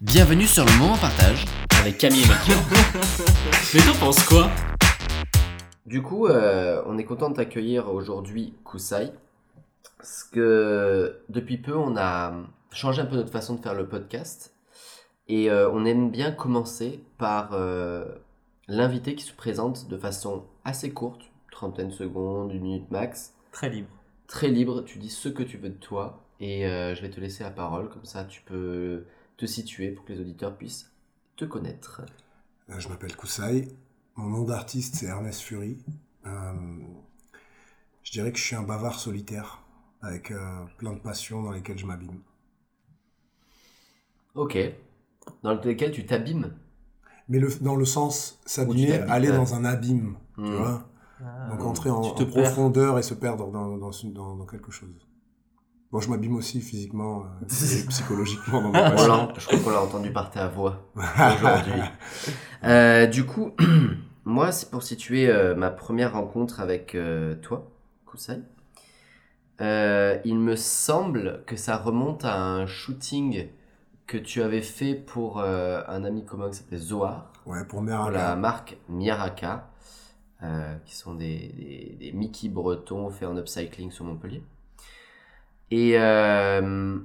Bienvenue sur le moment partage avec Camille et Mathieu. Mais t'en penses quoi Du coup, euh, on est content de t'accueillir aujourd'hui, Kusai. Parce que depuis peu, on a changé un peu notre façon de faire le podcast. Et euh, on aime bien commencer par euh, l'invité qui se présente de façon assez courte, trentaine de secondes, une minute max, Très libre. très libre. Tu dis ce que tu veux de toi. Et euh, je vais te laisser la parole, comme ça tu peux te situer pour que les auditeurs puissent te connaître. Euh, Je m'appelle Koussaï. Mon nom d'artiste, c'est Ernest Fury. Euh, je dirais que je suis un bavard solitaire, avec euh, plein de passions dans lesquelles je m'abîme. Ok. Dans lequel tu t'abîmes? Mais le, dans le sens, s'abîmer, aller dans un abîme, tu Hmm. vois? Donc entrer en, profondeur et se perdre dans, dans, une- dans- dans quelque chose. Bon, je m'abîme aussi physiquement euh, et psychologiquement dans ma On passion. l'a- je crois qu'on l'a entendu par ta voix aujourd'hui. Euh, du coup, moi, c'est pour situer euh, ma première rencontre avec euh, toi, Kusai. Il me semble que ça remonte à un shooting que tu avais fait pour un ami commun qui s'appelait Zohar, Ouais, pour pour Meraka. la marque Miaraka, euh, qui sont des, des, des Mickey bretons faits en upcycling sur Montpellier. Et, euh,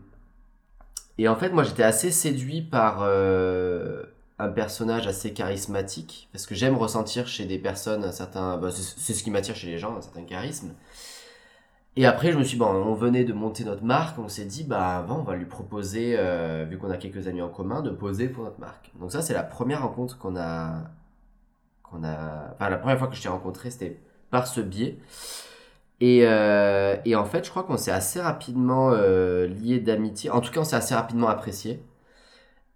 et en fait, moi, j'étais assez séduit par euh, un personnage assez charismatique, parce que j'aime ressentir chez des personnes un certain... bah, c'est ce qui m'attire chez les gens, un certain charisme. Et après, je me suis dit, bon, on venait de monter notre marque, on s'est dit, bah, avant, on va lui proposer, euh, vu qu'on a quelques amis en commun, de poser pour notre marque. Donc ça, c'est la première rencontre qu'on a... qu'on a... Enfin, la première fois que je t'ai rencontré, c'était par ce biais. Et, euh, et en fait, je crois qu'on s'est assez rapidement euh, liés d'amitié. En tout cas, on s'est assez rapidement apprécié.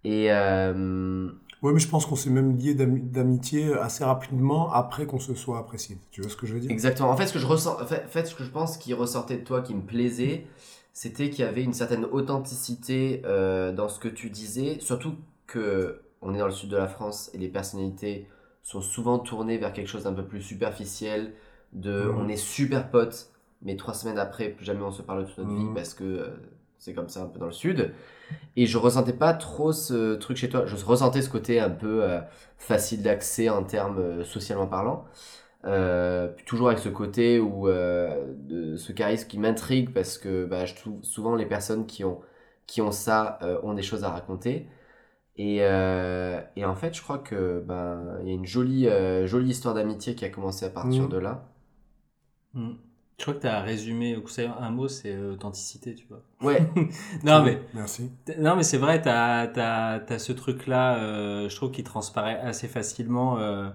Et euh, Ouais, mais je pense qu'on s'est même lié d'ami- d'amitié assez rapidement après qu'on se soit apprécié. Tu vois ce que je veux dire? Exactement. En fait, ce que je ressens, en fait, en fait, ce que je pense qui ressortait de toi, qui me plaisait, c'était qu'il y avait une certaine authenticité euh, dans ce que tu disais. Surtout que on est dans le sud de la France et les personnalités sont souvent tournées vers quelque chose d'un peu plus superficiel. De, on est super potes, mais trois semaines après, plus jamais on se parle de toute notre vie Mhm. parce que euh, c'est comme ça un peu dans le sud. Et je ressentais pas trop ce truc chez toi. Je ressentais ce côté un peu euh, facile d'accès en termes euh, socialement parlant. Puis toujours avec ce côté de, ce charisme qui m'intrigue parce que bah, je trouve souvent les personnes qui ont, qui ont ça ont des choses à raconter. Et, euh, et en fait, je crois que ben il y a une jolie, euh, jolie histoire d'amitié qui a commencé à partir Mhm. de là. Hmm. Je crois que t'as résumé au coup, ça, un mot, c'est euh, authenticité, tu vois. Ouais, Non mais, Merci. non mais c'est vrai, t'as as, as ce truc-là, euh, je trouve qu'il transparaît assez facilement. euh,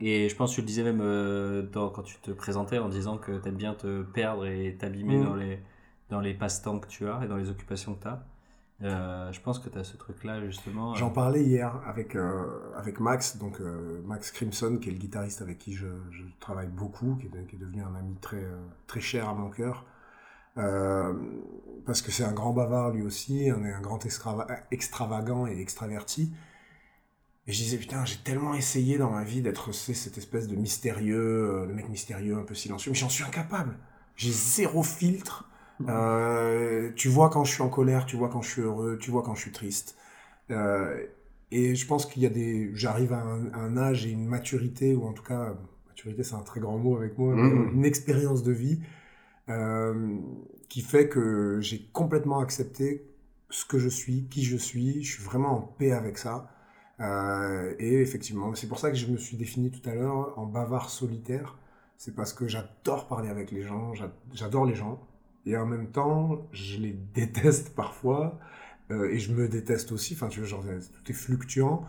et je pense que tu le disais même euh, dans, quand tu te présentais en disant que t'aimes bien te perdre et t'abîmer Mm. dans les, dans les passe-temps que tu as et dans les occupations que tu as. Je pense que tu as ce truc-là justement. J'en euh, parlais hier avec, euh, avec Max, donc euh, Max Crimson, qui est le guitariste avec qui je, je travaille beaucoup, qui est, qui est devenu un ami très, euh, très cher à mon cœur. Euh, parce que c'est un grand bavard lui aussi, on est un grand extrava- extravagant et extraverti. Et je disais, putain, j'ai tellement essayé dans ma vie d'être cette espèce de mystérieux, euh, le mec mystérieux, un peu silencieux, mais j'en suis incapable. J'ai zéro filtre. Euh, tu vois quand je suis en colère, tu vois quand je suis heureux, tu vois quand je suis triste. Euh, et je pense qu'il y a des. J'arrive à un, un âge et une maturité, ou en tout cas, maturité c'est un très grand mot avec moi, mais Mhm. une expérience de vie euh, qui fait que j'ai complètement accepté ce que je suis, qui je suis. Je suis vraiment en paix avec ça. Euh, et effectivement, c'est pour ça que je me suis défini tout à l'heure en bavard solitaire. C'est parce que j'adore parler avec les gens, j'a- j'adore les gens. Et en même temps, je les déteste parfois. euh, et je me déteste aussi. Enfin, tu vois, genre, tout est fluctuant.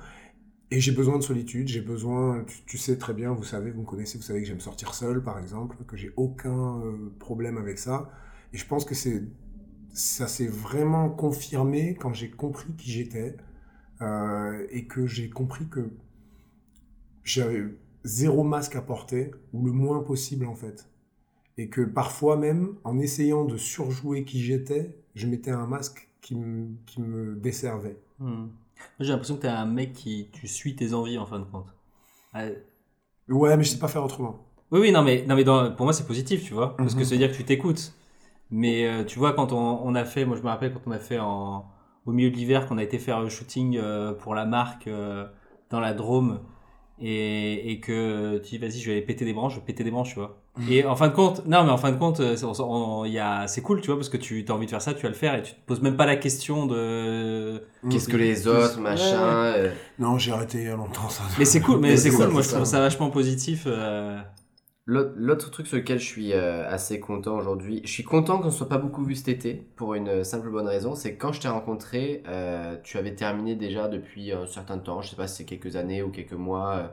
Et j'ai besoin de solitude, j'ai besoin, tu, sais très bien, vous savez, vous me connaissez, vous savez que j'aime sortir seul, par exemple, que j'ai aucun euh, problème avec ça. Et je pense que c'est, ça s'est vraiment confirmé quand j'ai compris qui j'étais euh, et que j'ai compris que j'avais zéro masque à porter ou le moins possible en fait. Et que parfois même, en essayant de surjouer qui j'étais, je mettais un masque qui me, qui me desservait. hmm. J'ai l'impression que tu es un mec qui. Tu suis tes envies en fin de compte. Euh, Ouais, mais je sais pas faire autrement. Oui, oui, non, mais, non, mais dans- pour moi, c'est positif, tu vois. Parce que Mhm. ça veut dire que tu t'écoutes. Mais euh, tu vois, quand on, on a fait, moi je me rappelle quand on a fait en, au milieu de l'hiver qu'on a été faire le shooting euh, pour la marque euh, dans la Drôme et, et que tu dis vas-y je vais aller péter des branches, je vais péter des branches, tu vois. Et en fin de compte, non mais en fin de compte, euh, c'est on- on- il y a- c'est cool, tu vois, parce que tu as envie de faire ça, tu vas le faire et tu te poses même pas la question de. Qu'est-ce que les autres, machin. euh, Non, j'ai arrêté il y a longtemps ça. Mais c'est cool, mais c'est cool. ça, Moi, je trouve ça. vachement positif. euh, L'autre truc sur lequel je suis euh, assez content aujourd'hui, je suis content qu'on ne soit pas beaucoup vu cet été, pour une simple bonne raison, c'est que quand je t'ai rencontré, euh, tu avais terminé déjà depuis un certain temps, je sais pas si c'est quelques années ou quelques mois, euh,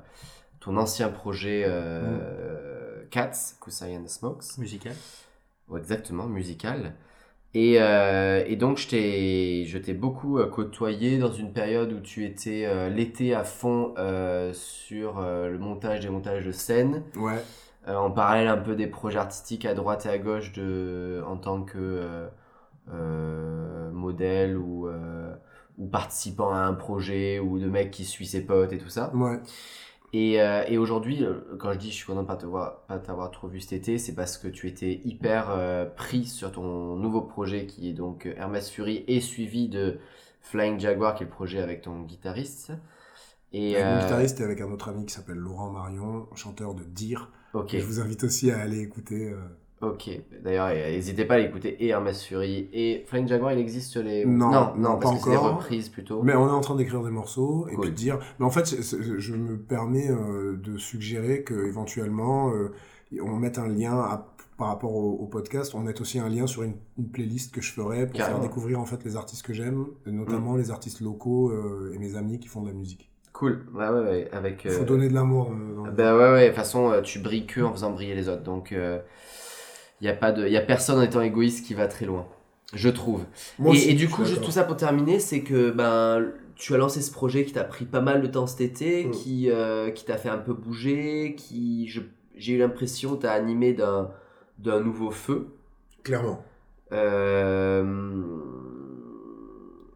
ton ancien projet euh, Cats, Kusai and the Smokes. musical. Exactement, musical. Et, euh, et donc, je t'ai, beaucoup euh, côtoyé dans une période où tu étais euh, l'été à fond sur le montage, des montages de scène, Ouais. en parallèle un peu des projets artistiques à droite et à gauche de, en tant que modèle ou, ou participant à un projet ou de mec qui suit ses potes et tout ça. Ouais. Et, euh, et aujourd'hui, euh, quand je dis je suis content de pas te voir, pas t'avoir trop vu cet été, c'est parce que tu étais hyper euh, pris sur ton nouveau projet qui est donc euh, Hermès Fury et suivi de Flying Jaguar qui est le projet avec ton guitariste. Et Avec mon euh, guitariste et avec un autre ami qui s'appelle Laurent Marion, chanteur de Dire. ok, Et je vous invite aussi à aller écouter. Ok. D'ailleurs, euh, n'hésitez pas à l'écouter et Hermès Fury et Flying Jaguar. Il existe sur les Non, non, non, parce pas que c'est des encore. reprises plutôt. Mais on est en train d'écrire des morceaux et Cool. puis de dire. Mais en fait, je me permets euh, de suggérer que éventuellement euh, on mette un lien à- par rapport au, au podcast. On mette aussi un lien sur une, une playlist que je ferai pour Carrément. faire découvrir en fait les artistes que j'aime, notamment les artistes locaux euh, et mes amis qui font de la musique. Cool. Ouais, ouais, ouais. Avec. Il faut donner de l'amour. Ben ouais, ouais, de toute façon, tu brilles que en faisant briller les autres. Donc, il n'y a, pas de- y a personne en étant égoïste qui va très loin. Je trouve. Moi et, aussi, et du coup, juste tout ça pour terminer, c'est que ben, tu as lancé ce projet qui t'a pris pas mal de temps cet été, Mm. qui, euh, qui t'a fait un peu bouger, qui, j'ai eu l'impression, t'a animé d'un, d'un nouveau feu. Clairement. Euh,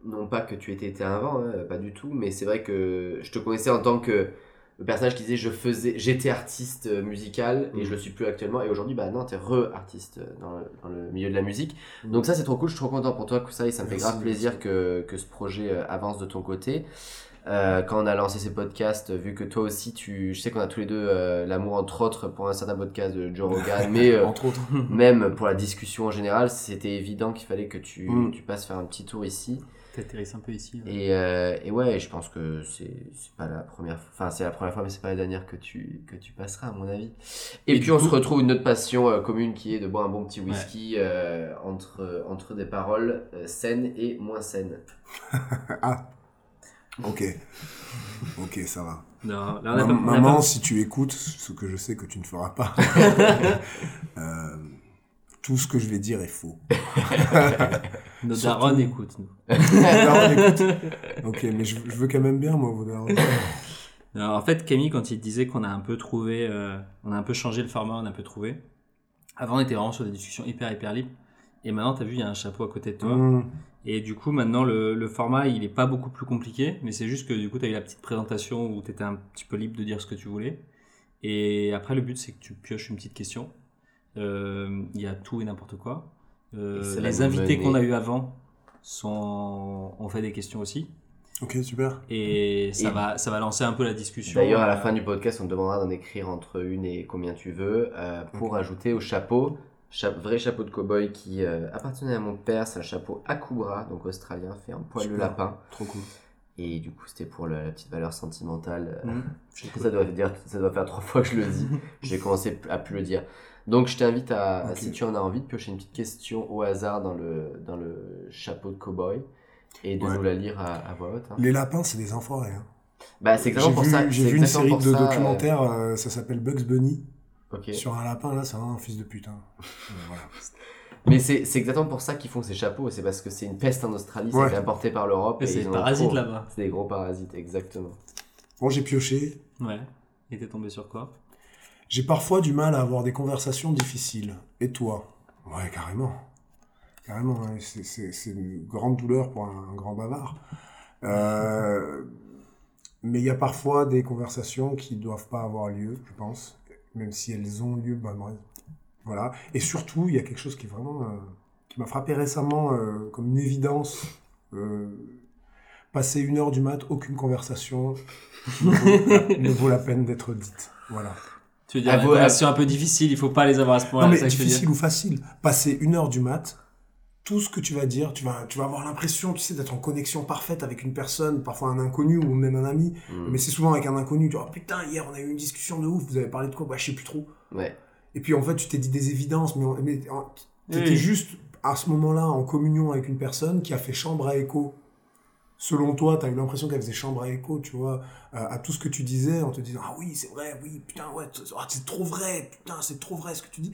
non pas que tu étais été avant, hein, pas du tout, mais c'est vrai que je te connaissais en tant que le personnage qui disait je faisais, j'étais artiste euh, musical et Mhm. je le suis plus actuellement. Et aujourd'hui, bah non, t'es re-artiste euh, dans, le- dans le milieu de la musique. Mhm. Donc ça, c'est trop cool. Je suis trop content pour toi que ça, et ça me fait grave plaisir merci. que, que ce projet euh, avance de ton côté. Euh, quand on a lancé ces podcasts, vu que toi aussi, tu, je sais qu'on a tous les deux euh, l'amour entre autres pour un certain podcast de Joe Rogan, mais euh, Entre autres. même pour la discussion en général, c'était évident qu'il fallait que tu, Mm. tu passes faire un petit tour ici. T'atterrisses un peu ici. ouais. Et, euh, et ouais, je pense que c'est c'est pas la première fois, enfin c'est la première fois, mais c'est pas la dernière que tu, que tu passeras, à mon avis. Et, Et puis on coup- se retrouve une autre passion euh, commune qui est de boire un bon petit whisky euh, entre, entre des paroles euh, saines et moins saines. Ah. Ok. Ok, ça va. Non, là, on a Mam- pas- on a maman, pas- si tu écoutes, ce que je sais que tu ne feras pas, euh, tout ce que je vais dire est faux. nos surtout- darons écoutent. nous. Ok, mais je, je veux quand même bien, moi, vos darons. Alors, en fait, Camille, quand il disait qu'on a un peu trouvé, euh, on a un peu changé le format, on a un peu trouvé. Avant, on était vraiment sur des discussions hyper, hyper libres. Et maintenant, t'as vu, il y a un chapeau à côté de toi. Mmh. Et du coup, maintenant, le, le format, il est pas beaucoup plus compliqué, mais c'est juste que du coup, tu as eu la petite présentation où tu étais un petit peu libre de dire ce que tu voulais. Et après, le but, c'est que tu pioches une petite question. Euh, Il y a tout et n'importe quoi. Euh, Et les invités qu'on a eu avant sont, ont fait des questions aussi. Ok, super. Et ça, Et- va, ça va lancer un peu la discussion. D'ailleurs, à la fin du podcast, on te demandera d'en écrire entre une et combien tu veux euh, pour ajouter au chapeau, cha- vrai chapeau de cow-boy qui euh, appartenait à mon père, c'est un chapeau Akubra, donc australien, fait en poil de lapin. Trop cool. Et du coup, c'était pour la, petite valeur sentimentale. que ça doit, dire, ça doit faire trois fois que je le dis. J'ai commencé à plus le dire. Donc, je t'invite à, si tu en as envie, de piocher une petite question au hasard dans le, dans le chapeau de cow-boy et de Ouais. nous la lire à, à voix haute. hein. Les lapins, c'est des enfoirés. Hein. Bah, c'est exactement pour vu, ça. j'ai vu une série de ça, euh, documentaires, euh, ça s'appelle Bugs Bunny. Sur un lapin, là, c'est un fils de pute. hein. Voilà. Mais c'est c'est exactement pour ça qu'ils font ces chapeaux. C'est parce que c'est une peste en Australie, Ouais. été importé par l'Europe. Et et c'est des parasites là-bas. C'est des gros parasites, exactement. Bon, j'ai pioché. Ouais. Et t'es tombé sur quoi? J'ai parfois du mal à avoir des conversations difficiles. Et toi? Ouais, carrément. Carrément, ouais. c'est- c'est c'est une grande douleur pour un, un grand bavard. Euh, mais il y a parfois des conversations qui doivent pas avoir lieu, je pense. Même si elles ont lieu, bah. Voilà. Et surtout, il y a quelque chose qui est vraiment... euh, qui m'a frappé récemment euh, comme une évidence euh, passer une heure du mat, aucune conversation ne vaut, ne vaut la peine d'être dite. Voilà. Tu veux dire, Ah, les vous- conversations un peu difficiles, il faut pas les avoir à ce point-là. non mais difficile ou facile. Passer une heure du mat, tout ce que tu vas dire, tu vas, tu vas avoir l'impression, tu sais, d'être en connexion parfaite avec une personne, parfois un inconnu ou même un ami. Mm. Mais c'est souvent avec un inconnu. Tu vois, oh, putain, hier on a eu une discussion de ouf. Vous avez parlé de quoi? Bah je sais plus trop. Ouais. Et puis en fait, tu t'es dit des évidences, mais, mais t'étais Oui. juste à ce moment-là en communion avec une personne qui a fait chambre à écho. Selon toi, t'as eu l'impression qu'elle faisait chambre à écho, tu vois, euh, à tout ce que tu disais, en te disant ah oui c'est vrai, oui putain ouais, ah, c'est trop vrai, putain c'est trop vrai ce que tu dis.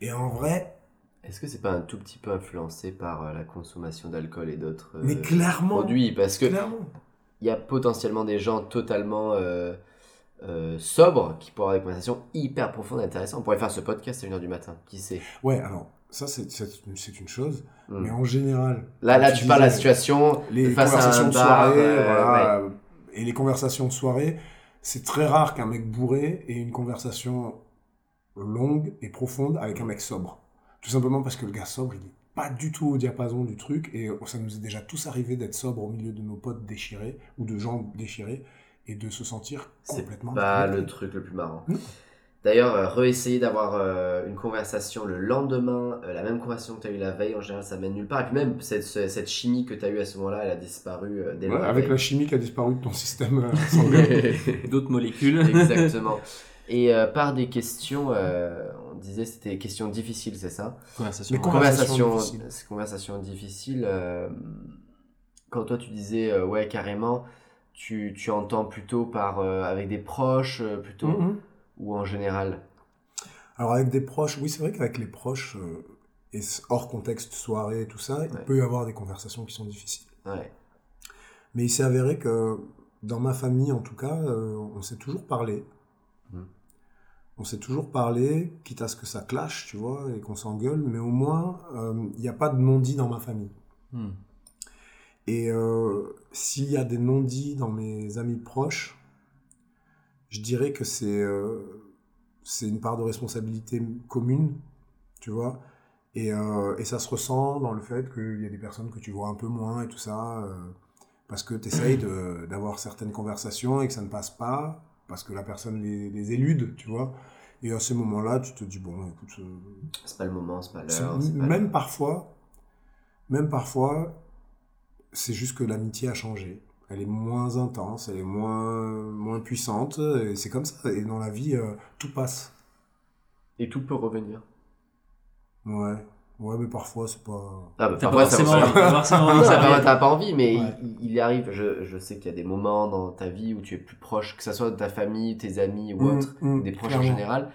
Et en vrai, Est-ce que c'est pas un tout petit peu influencé par euh, la consommation d'alcool et d'autres euh, mais clairement, produits? Parce que clairement. il y a potentiellement des gens totalement euh, euh, sobres qui pourraient avoir des conversations hyper profondes et intéressantes. On pourrait faire ce podcast à 1h du matin, qui sait? Ouais, alors ça c'est c'est c'est une chose, Mm. mais en général. Là, là, tu parles de la situation les face à conversations un de bar, soirée, euh, voilà, euh, et les conversations de soirée, c'est très rare qu'un mec bourré ait une conversation longue et profonde avec un mec sobre. Tout simplement parce que le gars sobre, il est pas du tout au diapason du truc, et ça nous est déjà tous arrivé d'être sobre au milieu de nos potes déchirés, ou de gens déchirés, et de se sentir C'est complètement... pas déconnecté. le truc le plus marrant. Non. D'ailleurs, euh, réessayer d'avoir euh, une conversation le lendemain, euh, la même conversation que tu as eu la veille, en général, ça mène nulle part. Et puis même, cette, ce- cette chimie que tu as eue à ce moment-là, elle a disparu euh, dès le Ouais, avec la chimie qui a disparu de ton système euh, sanguin. D'autres molécules. Exactement. Et euh, par des questions, euh, on disait c'était des questions difficiles, c'est ça? Conversation. Mais Conversation Conversation, difficile. ces conversations difficiles. euh, quand toi tu disais euh, ouais carrément, tu, tu entends plutôt par euh, avec des proches euh, plutôt Mhm. ou en général? Alors avec des proches, oui c'est vrai qu'avec les proches, euh, et hors contexte soirée et tout ça, il peut y avoir des conversations qui sont difficiles. Ouais. Mais il s'est avéré que dans ma famille en tout cas, euh, on s'est toujours parlé. Mhm. On s'est toujours parlé, quitte à ce que ça clash, tu vois, et qu'on s'engueule, mais au moins, euh, il n'y a pas de non-dit dans ma famille. Hmm. Et euh, s'il y a des non-dits dans mes amis proches, je dirais que c'est euh, une part de responsabilité commune, tu vois. Et, euh, et ça se ressent dans le fait qu'il y a des personnes que tu vois un peu moins et tout ça, euh, parce que tu essayes d'avoir certaines conversations et que ça ne passe pas, parce que la personne les, les élude, tu vois. Et à ce moment-là, tu te dis, bon, écoute, C'est pas le moment, c'est pas l'heure. même parfois, même parfois, c'est juste que l'amitié a changé. Elle est moins intense, elle est moins, moins puissante, et c'est comme ça. Et dans la vie, euh, tout passe. Et tout peut revenir. Ouais, ouais, mais parfois, c'est pas. Ah, bah, T'as parfois, pas ça- forcément ça- envie. T'as pas forcément envie Non, t'as pas, mais Ouais. il, il arrive. Je, je sais qu'il y a des moments dans ta vie où tu es plus proche, que ce soit de ta famille, tes amis ou Mm, autres, mm, ou des proches en général,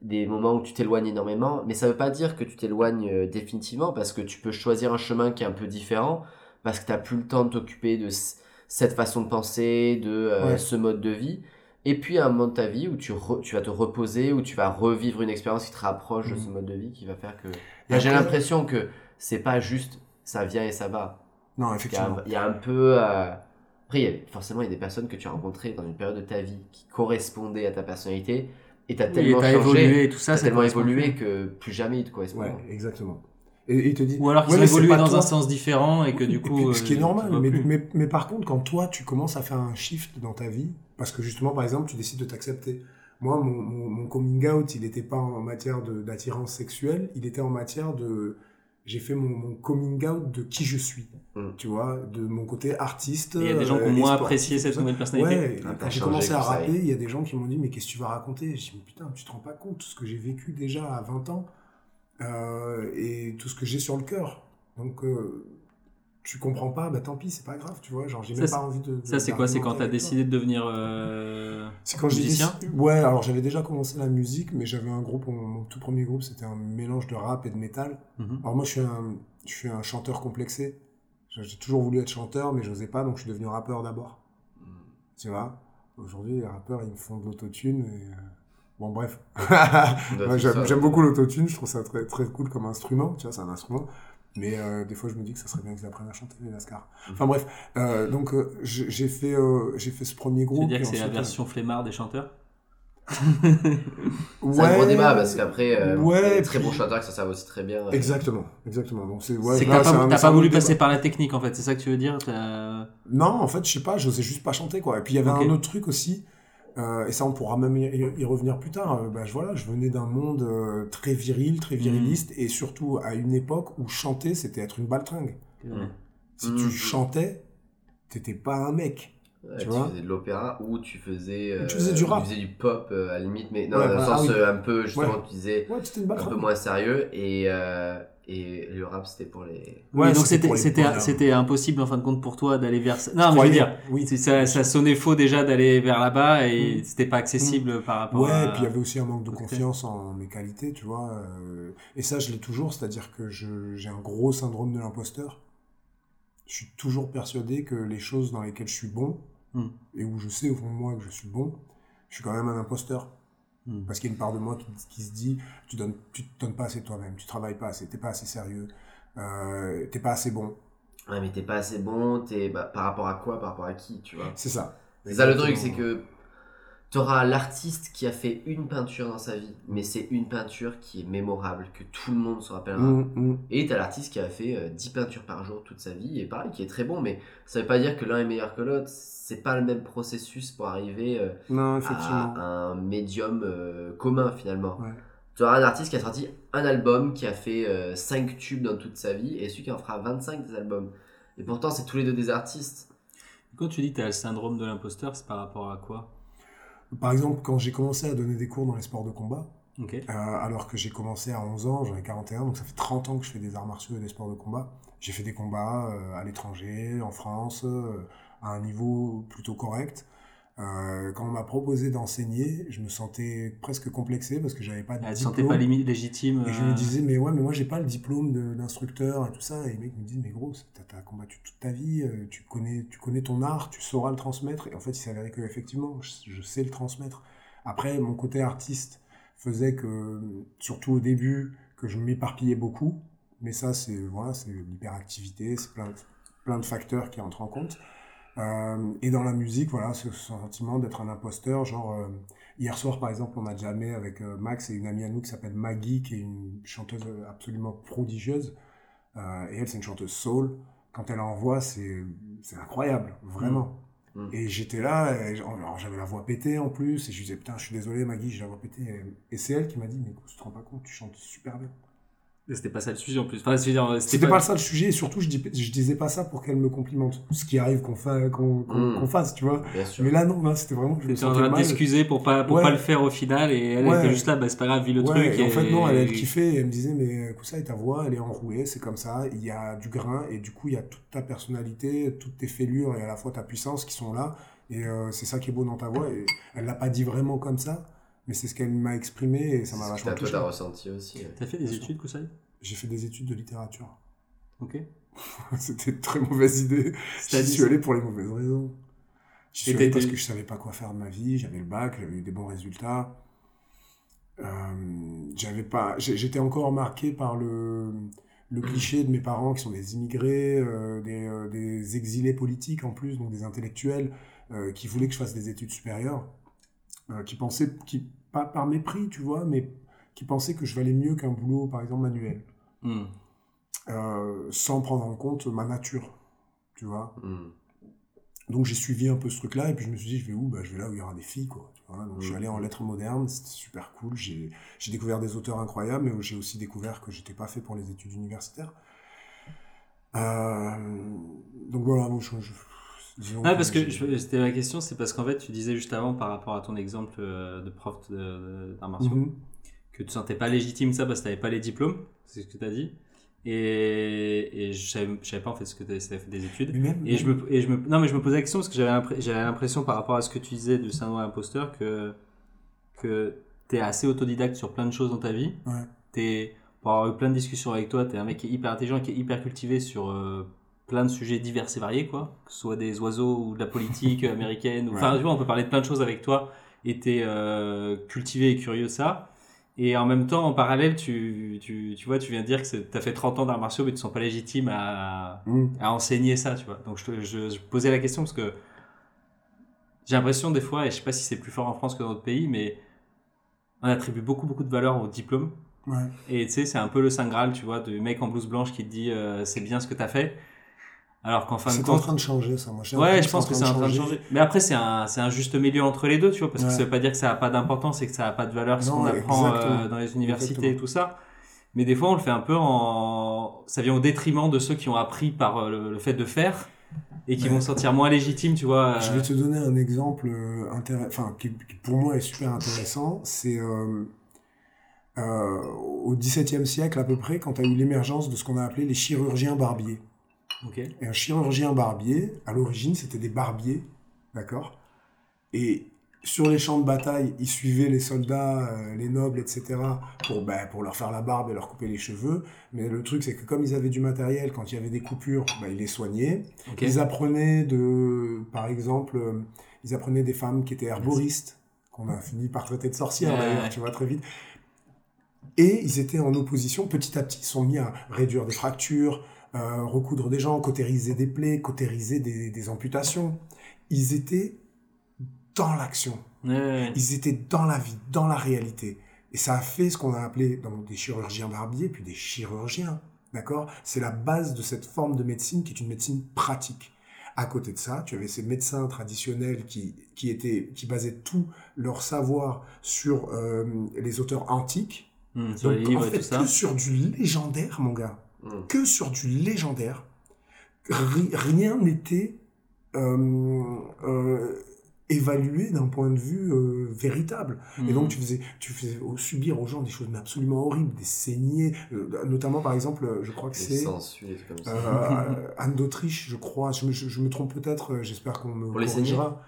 des moments où tu t'éloignes énormément. Mais ça veut pas dire que tu t'éloignes euh, définitivement, parce que tu peux choisir un chemin qui est un peu différent, parce que t'as plus le temps de t'occuper de cette façon de penser, de euh, Ouais. ce mode de vie. Et puis à un moment de ta vie où tu, re- tu vas te reposer, où tu vas revivre une expérience qui te rapproche de Mm. ce mode de vie, qui va faire que. Et J'ai l'impression que c'est pas juste ça vient et ça va. Non, Il y a, effectivement. il y a un peu. euh, Après, il y a- forcément, il y a des personnes que tu as rencontrées dans une période de ta vie qui correspondaient à ta personnalité et t'as Oui, tellement t'as changé, évolué et tout ça, ça tellement évolué que plus jamais il te correspond. Ouais, exactement. Et et il te dit. Ou alors qu'ils Ouais, ont évolué dans toi. un sens différent et que du coup. puis, ce qui est euh, normal, mais, plus. mais, mais par contre, quand toi, tu commences à faire un shift dans ta vie, parce que justement, par exemple, tu décides de t'accepter. Moi, mon, mon, mon coming out, il n'était pas en matière de- d'attirance sexuelle, il était en matière de... J'ai fait mon, mon coming out de qui je suis, Mm. tu vois, de mon côté artiste. Il y a des gens qui euh, ont moins apprécié tout cette nouvelle personnalité. Ouais, Ah, j'ai commencé à rapper, il y a des gens qui m'ont dit Mais qu'est-ce que tu vas raconter? Je dis Mais putain, tu te rends pas compte de ce que j'ai vécu déjà à 20 ans euh, et tout ce que j'ai sur le cœur. Donc, euh, tu comprends pas, bah tant pis, c'est pas grave, tu vois. Genre, j'ai même pas envie de. de- Ça, c'est quoi C'est quand t'as décidé de devenir. euh, C'est quand j'ai musicien décidé- Ouais, alors j'avais déjà commencé la musique, mais j'avais un groupe, mon, tout premier groupe, c'était un mélange de rap et de métal. mhm. Alors moi, je suis un, je suis un chanteur complexé. J'ai toujours voulu être chanteur, mais j'osais pas, donc je suis devenu rappeur d'abord. Mm. Tu vois? Aujourd'hui, les rappeurs, ils me font de l'autotune. Et... euh, Bon, bref. Ouais, J'aime beaucoup l'autotune, je trouve ça très, très cool comme instrument. Tu vois, c'est un instrument. Mais euh, des fois, je me dis que ça serait bien qu'ils apprennent à chanter les Lascar. Enfin bref, euh, donc euh, j'ai j'ai fait, euh, j'ai fait ce premier Tu groupe. veux dire et que c'est la version flemmard des chanteurs? C'est un gros Ouais. débat parce qu'après, euh, Ouais, il y a des très puis- bons chanteurs que ça servent aussi très bien. euh, Exactement, exactement. Donc c'est ouais, que t'as pas, voulu passer par la technique en fait, c'est ça que tu veux dire Non, en fait, je sais pas, j'osais juste pas chanter quoi. Et puis il y avait un autre truc aussi, euh, et ça on pourra même y, y revenir plus tard. Euh, bah, je, voilà, je venais d'un monde euh, très viril, très viriliste, et surtout à une époque où chanter c'était être une baltringue. Mm. Si Mm. tu chantais, t'étais pas un mec. Ouais, Tu tu, vois faisais de l'opéra ou tu faisais, euh, Tu faisais du rap. Tu faisais du pop euh, à la limite, mais non, Ouais, dans le voilà, sens ah oui. euh, un peu, justement, Ouais. tu disais un peu moins sérieux et, euh, et le rap c'était pour les. Oui, Ouais, donc c'était impossible en fin de compte pour toi d'aller vers ça. Non, mais je veux dire, oui. ça, ça sonnait faux déjà d'aller vers là-bas et Mm. c'était pas accessible par rapport Ouais, à. et puis il y avait aussi un manque de confiance en mes qualités, tu vois. euh, et ça, je l'ai toujours, c'est-à-dire que je- j'ai un gros syndrome de l'imposteur. Je suis toujours persuadé que les choses dans lesquelles je suis bon, Hmm. et où je sais au fond de moi que je suis bon, je suis quand même un imposteur. Mm. Parce qu'il y a une part de moi qui, qui se dit, tu donnes, tu te donnes pas assez toi-même, tu travailles pas assez, t'es pas assez sérieux, euh, t'es pas assez bon. Ouais, mais t'es pas assez bon, t'es bah, par rapport à quoi, par rapport à qui, tu vois? C'est ça. C'est ça le truc, c'est que t'auras l'artiste qui a fait une peinture dans sa vie, mais c'est une peinture qui est mémorable, que tout le monde se rappellera. Mm, mm. Et t'as l'artiste qui a fait euh, 10 peintures par jour toute sa vie, et pareil, qui est très bon, mais ça veut pas dire que l'un est meilleur que l'autre, c'est pas le même processus pour arriver euh, Non, à un médium euh, commun finalement. Ouais. Tu auras un artiste qui a sorti un album, qui a fait 5 tubes dans toute sa vie, et celui qui en fera 25 des albums. Et pourtant, c'est tous les deux des artistes. Quand tu dis que t'as le syndrome de l'imposteur, c'est par rapport à quoi? Par exemple, quand j'ai commencé à donner des cours dans les sports de combat. Euh, alors que j'ai commencé à 11 ans, j'en ai 41, donc ça fait 30 ans que je fais des arts martiaux et des sports de combat. J'ai fait des combats euh, à l'étranger, en France, euh, à un niveau plutôt correct. Euh, quand on m'a proposé d'enseigner, je me sentais presque complexé parce que j'avais pas de Elle te diplôme. sentait pas limi- légitime. Et je euh, me disais, mais ouais, mais moi j'ai pas le diplôme d'instructeur et tout ça. Et les mecs me disent, mais gros, t'as combattu toute ta vie, euh, tu connais, tu connais ton art, tu sauras le transmettre. Et en fait, il s'avérait que effectivement, je, je sais le transmettre. Après, mon côté artiste faisait que, surtout au début, que je m'éparpillais beaucoup. Mais ça, c'est voilà, c'est l'hyperactivité, c'est plein, de- plein de facteurs qui entrent en compte. Euh, et dans la musique, voilà, ce sentiment d'être un imposteur, genre euh, Hier soir, par exemple, on a jamais avec euh, Max et une amie à nous qui s'appelle Maggie, qui est une chanteuse absolument prodigieuse. Et elle, c'est une chanteuse soul. Quand elle envoie, c'est incroyable, vraiment. Mm. Et j'étais là, j'avais la voix pétée en plus, et je disais, putain, je suis désolé, Maggie, j'ai la voix pétée. Et, et c'est elle qui m'a dit, mais tu te rends pas compte, tu chantes super bien. C'était pas ça le sujet en plus. Enfin, c'était C'était pas ça le sujet, et surtout, je, dis, je disais pas ça pour qu'elle me complimente. Ce qui arrive qu'on fa, qu'on qu'on- Mm. qu'on fasse, tu vois. Bien sûr. Mais là, non, là, c'était vraiment que je me T'étais en train de t'excuser pour pas, pour Ouais. pas le faire au final et elle Ouais. était juste là, bah c'est pas grave, vis le Ouais, truc. et en fait, non, elle, elle et- kiffait et elle me disait, mais Koussaï, ta voix, elle est enrouée, c'est comme ça, il y a du grain et du coup, il y a toute ta personnalité, toutes tes fêlures et à la fois ta puissance qui sont là. Et euh, c'est ça qui est beau dans ta voix. Et elle l'a pas dit vraiment comme ça, mais c'est ce qu'elle m'a exprimé et ça m'a vachement t'as- toi, touché. t'as ressenti aussi. ouais. T'as fait des études, Koussaï J'ai fait des études de littérature. Ok. C'était une très mauvaise idée. J'y suis allé pour les mauvaises raisons. J'y suis allé parce que je savais pas quoi faire de ma vie, j'avais le bac, j'avais eu des bons résultats. Euh, j'avais pas, j'étais encore marqué par le, le cliché de mes parents qui sont des immigrés, euh, des, euh, des exilés politiques en plus, donc des intellectuels euh, qui voulaient que je fasse des études supérieures, euh, qui pensaient, qui, pas par mépris, tu vois, mais qui pensaient que je valais mieux qu'un boulot, par exemple, manuel Hmm. euh, sans prendre en compte ma nature, tu vois. Mm. Donc j'ai suivi un peu ce truc-là, et puis je me suis dit, je vais où? Bah, Je vais là où il y aura des filles, quoi. tu vois. Donc je suis Mhm. allé en lettres modernes, c'était super cool. J'ai découvert des auteurs incroyables, mais j'ai aussi découvert que j'étais pas fait pour les études universitaires. Euh, donc voilà, bon, je, je- Ah, parce que je- c'était ma question, c'est parce qu'en fait, tu disais juste avant par rapport à ton exemple euh, de prof d'arts martiaux Mhm. que tu sentais pas légitime ça parce que t'avais pas les diplômes, c'est ce que tu as dit. Et, et je, savais, je savais pas en fait ce que tu avais fait des études. Même, Et je me, et je me, non, mais je me posais la question parce que j'avais l'impr- j'avais l'impression par rapport à ce que tu disais du syndrome imposteur que, que tu es assez autodidacte sur plein de choses dans ta vie. Ouais. T'es, pour avoir eu plein de discussions avec toi, tu es un mec qui est hyper intelligent qui est hyper cultivé sur euh, plein de sujets divers et variés, quoi. Que ce soit des oiseaux ou de la politique américaine. ou- Enfin, tu vois, on peut parler de plein de choses avec toi et tu es cultivé et curieux ça. Et en même temps, en parallèle, tu, tu, tu vois, tu viens de dire que tu as fait 30 ans d'arts martiaux, mais tu ne sens pas légitime à, Mhm. à enseigner ça, tu vois. Donc je, je, je posais la question parce que j'ai l'impression des fois, et je sais pas si c'est plus fort en France que dans d'autres pays, mais on attribue beaucoup, beaucoup de valeur au diplôme. Ouais. Et tu sais, c'est un peu le Saint Graal, tu vois, du mec en blouse blanche qui te dit euh, c'est bien ce que t'as fait. Alors qu'en fin de C'est en compte. train de changer, ça. Moi, Ouais, je pense que c'est en train de changer. Mais après, c'est un, c'est un juste milieu entre les deux, tu vois, parce que ça veut pas dire que ça a pas d'importance et que ça a pas de valeur ce Non, qu'on apprend euh, dans les universités Exactement. et tout ça. Mais des fois, on le fait un peu en. Ça vient au détriment de ceux qui ont appris par euh, le, le fait de faire et qui Ouais. vont se sentir moins légitimes, tu vois. Je euh, vais te donner un exemple enfin, qui, qui pour moi est super intéressant. C'est euh, euh, au XVIIe siècle à peu près, quand as eu l'émergence de ce qu'on a appelé les chirurgiens barbiers. Et un chirurgien barbier, à l'origine, c'était des barbiers, d'accord? Et sur les champs de bataille, ils suivaient les soldats, euh, les nobles, etc., pour, ben, pour leur faire la barbe et leur couper les cheveux. Mais le truc, c'est que comme ils avaient du matériel, quand il y avait des coupures, ben, ils les soignaient. Ils apprenaient de, par exemple, euh, ils apprenaient des femmes qui étaient herboristes, qu'on a fini par traiter de sorcières Ouais, d'ailleurs, ouais. tu vois, très vite. Et ils étaient en opposition, petit à petit, ils sont mis à réduire des fractures, euh, recoudre des gens, cautériser des plaies, cautériser des, des amputations. Ils étaient dans l'action, ils étaient dans la vie, dans la réalité. Et ça a fait ce qu'on a appelé donc, des chirurgiens barbiers, puis des chirurgiens. D'accord? C'est la base de cette forme de médecine qui est une médecine pratique. À côté de ça, tu avais ces médecins traditionnels qui, qui, étaient, qui basaient tout leur savoir sur euh, les auteurs antiques. Sur Donc, les livres en et fait, tout ça. que sur du légendaire, mon gars. Mm. Que sur du légendaire. Ri- rien n'était euh, euh, évalué d'un point de vue euh, véritable. Et Hmm. donc tu faisais, tu faisais subir aux gens des choses absolument horribles, des saignées, euh, notamment par exemple, je crois que c'est euh, Anne d'Autriche, je crois, je me, je- je me trompe peut-être, j'espère qu'on me Pour les corrigera.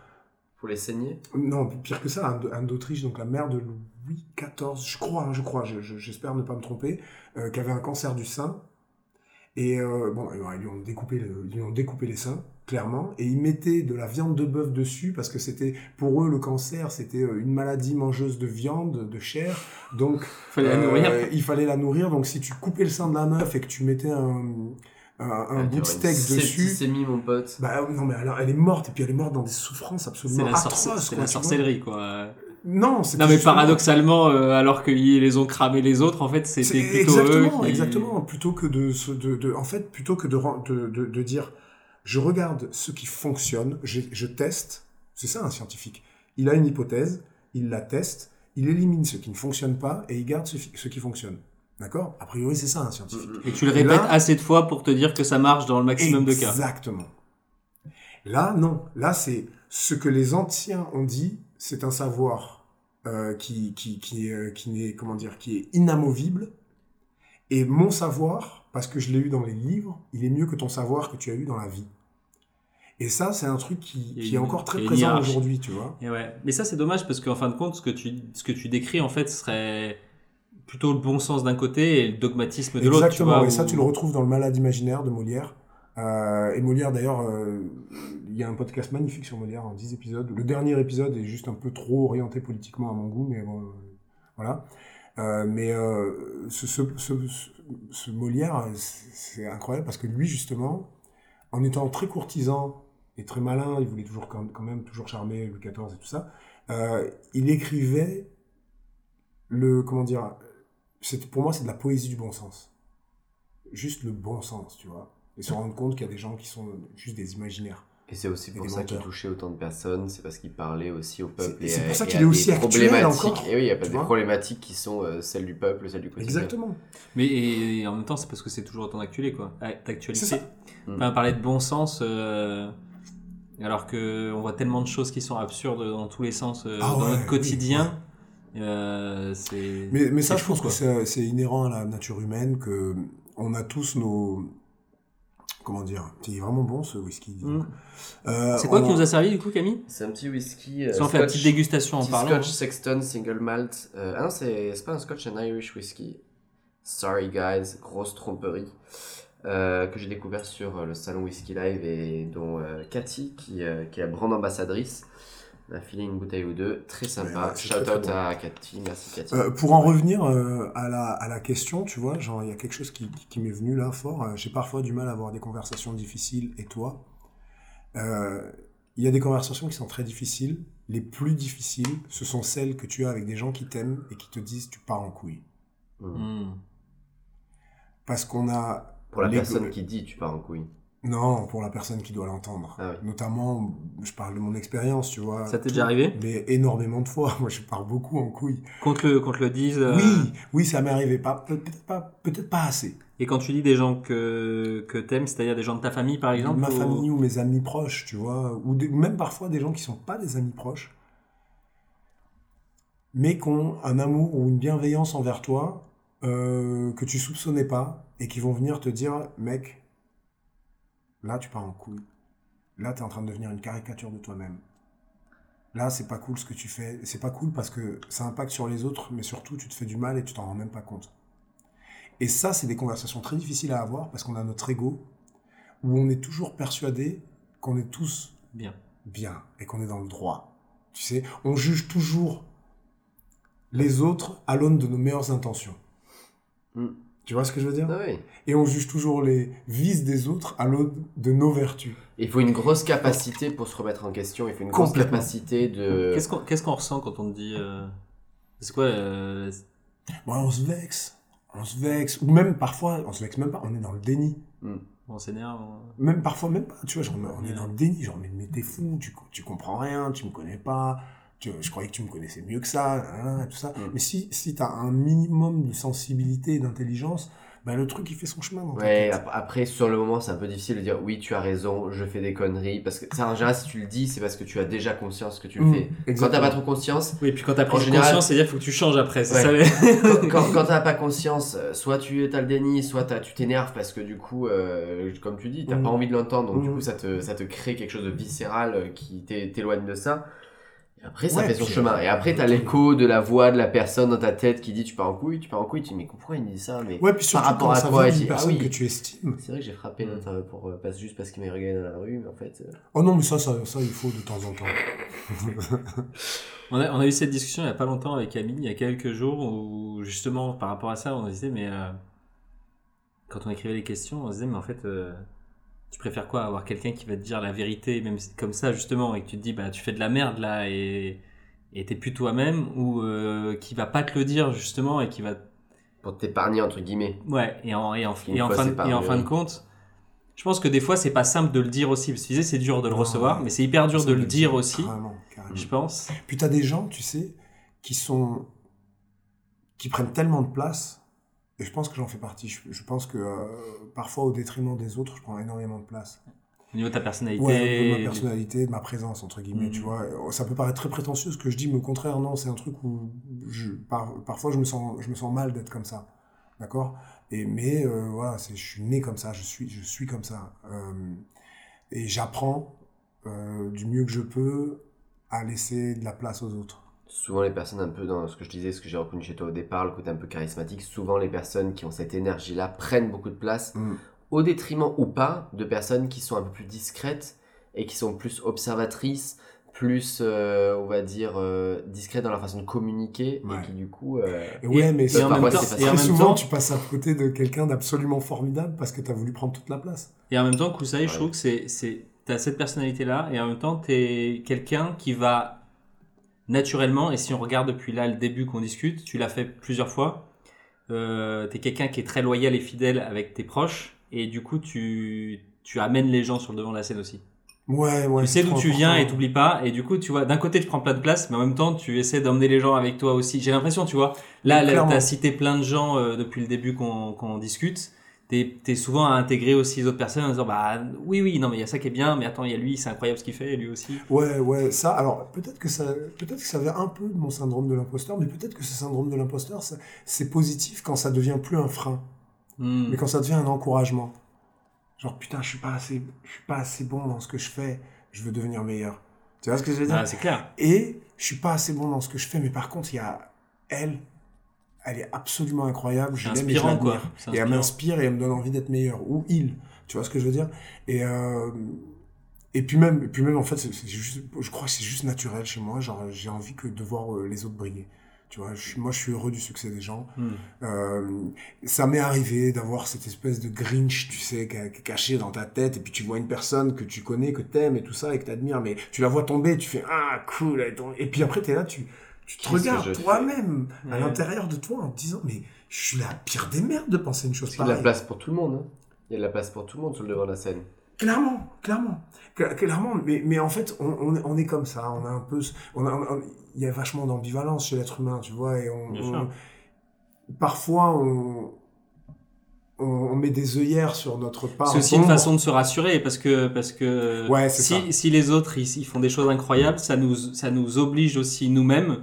Pour les saigner Non, pire que ça, Anne d'Autriche, donc la mère de Louis XIV, je crois, hein, je crois, je- je- j'espère ne pas me tromper, qui avait un cancer du sein. Et euh, bon, ils lui, ont découpé le- ils lui ont découpé les seins, clairement, et ils mettaient de la viande de bœuf dessus parce que c'était, pour eux, le cancer, c'était euh, une maladie mangeuse de viande, de chair. Donc, Fallait la euh, nourrir. il fallait la nourrir. Donc, si tu coupais le sein de la meuf et que tu mettais un, un, un bout de steak dessus, septicémie, mon pote. bah non, mais alors, elle est morte, et puis elle est morte dans des souffrances C'est absolument la, sorce- atroces. c'est quoi, la sorcellerie, quoi. Non, c'était Non, mais justement- paradoxalement, euh, alors qu'ils les ont cramés les autres, en fait, c'était C'est plutôt exactement, eux qui... exactement. Plutôt que de, de, de- en fait, plutôt que de, de, de, de dire, je regarde ce qui fonctionne, je, je teste. C'est ça un scientifique. Il a une hypothèse, il la teste, il élimine ce qui ne fonctionne pas et il garde ce, ce qui fonctionne. D'accord? A priori, c'est ça un scientifique. Mm, mm. Et tu le répètes là- assez de fois pour te dire que ça marche dans le maximum de cas. Exactement. Là, non. Là, c'est ce que les anciens ont dit, c'est un savoir euh, qui, qui, qui, euh, qui n'est, comment dire, qui est inamovible. Et mon savoir, parce que je l'ai eu dans les livres, il est mieux que ton savoir que tu as eu dans la vie. Et ça, c'est un truc qui, est encore très présent aujourd'hui, tu vois. Et ouais. Mais ça, c'est dommage parce qu'en fin de compte, ce que tu, ce que tu décris, en fait, serait plutôt le bon sens d'un côté et le dogmatisme de l'autre. Exactement, vois, et ça tu le retrouves dans le Malade imaginaire de Molière. Euh, et Molière d'ailleurs, il y a un podcast magnifique sur Molière en 10 épisodes. Le dernier épisode est juste un peu trop orienté politiquement à mon goût, mais bon, euh, voilà. Euh, mais euh, ce, Molière, c'est incroyable parce que lui justement, en étant très courtisan et très malin, il voulait toujours quand, même toujours charmer Louis XIV et tout ça, il écrivait le, comment dire, pour moi c'est de la poésie du bon sens juste le bon sens tu vois et se rendre compte qu'il y a des gens qui sont juste des imaginaires Et c'est aussi pour ça qu'il touchait autant de personnes, c'est parce qu'il parlait aussi au peuple. C'est- et c'est pour ça qu'il est des aussi actuel problématiques. encore, Et oui, il y a pas des vois. problématiques qui sont euh, celles du peuple, celles du quotidien. exactement Mais et, en même temps, c'est parce que c'est toujours autant d'actualité, quoi. Ah, D'actualité. Mm. Enfin, parler de bon sens, euh, alors que on voit tellement de choses qui sont absurdes dans tous les sens euh, Ah dans ouais, notre oui, quotidien. euh, c'est. mais, mais ça je pense quoi. que c'est- c'est inhérent à la nature humaine que on a tous nos comment dire c'est vraiment bon ce whisky. Mm. Euh, C'est quoi on qui a- nous a servi du coup, Camille? C'est un petit whisky. euh, Si on fait la Scotch- petite dégustation en parlant. Scotch hein. Sexton Single Malt. Euh, ah non, c'est pas un Scotch, un Irish whisky. Sorry guys, grosse tromperie. Euh, que j'ai découvert sur euh, le salon Whisky Live et dont euh, Cathy, qui, euh, qui est la brand ambassadrice, m'a filé une bouteille ou deux. Très sympa. Ouais, Shout out à Cathy, merci Cathy. Euh, pour en revenir euh, à, la, à la question, tu vois, genre il y a quelque chose qui, qui m'est venu là fort. Euh, J'ai parfois du mal à avoir des conversations difficiles et toi? Euh, il y a des conversations qui sont très difficiles. Les plus difficiles, ce sont celles que tu as avec des gens qui t'aiment et qui te disent tu pars en couille. Mm. Hmm. Parce qu'on a. Pour la personne qui dit tu pars en couille. Non, pour la personne qui doit l'entendre. Ah oui. Notamment, je parle de mon expérience, tu vois. Ça t'est déjà arrivé Mais énormément de fois. Moi, je pars beaucoup en couille. Qu'on te le, qu'on te le dise. euh, Oui, oui, ça m'est arrivé. Pas, peut- peut-être pas, peut-être pas assez. Et quand tu dis des gens que, que t'aimes, c'est-à-dire des gens de ta famille par exemple ma ou- famille ou mes amis proches, tu vois, ou même parfois des gens qui sont pas des amis proches, mais qui ont un amour ou une bienveillance envers toi euh, que tu soupçonnais pas et qui vont venir te dire, mec, là tu pars en couille, là tu es en train de devenir une caricature de toi-même. Là, c'est pas cool ce que tu fais. C'est pas cool parce que ça impacte sur les autres, mais surtout, tu te fais du mal et tu t'en rends même pas compte. Et ça, c'est des conversations très difficiles à avoir parce qu'on a notre ego où on est toujours persuadé qu'on est tous Bien. bien et qu'on est dans le droit. Tu sais, on juge toujours les autres à l'aune de nos meilleures intentions. Mm. Tu vois ce que je veux dire Ah oui. Et on juge toujours les vices des autres à l'aune de nos vertus. Il faut une grosse capacité pour se remettre en question. Il faut une grosse capacité de. Qu'est-ce qu'on ressent quand on te dit. euh, C'est quoi euh, on se vexe. On se vexe. Ou même parfois, on se vexe même pas, on est dans le déni. On s'énerve on- Même parfois, même pas. Tu vois, genre, on est dans le déni. Genre, mais, mais t'es fou, tu, tu comprends rien, tu me connais pas. Tu- je croyais que tu me connaissais mieux que ça, hein, tout ça. Mm. Mais si, si t'as un minimum de sensibilité et d'intelligence, bah, le truc, il fait son chemin dans ta Ouais, ap- après, sur le moment, c'est un peu difficile de dire oui, tu as raison, je fais des conneries. Parce que, ça, en général, si tu le dis, c'est parce que tu as déjà conscience que tu le Mm, fais. Quand t'as pas trop conscience, Oui, puis quand t'as pris général- conscience, c'est-à-dire qu'il faut que tu changes après, Ouais. ça les- quand, quand, quand t'as pas conscience, euh, soit tu as le déni, soit tu t'énerves parce que du coup, euh, comme tu dis, t'as Mm. pas envie de l'entendre, donc du Mm. coup, ça te, ça te crée quelque chose de viscéral euh, qui t'é- t'éloigne de ça. Après, ça Ouais, fait son chemin. Et après, t'as l'écho de la voix de la personne dans ta tête qui dit tu pars en couille, tu pars en couille. Tu dis mais pourquoi il dit ça mais Ouais, puis surtout rapport quand à dit, ah personne oui. que tu estimes. C'est vrai que j'ai frappé euh, pour euh, pas juste parce qu'il m'a regardé dans la rue, mais en fait. euh, Oh non, mais ça, ça, ça, il faut de temps en temps. On a, on a eu cette discussion il y a pas longtemps avec Camille, il y a quelques jours, où justement par rapport à ça, on disait, mais euh, quand on écrivait les questions, on se disait, mais en fait, euh, tu préfères quoi Avoir quelqu'un qui va te dire la vérité, même si- comme ça justement, et que tu te dis, bah tu fais de la merde là, et et t'es plus toi-même, ou euh, qui va pas te le dire justement, et qui va pour t'épargner entre guillemets. Ouais, et en, et en, et en, fin, et en fin de compte, je pense que des fois, c'est pas simple de le dire aussi. Parce que tu disais, c'est dur de le Non, recevoir, ouais. mais c'est hyper dur de le dire aussi, Carrément, carrément. je pense. Puis t'as des gens, tu sais, qui sont. qui prennent tellement de place, et je pense que j'en fais partie. Je, je pense que euh, parfois, au détriment des autres, je prends énormément de place. Au niveau de ta personnalité. Ouais, de ma personnalité, de ma présence, entre guillemets, Mhm. tu vois. Ça peut paraître très prétentieux ce que je dis, mais au contraire, non, c'est un truc où je, par- parfois je me sens, je me sens mal d'être comme ça. D'accord? Et Mais euh, voilà, je suis né comme ça, je suis, je suis comme ça. Euh, et j'apprends euh, du mieux que je peux à laisser de la place aux autres. Souvent, les personnes un peu dans ce que je disais, ce que j'ai reconnu chez toi au départ, le côté un peu charismatique, souvent les personnes qui ont cette énergie-là prennent beaucoup de place, Mm. au détriment ou pas de personnes qui sont un peu plus discrètes et qui sont plus observatrices, plus, euh, on va dire, euh, discrètes dans leur façon de communiquer Ouais. et qui du coup. euh, Et ouais, mais et en même temps, et en souvent, temps, tu passes à côté de quelqu'un d'absolument formidable parce que tu as voulu prendre toute la place. et en même temps, Koussaï, je Ouais. trouve que c'est, c'est, t'as cette personnalité-là, et en même temps, t'es quelqu'un qui va naturellement, et si on regarde depuis là le début qu'on discute, tu l'as fait plusieurs fois, euh, t'es quelqu'un qui est très loyal et fidèle avec tes proches, et du coup, tu, tu amènes les gens sur le devant de la scène aussi. Ouais, ouais. tu sais d'où tu viens et t'oublies pas et du coup tu vois d'un côté tu prends plein de place mais en même temps tu essaies d'emmener les gens avec toi aussi j'ai l'impression tu vois là là, t'as cité plein de gens euh, depuis le début qu'on qu'on discute t'es es souvent à intégrer aussi les autres personnes en disant bah oui oui non mais il y a ça qui est bien mais attends il y a lui c'est incroyable ce qu'il fait et lui aussi Ouais, ouais, ça, alors peut-être que ça, peut-être que ça vient un peu de mon syndrome de l'imposteur, mais peut-être que ce syndrome de l'imposteur, c'est positif quand ça devient plus un frein, Hmm. mais quand ça devient un encouragement. Genre putain, je suis pas assez, je suis pas assez bon dans ce que je fais, je veux devenir meilleur. Tu vois ce que je veux dire? Ah, c'est clair Et je suis pas assez bon dans ce que je fais, mais par contre, il y a elle, elle est absolument incroyable, je l'aime et je quoi. Et elle m'inspire et elle me donne envie d'être meilleur. Ou il, tu vois ce que je veux dire Et euh, et puis même, et puis même en fait, juste, je crois que c'est juste naturel chez moi. Genre, j'ai envie que de voir euh, les autres briller. Tu vois, je suis- moi, je suis heureux du succès des gens. Hmm. Euh, ça m'est arrivé d'avoir cette espèce de Grinch, tu sais, ca- ca- caché dans ta tête, et puis tu vois une personne que tu connais, que t'aimes et tout ça, et que t'admires, mais tu la vois tomber, tu fais ah cool, et puis après t'es là, tu, tu te regardes toi-même à Ouais. l'intérieur de toi en te disant mais je suis la pire des merdes de penser une chose Il y a de la pareille. place pour tout le monde. hein. Il y a de la place pour tout le monde sur le devant de la scène. Clairement, clairement, Cla- clairement. Mais, mais en fait, on, on, est- on est comme ça. On a un peu, on a, on- il y a vachement d'ambivalence chez l'être humain, tu vois. Et on, Bien on- sûr. parfois, on, on, met des œillères sur notre part. C'est aussi une façon de se rassurer parce que parce que Ouais, si, ça. si les autres ils, ils font des choses incroyables, ça nous ça nous oblige aussi nous-mêmes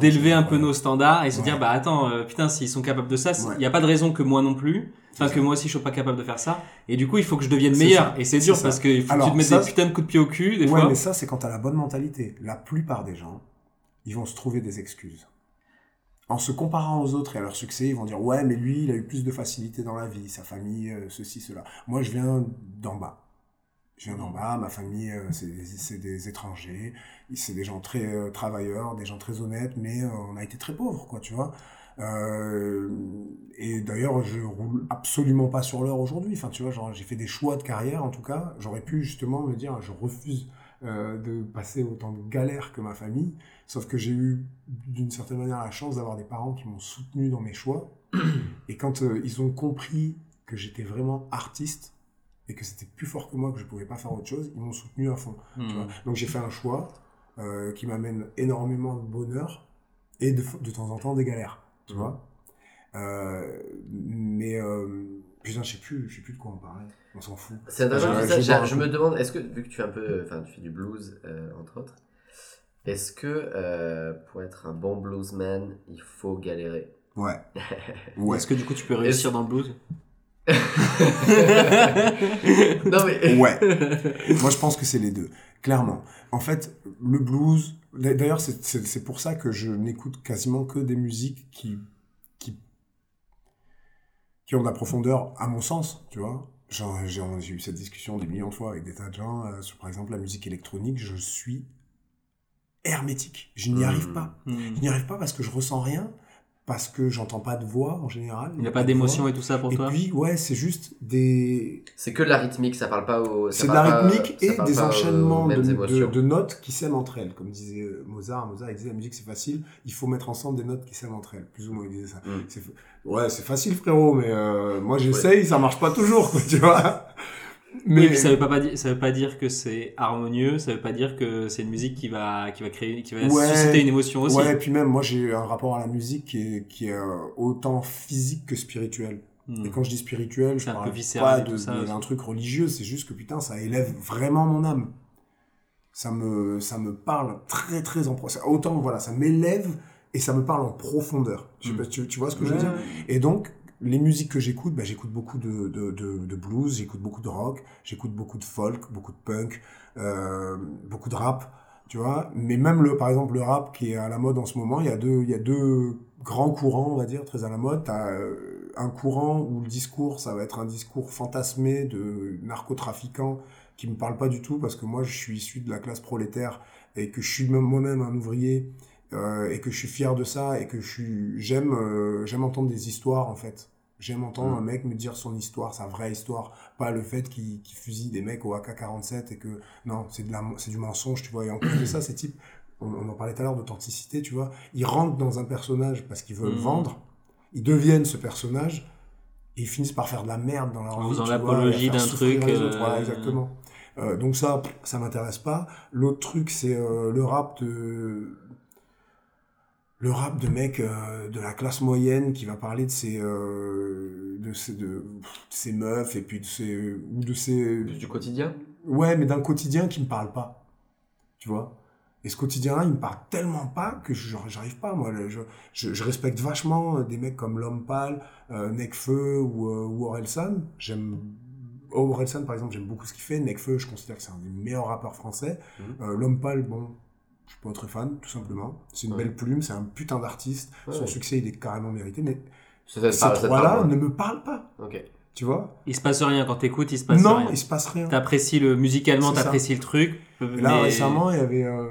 D'élever un peu nos standards et se Ouais. dire bah attends euh, putain s'ils sont capables de ça, il Ouais. n'y a pas de raison que moi non plus. Enfin que moi aussi je suis pas capable de faire ça et du coup il faut que je devienne meilleur ça. et c'est dur ça. parce faut que tu te mettes ça, des putains de coups de pied au cul des Ouais, fois. mais ça, c'est quand t'as la bonne mentalité. La plupart des gens, ils vont se trouver des excuses. En se comparant aux autres et à leur succès, ils vont dire ouais, mais lui, il a eu plus de facilité dans la vie, sa famille, euh, ceci, cela. Moi, je viens d'en bas. Je viens d'en bas, ma famille, euh, c'est des étrangers, c'est des gens très euh, travailleurs, des gens très honnêtes, mais euh, on a été très pauvres, quoi, tu vois. Et d'ailleurs, je roule absolument pas sur l'heure aujourd'hui. Enfin, tu vois, j'ai fait des choix de carrière, en tout cas. J'aurais pu justement me dire, je refuse de passer autant de galères que ma famille. Sauf que j'ai eu, d'une certaine manière, la chance d'avoir des parents qui m'ont soutenu dans mes choix. Et quand ils ont compris que j'étais vraiment artiste et que c'était plus fort que moi, que je pouvais pas faire autre chose, ils m'ont soutenu à fond. tu Hmm. vois. Donc j'ai fait un choix euh, qui m'amène énormément de bonheur et de, de temps en temps des galères, tu Mhm. vois. Euh, mais euh, putain, je sais plus, je sais plus de quoi on parlait. On s'en fout. C'est intéressant Je- je me demande, est-ce que, vu que tu fais un peu, enfin, tu fais du blues, euh, entre autres, est-ce que euh, pour être un bon bluesman, il faut galérer? Ouais. Ouais. Est-ce que du coup tu peux réussir dans le blues? Non mais. Ouais. Moi, je pense que c'est les deux. Clairement. En fait, le blues. D'ailleurs, c'est- pour ça que je n'écoute quasiment que des musiques qui, qui, qui ont de la profondeur, à mon sens, tu vois. Genre, J'ai eu cette discussion des millions de fois avec des tas de gens euh, sur, par exemple, la musique électronique. Je suis hermétique. Je n'y arrive pas. Hmm. Je n'y arrive pas parce que je ressens rien, parce que j'entends pas de voix en général. Il n'y a pas d'émotion et tout ça pour Et toi puis, ouais, c'est juste des, C'est que de la rythmique, ça parle pas au. c'est de la rythmique et des enchaînements de, notes qui s'aiment entre elles. Comme disait euh, Mozart, Mozart il disait la musique c'est facile, il faut mettre ensemble des notes qui s'aiment entre elles. Plus ou moins il disait ça. Mm. Ouais, c'est facile frérot, mais euh, moi j'essaye, ça marche pas toujours, quoi, tu vois. Mais Oui, ça veut pas, pas dire, ça veut pas dire que c'est harmonieux, ça veut pas dire que c'est une musique qui va, qui va créer, qui va Ouais. susciter une émotion aussi. ouais, et puis même moi j'ai un rapport à la musique qui est, qui est euh, autant physique que spirituel. Hmm. Et quand je dis spirituel, je parle pas de, ça de- d'un truc religieux, c'est juste que putain, ça élève vraiment mon âme. Ça me, ça me parle très très en profondeur. Autant voilà, ça m'élève et ça me parle en profondeur. Je sais Mm. pas, tu, tu vois ce que je veux dire? Et donc, les musiques que j'écoute, bah, j'écoute beaucoup de, de, blues, j'écoute beaucoup de rock, j'écoute beaucoup de folk, beaucoup de punk, euh, beaucoup de rap, tu vois. Mais même le, par exemple, le rap qui est à la mode en ce moment, il y a deux, il y a deux grands courants, on va dire, très à la mode. T'as euh, un courant où le discours, ça va être un discours fantasmé de narcotrafiquants qui me parle pas du tout parce que moi, je suis issu de la classe prolétaire et que je suis même moi-même un ouvrier euh, et que je suis fier de ça et que je suis j'aime euh, j'aime entendre des histoires en fait j'aime entendre Mm. un mec me dire son histoire sa vraie histoire pas le fait qu'il fusille des mecs au AK-47 et que non c'est de la c'est du mensonge tu vois et en plus de ça ces types on, on en parlait tout à l'heure d'authenticité tu vois ils rentrent dans un personnage parce qu'ils veulent Mm. vendre ils deviennent ce personnage et ils finissent par faire de la merde dans leur En vie faisant tu vois, l'apologie d'un truc, euh, voilà exactement euh, donc ça, ça m'intéresse pas. L'autre truc, c'est euh, le rap de le rap de mecs euh, de la classe moyenne qui va parler de ses euh, de ses de, pff, ses meufs et puis de ses ou de ses du quotidien? Ouais, mais d'un quotidien qui me parle pas. Tu vois? Et ce quotidien-là, il me parle tellement pas que je- j'arrive pas moi. Je, je, je respecte vachement des mecs comme L'Homme Pâle, euh, Nekfeu ou, euh, ou Orelsan. J'aime Orelsan par exemple, j'aime beaucoup ce qu'il fait. Nekfeu, je considère que c'est un des meilleurs rappeurs français. Euh, L'Homme Pâle, bon, je suis pas très fan, tout simplement. C'est une Ouais. belle plume, c'est un putain d'artiste. Ouais, Son ouais. succès, il est carrément mérité. Mais Ça, ces trois-là ne me parlent pas. Ok. Tu vois? Il se passe rien quand t'écoutes, il se passe Non, rien. il se passe rien. T'apprécies le musicalement, t'apprécies le truc. Et là, mais- récemment, il y avait euh,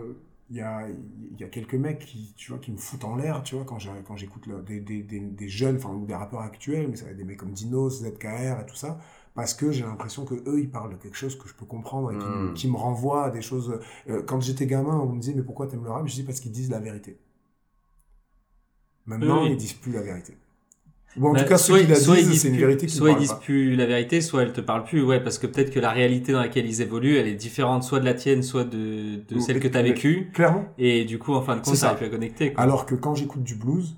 il y a, il y a quelques mecs qui, tu vois, qui me foutent en l'air, tu vois, quand j'ai- quand j'écoute le- des, des, des, des jeunes, enfin, des rappeurs actuels, mais ça va être des mecs comme Dinos, ZKR et tout ça, parce que j'ai l'impression que eux, ils parlent de quelque chose que je peux comprendre et qui, Mm. qui me renvoie à des choses. euh, quand j'étais gamin, on me disait, mais pourquoi t'aimes le rap? Je dis parce qu'ils disent la vérité. Maintenant, Oui, ils disent plus la vérité. Bon, en Bah, tout cas, soit- ceux qui la soit ils disent, disent c'est une plus- vérité qui Soit ils disent pas. plus la vérité, soit elle te parle plus. Ouais, parce que peut-être que la réalité dans laquelle ils évoluent, elle est différente soit de la tienne, soit de, celle que tu as vécue. Clairement. Et du coup, en fin de compte, ça. ça plus à connecter. Quoi. Alors que quand j'écoute du blues,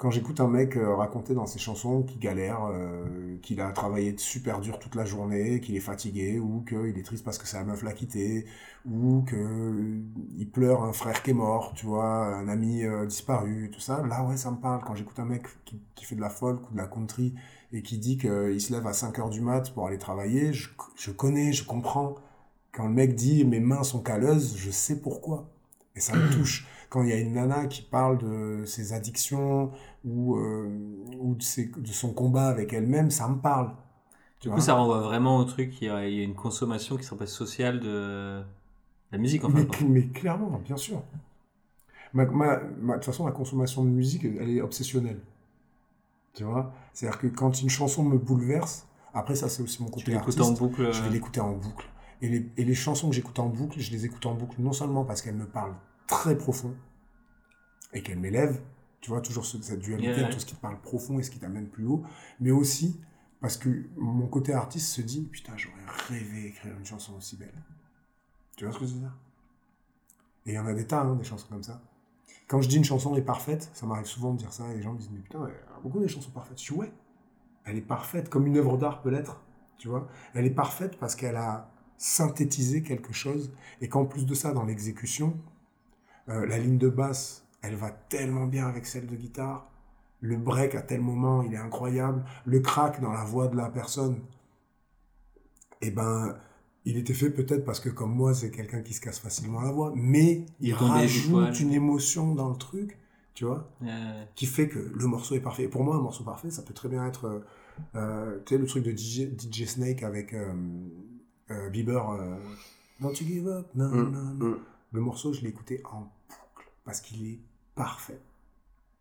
quand j'écoute un mec euh, raconter dans ses chansons qu'il galère, euh, qu'il a travaillé super dur toute la journée, qu'il est fatigué, ou qu'il est triste parce que sa meuf l'a quitté, ou que euh, pleure un frère qui est mort, tu vois, un ami euh, disparu, tout ça, là ouais ça me parle. Quand j'écoute un mec qui, qui fait de la folk ou de la country et qui dit qu'il se lève à 5 heures du mat pour aller travailler, je, je connais, je comprends. Quand le mec dit mes mains sont calleuses, je sais pourquoi. Et ça me touche. Quand il y a une nana qui parle de ses addictions ou, euh, ou de, ses- de son combat avec elle-même, ça me parle. Du coup, vois ça renvoie vraiment au truc. Il y a, il y a une consommation qui serait pas sociale de la musique, en mais, fait. mais clairement, bien sûr. De toute façon, la consommation de musique, elle est obsessionnelle. Tu vois? C'est-à-dire que quand une chanson me bouleverse, après ça c'est aussi mon côté artiste, en boucle. je vais euh, l'écouter en boucle. Et les, et les chansons que j'écoute en boucle, je les écoute en boucle non seulement parce qu'elles me parlent très profond et qu'elles m'élèvent, tu vois, toujours ce- cette dualité Yeah, entre ce qui te parle profond et ce qui t'amène plus haut, mais aussi parce que mon côté artiste se dit, putain, j'aurais rêvé d'écrire une chanson aussi belle. Tu vois ce que je veux dire? Et il y en a des tas, hein, des chansons comme ça. Quand je dis une chanson est parfaite, ça m'arrive souvent de dire ça, et les gens me disent, mais putain, il y a beaucoup de chansons parfaites. Je dis, ouais, elle est parfaite, comme une œuvre d'art peut l'être, tu vois. Elle est parfaite parce qu'elle a synthétisé quelque chose, et qu'en plus de ça, dans l'exécution, euh, la ligne de basse, elle va tellement bien avec celle de guitare. Le break à tel moment, il est incroyable. Le crack dans la voix de la personne, eh ben, il était fait peut-être parce que comme moi, c'est quelqu'un qui se casse facilement la voix, mais il rajoute une émotion dans le truc, tu vois, euh, qui fait que le morceau est parfait. Et pour moi, un morceau parfait, ça peut très bien être, euh, euh, tu sais, le truc de DJ, DJ Snake avec euh, euh, Bieber, euh, Don't you give up, non, Mm, non, non. Le morceau, je l'ai écouté en boucle parce qu'il est parfait.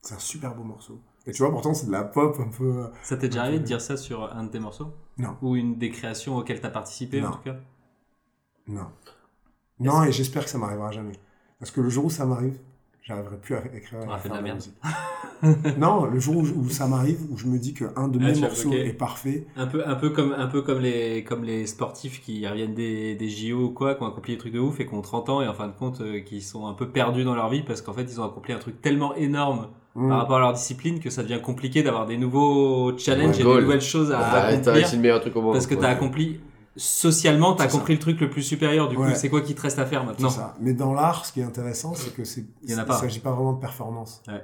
C'est un super beau morceau. Et tu vois, pourtant, c'est de la pop un peu. euh, Ça t'est déjà arrivé de dire ça sur un de tes morceaux? Non. Ou une des créations auxquelles t'as participé, en Non. tout cas? Non. Non, et j'espère que ça m'arrivera jamais. Parce que le jour où ça m'arrive, j'arriverai plus à écrire. On à a fait de faire la merde. musique. non, le jour où, où ça m'arrive, où je me dis qu'un de Ah, mes tu- morceaux ok. est parfait, Un peu, un peu comme, un peu comme les, comme les sportifs qui reviennent des, des JO ou quoi, qui ont accompli des trucs de ouf et qui ont 30 ans et en fin de compte, euh, qui sont un peu perdus dans leur vie parce qu'en fait, ils ont accompli un truc tellement énorme hmm, par rapport à leur discipline que ça devient compliqué d'avoir des nouveaux challenges Ouais, et des nouvelles choses à t'as accomplir réussi le meilleur truc au monde. parce que t'as accompli, socialement, t'as ça. compris le truc le plus supérieur. Du coup, c'est quoi qui te reste à faire maintenant ça. Mais dans l'art, ce qui est intéressant, c'est que c'est. Il pas. s'agit pas vraiment de performance. Ouais.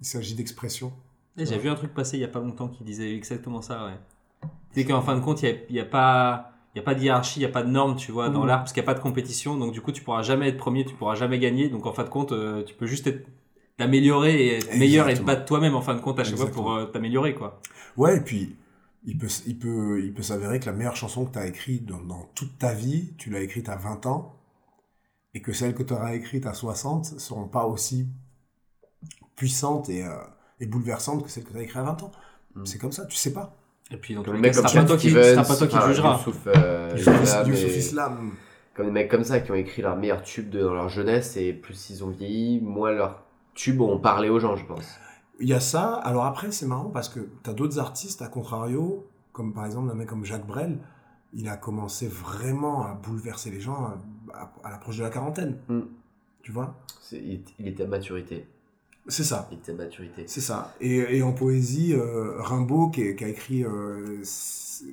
Il s'agit d'expression. Et J'ai vu un truc passer il y a pas longtemps qui disait exactement ça, ouais. C'est qu'en fin de compte, il y a, pas, il y a pas de hiérarchie, il y a pas de normes, tu vois, dans Mhm. l'art, parce qu'il n'y a pas de compétition. Donc du coup, tu pourras jamais être premier, tu pourras jamais gagner. Donc en fin de compte, euh, tu peux juste être t'améliorer et être meilleur et te battre toi-même en fin de compte à chaque fois pour euh, t'améliorer, quoi. Ouais, et puis, il peut, il peut, il peut s'avérer que la meilleure chanson que tu as écrite dans, dans toute ta vie, tu l'as écrite à 20 ans, et que celles que tu auras écrites à 60 seront pas aussi puissantes et, euh, et bouleversantes que celles que tu as écrites à 20 ans. Mm. C'est comme ça, tu sais pas. Et puis tous Comme les mecs ce comme pas toi qui, Stevens, pas toi qui enfin, jugera. Youssouf, euh, Youssouf Islam. Comme des mecs comme ça qui ont écrit leurs meilleurs tubes de- dans leur jeunesse et plus ils ont vieilli, moins leurs tubes ont parlé aux gens, je pense. Il y a ça. Alors après, c'est marrant parce que tu as d'autres artistes, à contrario, comme par exemple un mec comme Jacques Brel, il a commencé vraiment à bouleverser les gens à, l'approche de la quarantaine. Mm. Tu vois? C'est- Il, il était à maturité. C'est ça. Il était à maturité. C'est ça. Et, et en poésie, euh, Rimbaud, qui, qui a écrit euh,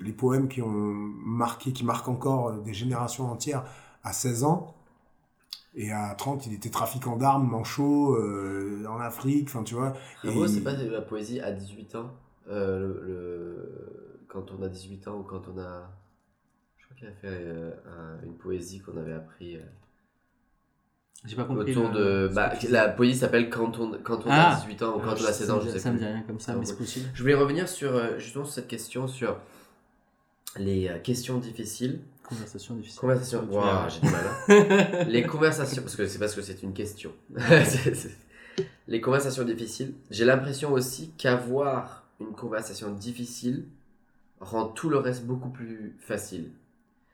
les poèmes qui ont marqué, qui marquent encore des générations entières à 16 ans. Et à 30, il était trafiquant d'armes, manchot, euh, en Afrique, enfin, tu vois. Rimbaud, Et c'est pas de la poésie à 18 ans euh, le, le- Quand on a 18 ans ou quand on a. Je crois qu'il a fait euh, un- une poésie qu'on avait appris euh, J'ai pas compris. autour le- de. Bah, la poésie s'appelle Quand on, quand on Ah. a 18 ans ou quand Ah, on a 16 ans, je sais Ça me dit rien comme ça, mais c'est possible. Je voulais revenir sur justement sur cette question sur les euh, questions difficiles. Conversation difficile. Conversation. Tu Ouah, verras. j'ai du mal. hein. les conversations, parce que c'est parce que c'est une question. C'est- c'est- les conversations difficiles. J'ai l'impression aussi qu'avoir une conversation difficile rend tout le reste beaucoup plus facile.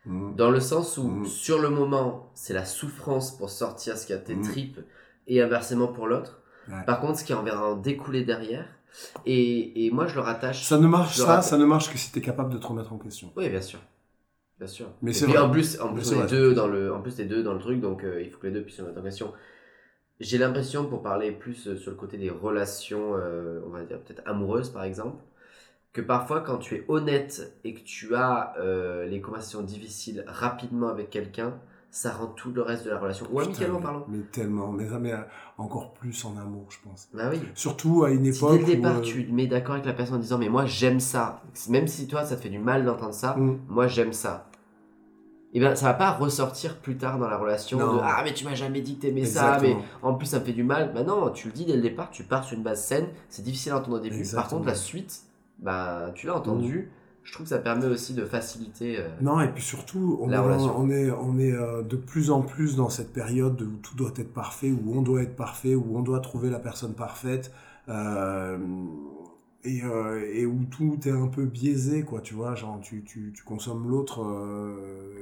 Mm. Dans le sens où, Mhm. sur le moment, c'est la souffrance pour sortir ce qui a tes Mhm. tripes et inversement pour l'autre. Ouais. Par contre, ce qui en va en découler derrière. Et, et moi, je le rattache. Ça ne marche, ça, ne marche que si t'es capable de te remettre en question. Oui, bien sûr. Bien sûr. Mais c'est vrai. en plus, en plus on est deux dans le, en plus, t'es deux dans le truc, donc euh, il faut que les deux puissent se mettre en question. J'ai l'impression, pour parler plus euh, sur le côté des relations, euh, on va dire peut-être amoureuses par exemple, que parfois quand tu es honnête et que tu as les conversations difficiles rapidement avec quelqu'un, ça rend tout le reste de la relation. Ou amicalement parlant. Mais tellement, mais, mais euh, encore plus en amour, je pense. Bah oui. Surtout à une Si époque dès le départ où, euh, tu te mets d'accord avec la personne en disant mais moi j'aime ça, même si toi ça te fait du mal d'entendre ça, mm, moi j'aime ça. Et bien ça va pas ressortir plus tard dans la relation Non. de ah mais tu m'as jamais dit que t'aimais ça, mais en plus ça me fait du mal. Bah non, tu le dis dès le départ, tu pars sur une base saine, c'est difficile à entendre au début. Par contre la suite, bah tu l'as entendu. Je trouve que ça permet aussi de faciliter. euh, Non, et puis surtout, on La est, on est, on est euh, de plus en plus dans cette période où tout doit être parfait, où on doit être parfait, où on doit trouver la personne parfaite, euh, et, et où tout est un peu biaisé, quoi, tu vois, genre tu, tu, tu consommes l'autre,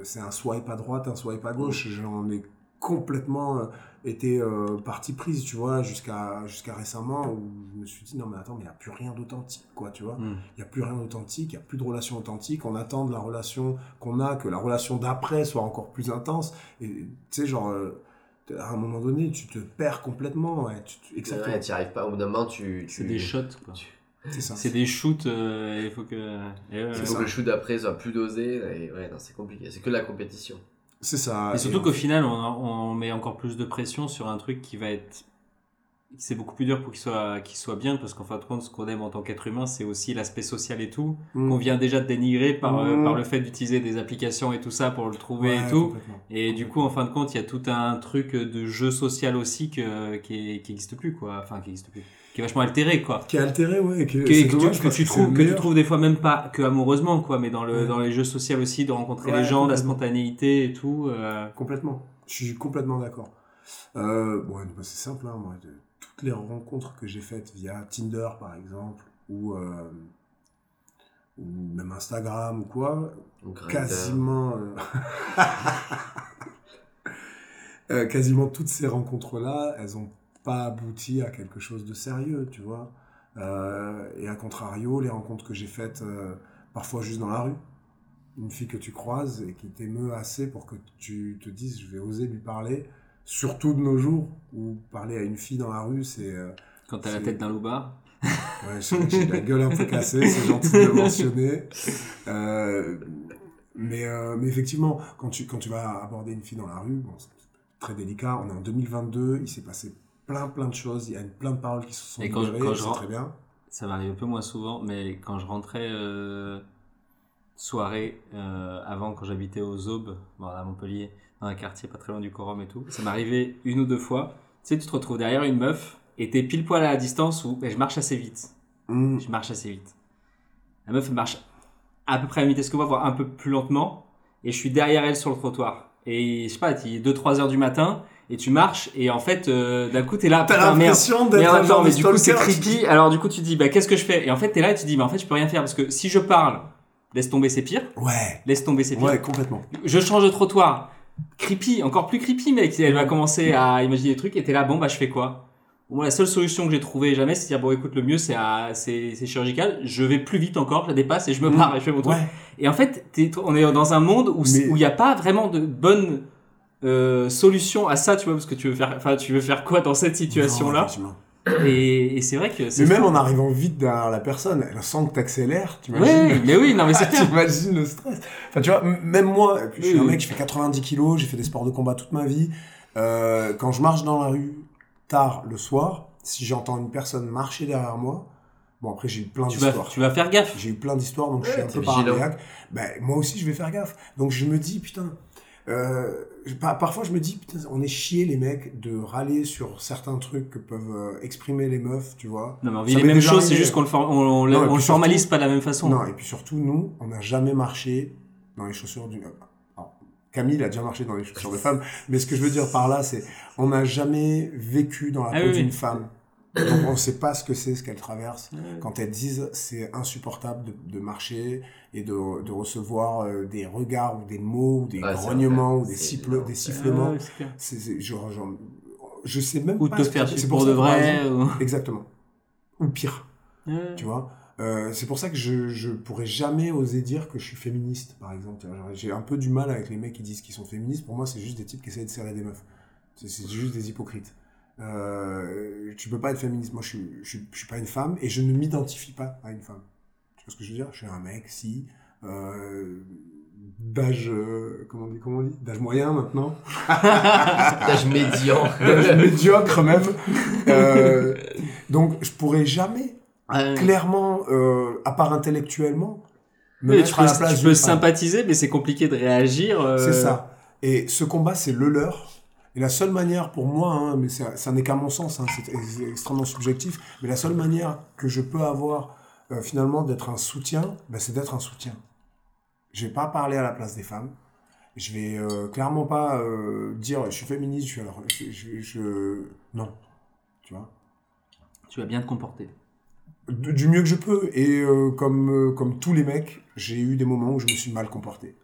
c'est un swipe à droite, un swipe à gauche, j'en ai complètement euh, été euh, partie prise, tu vois, jusqu'à jusqu'à récemment, où je me suis dit, non mais attends, mais il n'y a plus rien d'authentique, quoi, tu vois. Hmm. Il n'y a plus rien d'authentique, il n'y a plus de relation authentique. On attend de la relation qu'on a, que la relation d'après soit encore plus intense. Et tu sais, genre, euh, à un moment donné, tu te perds complètement. Ouais, tu- tu- exactement. Ouais, arrives pas. Au bout d'un moment, tu. C'est tu- des shots, quoi. c'est ça. C'est des shoots, euh, il faut que. Il faut que le shoot d'après soit plus dosé. Et ouais, non, c'est compliqué. C'est que de la compétition. C'est ça. Et surtout qu'au final, on, on met encore plus de pression sur un truc qui va être. C'est beaucoup plus dur pour qu'il soit, qu'il soit bien, parce qu'en fin de compte, ce qu'on aime en tant qu'être humain, c'est aussi l'aspect social et tout, Mm. qu'on vient déjà de dénigrer par, euh, Mm. par le fait d'utiliser des applications et tout ça pour le trouver Ouais, et tout. Et du coup, en fin de compte, il y a tout un truc de jeu social aussi que, qui, est- qui existe plus, quoi. Enfin, qui existe plus. Qui est vachement altéré, quoi. Qui est altéré, ouais. et Que, tu, que tu trouves, que tu trouves des fois même pas que amoureusement, quoi, mais dans, le, Ouais. dans les jeux sociaux aussi, de rencontrer Ouais, les gens, de la spontanéité et tout. euh, Complètement. Je suis complètement d'accord. Euh, bon, bah, c'est simple, hein, moi. de- toutes les rencontres que j'ai faites via Tinder, par exemple, ou, euh, ou même Instagram ou quoi, Grindr. quasiment euh, euh, quasiment toutes ces rencontres là elles ont pas abouti à quelque chose de sérieux tu vois Euh, et à contrario les rencontres que j'ai faites euh, parfois juste dans la rue une fille que tu croises et qui t'émeut assez pour que tu te dises je vais oser lui parler surtout de nos jours où parler à une fille dans la rue c'est euh, quand t'as la tête d'un loupard. Ouais, j'ai la gueule un peu cassée, c'est gentil de le mentionner. Euh, mais, euh, mais effectivement, quand tu, quand tu vas aborder une fille dans la rue, bon, c'est très délicat. On est en 2022, il s'est passé plein plein de choses, il y a plein de paroles qui se sont Et quand je- quand rentre- très bien. Ça m'arrive un peu moins souvent, mais quand je rentrais euh, soirée euh, avant, quand j'habitais aux Aubes, bon, à Montpellier, dans un quartier pas très loin du Corum et tout, ça m'arrivait une ou deux fois. Tu sais, tu te retrouves derrière une meuf et t'es pile poil à la distance où ben, je marche assez vite. Mmh. Je marche assez vite. La meuf marche à peu près à la vitesse que moi, voire un peu plus lentement, et je suis derrière elle sur le trottoir. Et je sais pas, il est 2-3 heures du matin, et tu marches, et en fait, euh, d'un coup, t'es là, T'as l'impression d'être un genre mais du coup, c'est creepy. Alors, du coup, tu te dis, bah, qu'est-ce que je fais? Et en fait, t'es là et tu te dis, bah, en fait, je peux rien faire parce que si je parle, laisse tomber, c'est pire. Ouais, Laisse tomber, c'est pire. ouais, complètement. Je change de trottoir. Creepy, encore plus creepy, mec. Elle va commencer à imaginer des trucs et t'es là, bon, bah, je fais quoi? Bon, la seule solution que j'ai trouvée jamais, c'est de dire, bon, écoute, le mieux, c'est c'est chirurgical. Je vais plus vite encore, je la dépasse et je me Mmh. barre et je fais mon truc. Ouais, Et en fait, on est dans un monde où il n'y a pas vraiment de bonne euh, solution à ça, tu vois, parce que tu veux faire, enfin, tu veux faire quoi dans cette situation-là. Et, et c'est vrai que. Mais même en arrivant vite derrière la personne, elle sent que t'accélères, tu Oui, imagines mais oui, non, mais c'est clair. T'imagines le stress. Enfin, tu vois, même moi, je suis Oui, un mec qui fait 90 kilos, j'ai fait des sports de combat toute ma vie. Euh, quand je marche dans la rue tard le soir, si j'entends une personne marcher derrière moi, bon après j'ai eu plein d'histoires. tu vas faire gaffe. J'ai eu plein d'histoires, donc je suis Ouais, un peu paranoïaque. Ben, moi aussi, je vais faire gaffe. Donc je me dis, putain, euh, par- parfois je me dis, putain, on est chiés les mecs de râler sur certains trucs que peuvent euh, exprimer les meufs, tu vois. Non, mais on Ça vit les mêmes choses, c'est juste qu'on le, for- on, on, Non, et on puis le formalise surtout- pas de la même façon. Non, et puis surtout, nous, on n'a jamais marché dans les chaussures d'une. Alors, Camille a déjà marché dans les chaussures de femme, mais ce que je veux dire par là, c'est on n'a jamais vécu dans la Ah peau oui, d'une oui. femme. Donc on ne sait pas ce que c'est, ce qu'elle traverse. Ouais. Quand elles disent c'est insupportable de, de marcher et de, de recevoir euh, des regards ou des mots ou des grognements ou des, siffle- des Ah sifflements. ouais, genre, genre, je sais même Ou pas. de te faire que- c'est pour de vrai. ou- Exactement. Ou pire, Ouais. tu vois. Euh, c'est pour ça que je, je pourrais jamais oser dire que je suis féministe, par exemple. J'ai un peu du mal avec les mecs qui disent qu'ils sont féministes. Pour moi, c'est juste des types qui essayent de serrer des meufs. C'est juste des hypocrites. Euh, tu peux pas être féministe. Moi, je suis, je, suis, je suis pas une femme et je ne m'identifie pas à une femme. Tu vois ce que je veux dire? Je suis un mec, si. Euh, d'âge. euh, comment on dit Comment on dit? D'âge moyen maintenant. D'âge médian. D'âge médiocre même. Euh, donc, je pourrais jamais clairement, euh, à part intellectuellement, me Oui, mettre tu peux, à la place tu peux sympathiser, mais c'est compliqué de réagir. euh, C'est ça. Et ce combat, c'est le leur. Et la seule manière pour moi, hein, mais ça, ça n'est qu'à mon sens, hein, c'est ex- extrêmement subjectif, mais la seule manière que je peux avoir euh, finalement d'être un soutien, ben, c'est d'être un soutien. Je vais pas parler à la place des femmes. Je vais euh, clairement pas euh, dire je suis féministe, je suis alors je, je- je- non, tu vois? Tu vas bien te comporter. Du du mieux que je peux. Et comme, comme tous les mecs, j'ai eu des moments où je me suis mal comporté.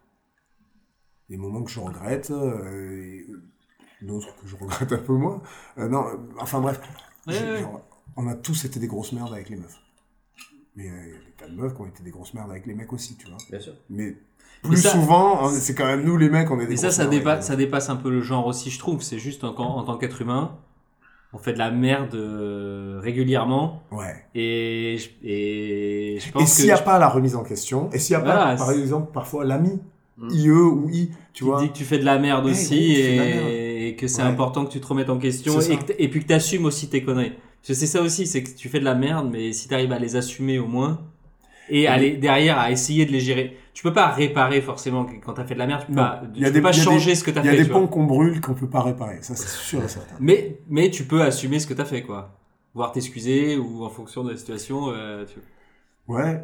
Des moments que je regrette, et d'autres que je regrette un peu moins. Euh, non, euh, enfin bref. Ouais, ouais. genre, on a tous été des grosses merdes avec les meufs. Mais euh, il y a des tas de meufs qui ont été des grosses merdes avec les mecs aussi, tu vois. Bien sûr. Mais plus ça- souvent, hein, c'est quand même nous les mecs, on est des Et ça, ça, ça dépasse un peu le genre aussi, je trouve. C'est juste en, en tant qu'être humain, on fait de la merde euh, régulièrement. Ouais. Et, je- et je Et pense s'il que n'y a je- pas la remise en question, et s'il n'y a Voilà, pas, par exemple, parfois l'ami, Mm. IE ou I, tu qui vois. dit que tu fais de la merde aussi et. Et que c'est Ouais. important que tu te remettes en question et, que et puis que tu assumes aussi tes conneries. Parce que c'est ça aussi, c'est que tu fais de la merde, mais si tu arrives à les assumer au moins et aller derrière à essayer de les gérer. Tu peux pas réparer forcément quand tu as fait de la merde, tu peux Non. pas, Il y a tu des- peux pas y a changer des- ce que tu as Il y a fait. des ponts qu'on brûle qu'on peut pas réparer, ça c'est sûr et certain. Mais, mais tu peux assumer ce que tu as fait, quoi. Voire t'excuser ou en fonction de la situation. euh, tu- Ouais,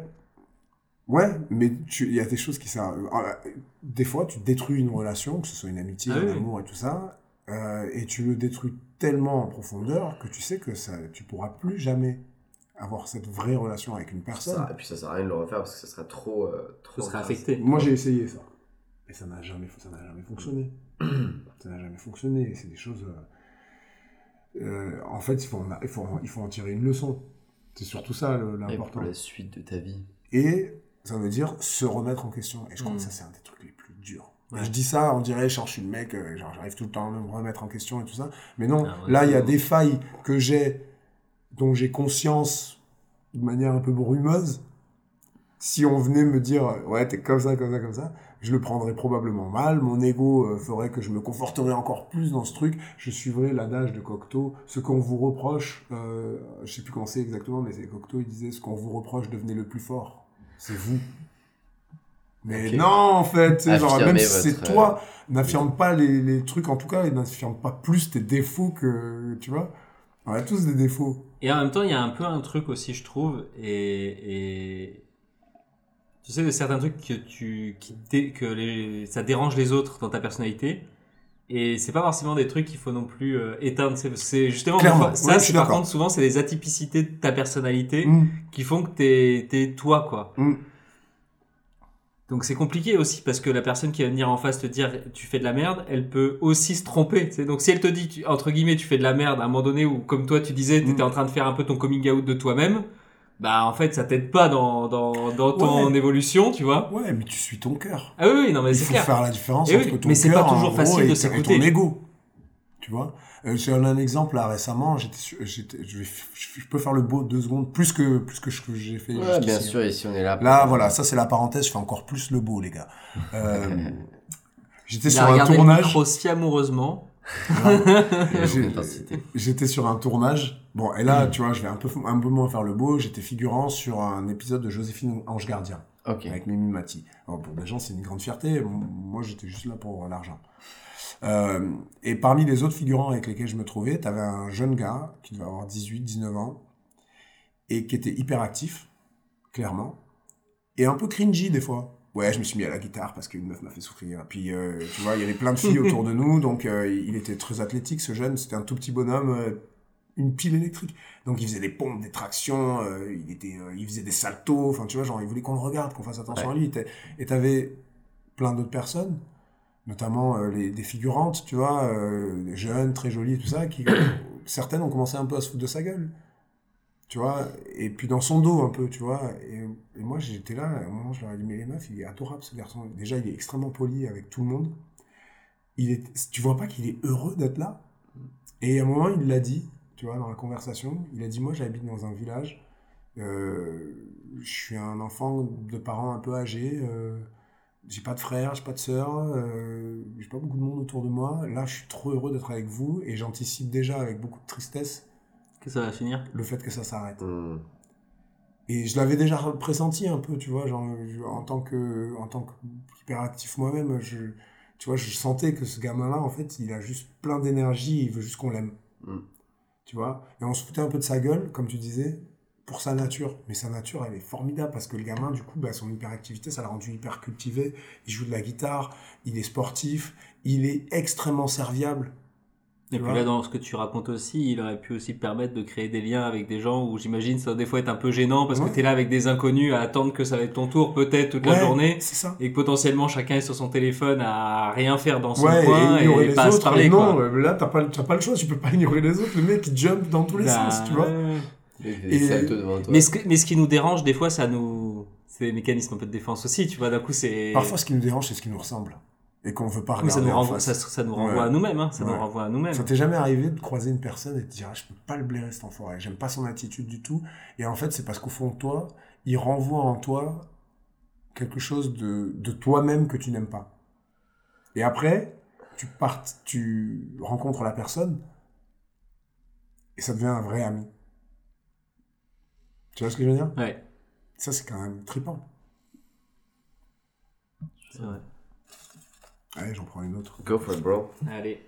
ouais, mais il y a des choses qui ça. euh, Des fois, tu détruis une relation, que ce soit une amitié, Ah un oui. amour et tout ça, euh, et tu le détruis tellement en profondeur que tu sais que ça, tu pourras plus jamais avoir cette vraie relation avec une personne. Ça, et puis ça sert à rien de le refaire parce que ça serait trop. euh, trop affecté. Moi, j'ai essayé ça, et ça n'a jamais, ça n'a jamais fonctionné. ça n'a jamais fonctionné. C'est des choses. euh, en fait, il faut, en, il faut, en- il faut en tirer une leçon. C'est surtout ça l'important. pour la suite de ta vie. Et ça veut dire se remettre en question. Et je crois Mm. que ça, c'est un des trucs les plus durs. Ouais. Je dis ça, on dirait, genre, je suis le mec, euh, genre, j'arrive tout le temps à me remettre en question et tout ça. Mais non, Ah ouais, là, il y a des failles que j'ai, dont j'ai conscience de manière un peu brumeuse. Si on venait me dire, euh, ouais, t'es comme ça, comme ça, comme ça, je le prendrais probablement mal. Mon ego euh, ferait que je me conforterais encore plus dans ce truc. Je suivrais l'adage de Cocteau. Ce qu'on vous reproche, euh, je sais plus comment c'est exactement, mais c'est Cocteau, il disait, ce qu'on vous reproche, devenez le plus fort. C'est vous. Mais non, en fait, tu sais, genre, même si c'est votre, euh, toi, n'affirme pas les, les trucs, en tout cas, et n'affirme pas plus tes défauts que, tu vois. On a tous des défauts. Et en même temps, il y a un peu un truc aussi, je trouve, et, et tu sais, de certains trucs que tu, qui dé- que les, ça dérange les autres dans ta personnalité. Et c'est pas forcément des trucs qu'il faut non plus euh, éteindre. C'est- C'est justement, Clairement. parfois- Ouais, ça, c'est par contre, souvent, c'est des atypicités de ta personnalité Mm. qui font que t'es, t'es toi, quoi. Mm. Donc c'est compliqué aussi parce que la personne qui va venir en face te dire tu fais de la merde, elle peut aussi se tromper. Donc si elle te dit tu- entre guillemets tu fais de la merde à un moment donné ou comme toi tu disais tu étais Mm. en train de faire un peu ton coming out de toi-même, bah en fait ça t'aide pas dans, dans, dans ton Ouais. évolution, tu vois. Ouais, mais tu suis ton cœur. Ah oui, oui non mais Il c'est faut clair. faire la différence Eh oui, entre ton mais c'est cœur, pas toujours facile de et, et s'écouter. ton ego. Tu vois? Euh, J'ai un, un exemple là récemment. J'étais, je, peux faire le beau deux secondes plus que plus que j'ai fait. Ouais, bien sûr, ici on est là. Là, voilà, ça c'est la parenthèse. Je fais encore plus le beau, les gars. Euh, j'étais sur a un le tournage. micro si amoureusement. Et. J'étais sur un tournage. Bon, et là, tu vois, je vais un peu, un peu moins faire le beau. J'étais figurant sur un épisode de Joséphine Ange Gardien avec Mimi Mati. Alors, pour des gens, c'est une grande fierté. Moi, j'étais juste là pour l'argent. Euh, et parmi les autres figurants avec lesquels je me trouvais, t'avais un jeune gars qui devait avoir 18, 19 ans et qui était hyper actif, clairement, et un peu cringy des fois. Ouais, je me suis mis à la guitare parce qu'une meuf m'a fait souffrir. Puis, euh, tu vois, il y avait plein de filles autour de nous, donc euh, il était très athlétique, ce jeune. C'était un tout petit bonhomme, une pile électrique. Donc il faisait des pompes, des tractions, euh, il, était, euh, il faisait des saltos. Enfin, tu vois, genre, il voulait qu'on le regarde, qu'on fasse attention à lui. Et t'avais plein d'autres personnes, notamment euh, les, des figurantes, tu vois, euh, des jeunes, très jolies, tout ça, qui, certaines ont commencé un peu à se foutre de sa gueule. Tu vois, et puis dans son dos un peu, tu vois. Et, moi, j'étais là, à un moment, je leur ai dit, mais les meufs, il est adorable ce garçon. Déjà, il est extrêmement poli avec tout le monde. Il est, tu vois pas qu'il est heureux d'être là? Et à un moment, il l'a dit, tu vois, dans la conversation, il a dit, moi, j'habite dans un village, euh, je suis un enfant de parents un peu âgés, j'ai pas de frère, j'ai pas de sœur, euh, j'ai pas beaucoup de monde autour de moi. Là, je suis trop heureux d'être avec vous et j'anticipe déjà avec beaucoup de tristesse Que ça va finir le fait que ça s'arrête. Hmm. Et je l'avais déjà pressenti un peu, tu vois, genre, je- en tant que, en tant qu'hyperactif moi-même, je, tu vois, je sentais que ce gamin-là, en fait, il a juste plein d'énergie, il veut juste qu'on l'aime. Mm. Tu vois? Et on se foutait un peu de sa gueule, comme tu disais, pour sa nature. Mais sa nature, elle est formidable parce que le gamin, du coup, bah, son hyperactivité, ça l'a rendu hyper cultivé. Il joue de la guitare, il est sportif, il est extrêmement serviable. Et puis là, dans ce que tu racontes aussi, il aurait pu aussi permettre de créer des liens avec des gens où j'imagine ça des fois être un peu gênant parce Ouais. que tu es là avec des inconnus à attendre que ça va être ton tour peut-être toute la journée C'est ça. et que potentiellement chacun est sur son téléphone à rien faire dans son Ouais, coin et et, ignorer les pas à se autres. parler non, quoi. euh, là, t'as pas, t'as pas le choix, tu peux pas ignorer les autres. Le mec, il jump dans tous les Bah, sens, tu vois. Et- devant toi. Mais ce, que- mais ce qui nous dérange des fois, ça nous. C'est des mécanismes un peu de défense aussi, tu vois. D'un coup, c'est. Parfois, ce qui nous dérange, c'est ce qui nous ressemble. Et qu'on veut pas ça regarder nous renvoie, ça, face. ça nous renvoie Ouais. à nous-mêmes, hein. Ça nous Ouais. renvoie à nous-mêmes. Ça t'est jamais arrivé de croiser une personne et de te dire, ah, je peux pas le blairer cet enfoiré, j'aime pas son attitude du tout. Et en fait, c'est parce qu'au fond de toi, il renvoie en toi quelque chose de, de toi-même que tu n'aimes pas. Et après, tu partes, tu rencontres la personne et ça devient un vrai ami. Tu vois ce que je veux dire? Ouais, Ça, c'est quand même trippant. c'est vrai. Allez, j'en prends une autre. Go for it, bro. Allez.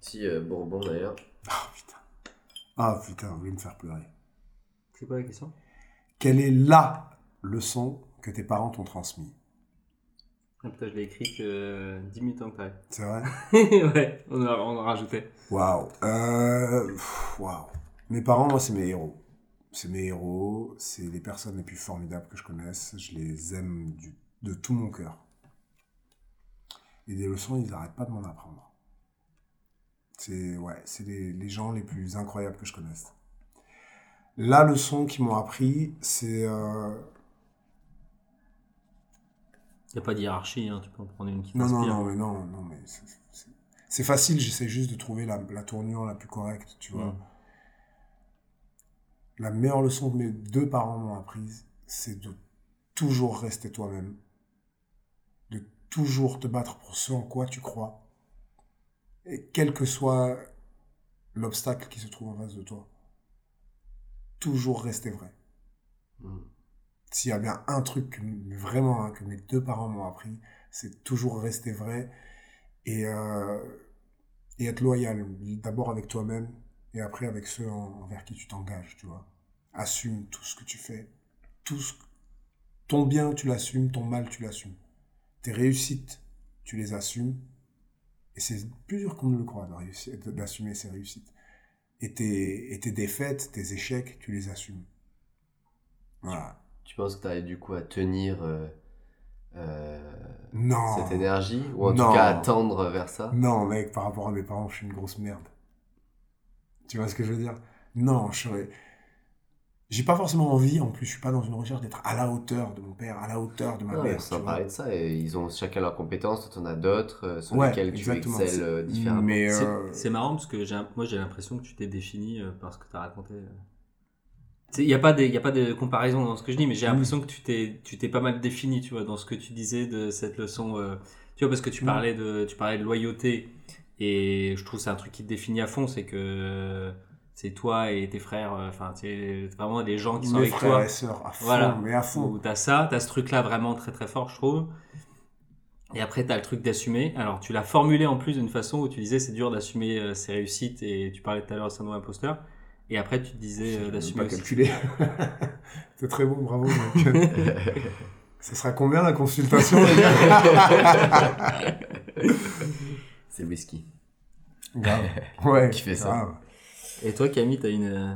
Petit euh, bourbon d'ailleurs. Ah putain. Ah putain, vous voulez me faire pleurer. C'est quoi la question? Quelle est LA leçon que tes parents t'ont transmise? Ah, Putain, je l'ai écrite euh, 10 minutes en que C'est vrai? Ouais, on en on en rajoutait. Waouh. Euh, Waouh. Mes parents, moi, c'est mes héros. C'est mes héros. C'est les personnes les plus formidables que je connaisse. Je les aime du- de tout mon cœur. Et des leçons, ils n'arrêtent pas de m'en apprendre. C'est ouais, les, les gens les plus incroyables que je connaisse. La leçon qu'ils m'ont appris, c'est euh, Il n'y a pas de hiérarchie, hein. tu peux en prendre une qui Non, non, non, mais non, non, mais c'est- facile, j'essaie juste de trouver la, la tournure la plus correcte, tu vois. Mm. La meilleure leçon que mes deux parents m'ont apprise, c'est de toujours rester toi-même, de toujours te battre pour ce en quoi tu crois, et quel que soit l'obstacle qui se trouve en face de toi, toujours rester vrai. Mm. S'il y a bien un truc que, vraiment hein, que mes deux parents m'ont appris, c'est toujours rester vrai et, euh, et être loyal. D'abord avec toi-même et après avec ceux en- envers qui tu t'engages, tu vois. Assume tout ce que tu fais. Tout ce- ton bien, tu l'assumes. Ton mal, tu l'assumes. Tes réussites, tu les assumes. Et c'est plus dur qu'on ne le croit d'assumer ses réussites. Et tes, et tes défaites, tes échecs, tu les assumes. Voilà. Tu penses que tu arrives du coup à tenir euh, euh, Non. cette énergie? Ou en Non. tout cas à tendre vers ça? Non, mec, par rapport à mes parents, je suis une grosse merde. Tu vois ce que je veux dire? Non, je serais... J'ai pas forcément envie, en plus, je suis pas dans une recherche d'être à la hauteur de mon père, à la hauteur de ma Non, mère. vois. parler de ça, et ils ont chacun leurs compétences, toi t'en as d'autres euh, sur Ouais, lesquelles tu excelles euh, différemment. Mais C'est- euh, C'est marrant parce que moi j'ai l'impression que tu t'es défini euh, par ce que tu as raconté. Il n'y a, pas y a pas de comparaison dans ce que je dis, mais j'ai l'impression que tu t'es tu t'es pas mal défini tu vois, dans ce que tu disais de cette leçon. euh, tu vois, parce que tu parlais, de, tu parlais de loyauté et je trouve que c'est un truc qui te définit à fond, c'est que c'est toi et tes frères, euh, enfin, c'est vraiment les gens qui sont mes avec frères toi. et sœurs, à fond, Voilà. mais à fond. Où t'as ça, t'as ce truc-là vraiment très très fort, je trouve. Et après, tu as le truc d'assumer. Alors, tu l'as formulé en plus d'une façon où tu disais c'est dur d'assumer euh, ses réussites et tu parlais tout à l'heure de syndrome imposteur. Et après, tu te disais euh, d'assumer pas calculé. C'est très bon, bravo. Ça sera combien la consultation C'est le whisky. Grave. Ouais. Qui fait ça. grave. Et toi, Camille, t'as une, euh,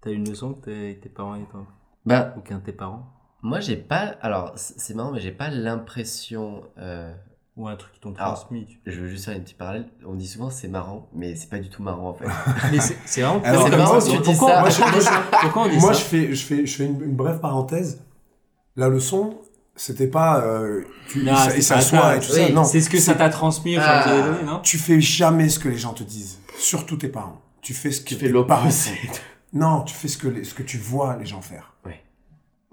t'as une leçon que tes parents et toi? Bah, Ou qu'un de tes parents? moi, j'ai pas. Alors, c'est marrant, mais j'ai pas l'impression. euh, Ou un truc qui t'ont transmis Je veux juste faire une petite parallèle. On dit souvent c'est marrant, mais c'est pas du tout marrant en fait. Mais c'est Alors, c'est marrant ça, tu dis pourquoi, ça. moi, je- moi, je- pourquoi on dit Moi, ça je fais, je fais, je fais une, une brève parenthèse. La leçon, c'était pas. Euh, tu, Non, s'assoit ça. et tout Oui, ça. Non. C'est ce que ça t'a transmis et Ah. non? Tu fais jamais ce que les gens te disent. Surtout tes parents. Tu fais ce que Tu fais l'opposé. Non, tu fais ce que, les- ce que tu vois les gens faire.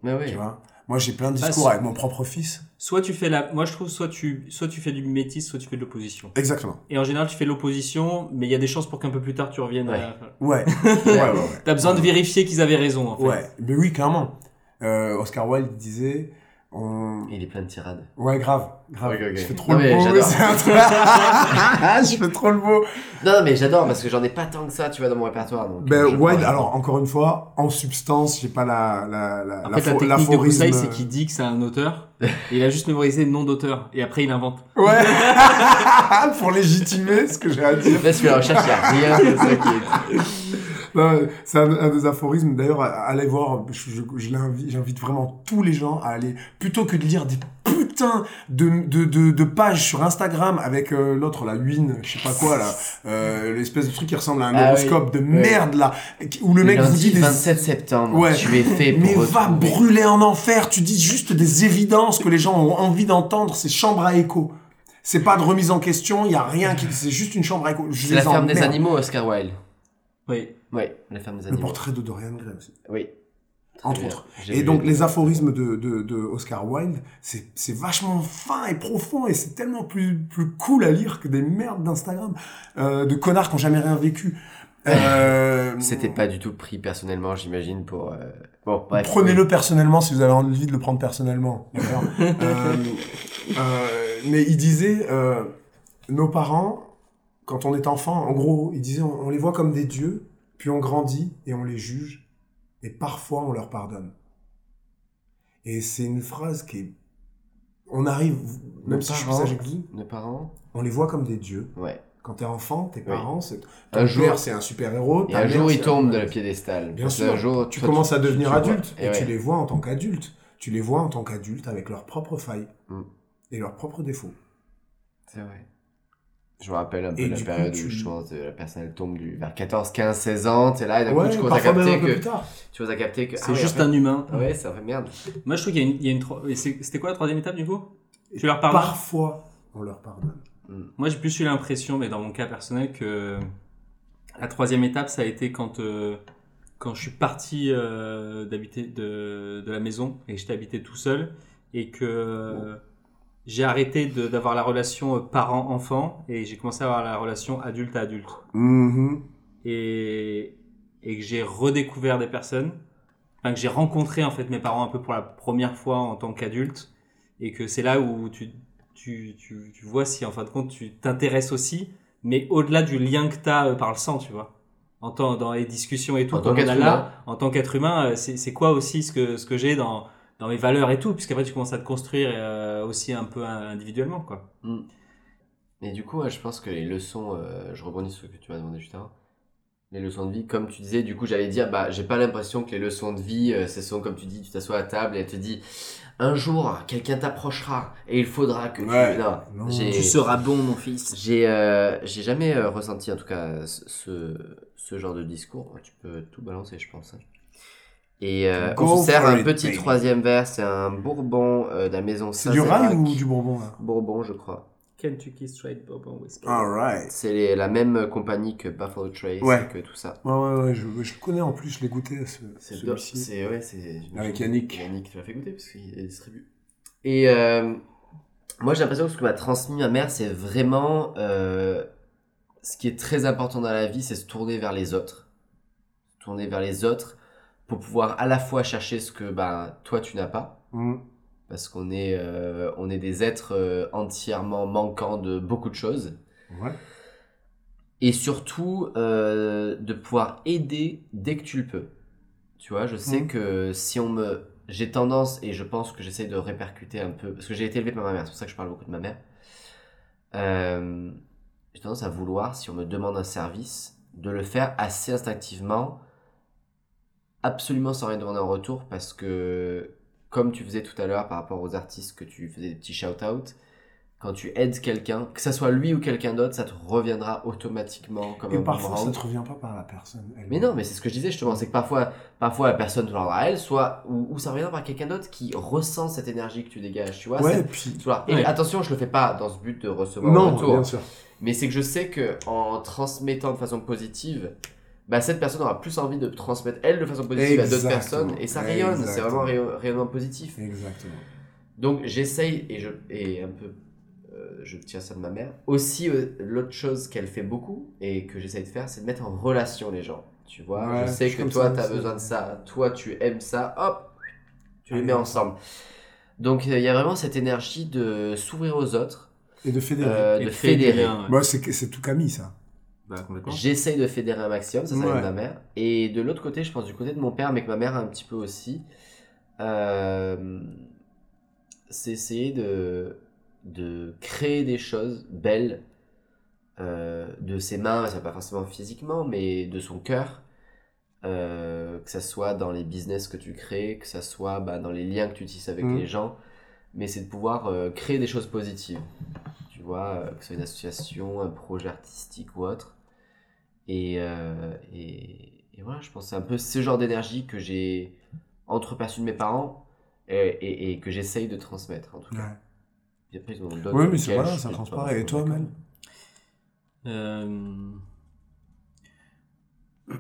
Mais oui. Tu vois? Moi, j'ai plein de Ah, discours avec mon propre fils. Soit tu fais la, moi je trouve soit tu, soit tu fais du mimétisme, soit tu fais de l'opposition. Exactement. Et en général, tu fais de l'opposition, mais il y a des chances pour qu'un peu plus tard tu reviennes. Ouais. À... Ouais. ouais, ouais, ouais. T'as besoin de vérifier qu'ils avaient raison. En fait. Ouais, mais oui, clairement. Euh, Oscar Wilde disait. On... Il est plein de tirades. Ouais, grave. grave. Ok, ok. Je fais trop Non, le mais beau. un truc- je fais trop le beau. Non, non, mais j'adore parce que j'en ai pas tant que ça, tu vois, dans mon répertoire. Donc, Ben, euh, prends- alors encore une fois, en substance, j'ai pas la. la, la En la fait, la technique de Broussailles, c'est qu'il dit que c'est un auteur, et il a juste mémorisé le nom d'auteur, et après il invente. Ouais. Pour légitimer ce que j'ai à dire. Là, je fais la recherche, il y a rien de ça qui est. Non, C'est un, un des aphorismes. D'ailleurs, allez voir. Je, je- je l'invite- j'invite vraiment tous les gens à aller plutôt que de lire des putains de de, de, de pages sur Instagram avec euh, l'autre là, Win, je sais pas quoi là, euh, l'espèce de truc qui ressemble à un Ah horoscope de merde là, où le mec vous dit des 27 septembre, Ouais. tu es fait pour Mais va brûler en enfer, tu dis juste des évidences que les gens ont envie d'entendre, c'est chambre à écho. C'est pas de remise en question, il y a rien qui c'est juste une chambre à écho. Je C'est la ferme des animaux, Oscar Wilde. Oui. Oui, la ferme des Le animaux. portrait de Dorian Gray aussi, Oui. Très entre bien. autres. Et donc les- aphorismes de, de, de Oscar Wilde, c'est c'est vachement fin et profond et c'est tellement plus plus cool à lire que des merdes d'Instagram euh, de connards qui ont jamais rien vécu. Euh, C'était pas du tout pris personnellement, j'imagine, pour. euh, Bon, bref. Prenez-le personnellement si vous avez envie de le prendre personnellement. Euh, euh, Mais il disait, euh, nos parents, quand on est enfant, en gros, il disait, on, on les voit comme des dieux, puis on grandit et on les juge, et parfois on leur pardonne. Et c'est une phrase qui est... On arrive, même Nos si je suis plus âgé que vous, parents on les voit comme des dieux. Ouais. Quand t'es enfant, tes parents, c'est... Un Ton jour- père, c'est un super-héros. Et ta un mère, jour, c'est ils un- tombent de la piédestal. Bien Parce sûr. qu'un jour, tu toi, commences à devenir tu vois. adulte et, Et tu ouais. les vois en tant qu'adulte. Tu les vois en tant qu'adulte avec leurs propres failles Mm. et leurs propres défauts. C'est vrai. Je me rappelle un peu Et la coup, période tu- où je pense la personne elle tombe du, vers 14, 15, 16 ans, t'es là et d'un coup tu commences à capter un peu que. plus tard. Tu commences à capter que. C'est juste un humain. Ah ouais, ça fait merde. Moi, je trouve qu'il y a une, il y a une tro- et c'est- C'était quoi la troisième étape du coup? Tu leur pardonnes Parfois, on leur pardonne. Moi, j'ai plus eu l'impression, mais dans mon cas personnel, que la troisième étape, ça a été quand, euh, quand je suis parti euh, d'habiter de, de la maison et que j'étais habité tout seul et que j'ai arrêté de- d'avoir la relation euh, parent-enfant et j'ai commencé à avoir la relation adulte-adulte. Mhm. Et, et que j'ai redécouvert des personnes, enfin que j'ai rencontré en fait mes parents un peu pour la première fois en tant qu'adulte et que c'est là où tu, tu, tu, tu vois si en fin de compte tu t'intéresses aussi, mais au-delà du lien que tu as par le sang, tu vois. En tant, dans les discussions et tout, En tant qu'être a humain. là, en tant qu'être humain, euh, c'est c'est quoi aussi ce que, ce que j'ai dans, dans mes valeurs et tout, puisqu'après tu commences à te construire euh, aussi un peu individuellement, quoi. Et du coup, je pense que les leçons, euh, je rebondis sur ce que tu m'as demandé juste avant. Les leçons de vie, comme tu disais, du coup, j'allais dire, bah, j'ai pas l'impression que les leçons de vie, euh, ce sont comme tu dis, tu t'assois à table et elle te dit, un jour, quelqu'un t'approchera et il faudra que Ouais. tu. Non, Tu seras bon, mon fils. J'ai euh, j'ai jamais euh, ressenti, en tout cas, ce- ce, ce genre de discours. Tu peux tout balancer, je pense. hein. Et euh, on se sert un it, petit baby. troisième verre, c'est un bourbon euh, de la maison C'est du rye Saint-Sérac. ou du bourbon là Bourbon, je crois. Kentucky Straight Bourbon Whiskey. Alright. C'est les- la même compagnie que Buffalo Trace, Ouais. que tout ça. Ouais, ouais, ouais, je, je le connais en plus, je l'ai goûté ce, C'est do- celui-ci. c'est ouais, c'est Avec Yannick. Yannick, tu l'as fait goûter parce qu'il est distribué. Et euh, moi, j'ai l'impression que ce que m'a transmis ma mère, c'est vraiment euh, ce qui est très important dans la vie, c'est se tourner vers les autres, Se tourner vers les autres pour pouvoir à la fois chercher ce que bah toi tu n'as pas Mhm. parce qu'on est, euh, on est des êtres euh, entièrement manquants de beaucoup de choses. Ouais. Et surtout, euh, de pouvoir aider dès que tu le peux. Tu vois, je sais Mhm. que si on me... J'ai tendance, et je pense que j'essaie de répercuter un peu, parce que j'ai été élevé par ma mère, c'est pour ça que je parle beaucoup de ma mère. J'ai tendance à vouloir, si on me demande un service, de le faire assez instinctivement, absolument sans rien demander en retour, parce que, comme tu faisais tout à l'heure par rapport aux artistes que tu faisais des petits shout-out, quand tu aides quelqu'un, que ça soit lui ou quelqu'un d'autre, ça te reviendra automatiquement comme Et un parfois, boomerang. ça te revient pas par la personne. elle. Mais non, mais c'est ce que je disais justement, c'est que parfois, parfois la personne te l'endra à elle, soit, ou, ou ça revient par quelqu'un d'autre qui ressent cette énergie que tu dégages, tu vois. Ouais, c'est- puis. tu vois. Et Ouais. attention, je le fais pas dans ce but de recevoir un Non, retour, bien sûr. mais c'est que je sais que en transmettant de façon positive, bah, cette personne aura plus envie de transmettre elle de façon positive à d'autres personnes, et ça rayonne, c'est vraiment un rayon- rayonnement positif. Exactement. Donc j'essaye, et, je, et un peu, euh, je tiens ça de ma mère, aussi euh, l'autre chose qu'elle fait beaucoup, et que j'essaye de faire, c'est de mettre en relation les gens. Tu vois, Ouais, je sais que toi, tu as besoin de ça, toi, tu aimes ça, hop, tu les Allez, mets ensemble. Donc il y a vraiment cette énergie de s'ouvrir aux autres, Et de fédérer. euh, Et de fédérer. ouais. Moi, c'est c'est tout Camille, ça. Bah. J'essaye de fédérer un maximum, ça, ça vient de Ouais. ma mère. Et de l'autre côté, je pense du côté de mon père, mais que ma mère a un petit peu aussi, euh, c'est essayer de, de créer des choses belles euh, de ses mains, ça pas forcément physiquement, mais de son cœur. Euh, que ça soit dans les business que tu crées, que ça soit bah, dans les liens que tu tisses avec Mhm. les gens, mais c'est de pouvoir euh, créer des choses positives. Tu vois, euh, que ce soit une association, un projet artistique ou autre. Et, euh, et, et voilà, je pense que c'est un peu ce genre d'énergie que j'ai entreperçu de mes parents et, et, et que j'essaye de transmettre en tout cas. Ouais. Et après, ils ont d'autres Oui, mais c'est voilà, ça transparaît. Et toi. Mel? Euh,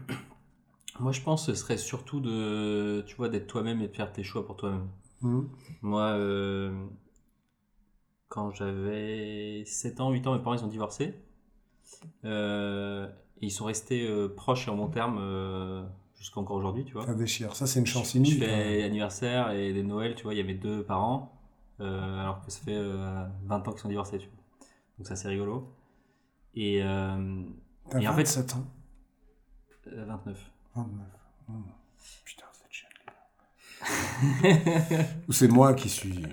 Moi, je pense que ce serait surtout de, tu vois, d'être toi-même et de faire tes choix pour toi-même. Mhm. Moi, euh, quand j'avais 7 ans, 8 ans, mes parents, ils ont divorcé. Euh, et ils sont restés euh, proches et en bon terme euh, jusqu'à encore aujourd'hui, tu vois. Ça déchire. Ça, c'est une chance Je inouïe. fais anniversaire et des Noëls, tu vois, il y avait deux parents, euh, alors que ça fait euh, 20 ans qu'ils sont divorcés, tu vois. Donc ça, c'est rigolo. Et euh, Et en fait- 27 ans. euh, 29. 29. Mmh. Putain. Ou c'est moi qui suis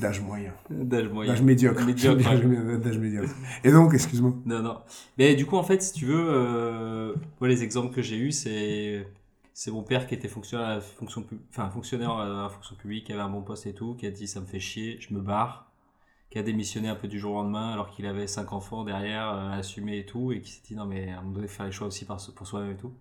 d'âge moyen. D'âge moyen. D'âge médiocre. Médiocre, D'âge ouais. d'âge médiocre. Et donc, excuse-moi. Non, non. Mais du coup, en fait, si tu veux, euh, moi, les exemples que j'ai eus, c'est c'est mon père qui était fonctionnaire à la fonction, enfin, fonctionnaire à la fonction publique, qui avait un bon poste et tout, qui a dit ça me fait chier, je me barre, qui a démissionné un peu du jour au lendemain alors qu'il avait cinq enfants derrière euh, à assumer et tout, et qui s'est dit non mais à un moment donné faire les choix aussi pour soi-même et tout.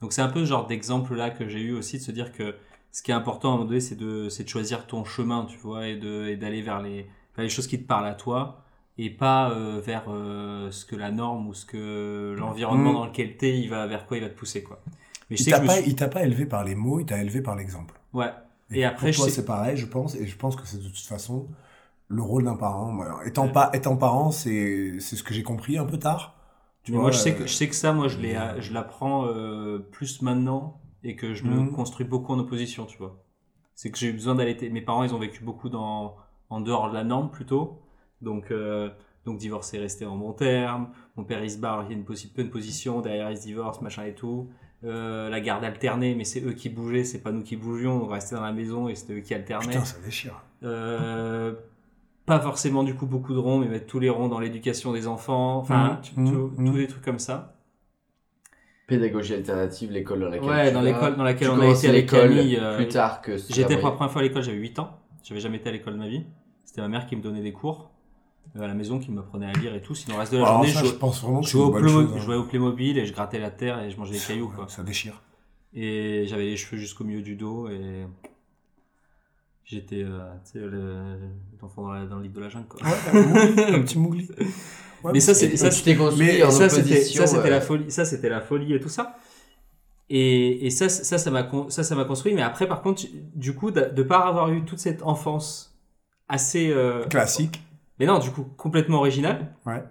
Donc c'est un peu ce genre d'exemple là que j'ai eu aussi de se dire que ce qui est important à un moment donné c'est de, choisir ton chemin, tu vois, et et d'aller vers les, vers les choses qui te parlent à toi et pas euh, vers euh, ce que la norme ou ce que l'environnement Mm. dans lequel t'es, il va vers quoi il va te pousser quoi. Mais je Il t'a pas, suis- élevé par les mots, il t'a élevé par l'exemple. ouais. Et après, pour toi, sais- c'est pareil, je pense, et je pense que c'est de toute façon le rôle d'un parent. Moi, Étant, Ouais. pas, étant parent, c'est c'est ce que j'ai compris un peu tard. Tu vois, moi, je sais, euh, que, je sais que ça, moi, je l'apprends euh, plus maintenant et que je me Mhm. construis beaucoup en opposition, tu vois. C'est que j'ai eu besoin d'aller. Mes parents, ils ont vécu beaucoup dans, en dehors de la norme plutôt. Donc, euh, donc divorcer, rester en bon terme. Mon père, il se barre, il y a une possi- bonne position. Derrière, il se divorce, machin et tout. Euh, la garde alternée, mais c'est eux qui bougeaient, c'est pas nous qui bougions. On restait dans la maison et c'était eux qui alternaient. Putain, ça déchire. Euh, pas forcément du coup beaucoup de ronds, mais mettre tous les ronds dans l'éducation des enfants, enfin, Mhm, tout- mhm. tous des trucs comme ça. Pédagogie alternative, l'école dans laquelle Ouais, tu dans l'école dans laquelle Tu on a été avec l'école euh, plus tard que J'étais pour la première fois à l'école, j'avais 8 ans. J'avais jamais été à l'école de ma vie. C'était ma mère qui me donnait des cours euh, à la maison, qui m'apprenait à lire et tout. Sinon, le reste de la Alors journée, ça, je, je pense vraiment que je jouais au chose. je hein. jouais au Playmobil et je grattais la terre et je mangeais des cailloux. Quoi. Ça déchire. Et j'avais les cheveux jusqu'au milieu du dos et j'étais euh, tu sais, le- l'enfant dans, dans le livre de la jungle. Quoi. Ouais, un mougli, un petit mougli. Ouais, Mais ça, c'est ça, tu t'es construit mais en ça opposition. ça c'était euh, la folie ça c'était la folie et tout ça et, et ça ça ça m'a ça ça m'a construit mais après par contre du coup de, de pas avoir eu toute cette enfance assez euh, Classique. mais non du coup complètement originale Ouais.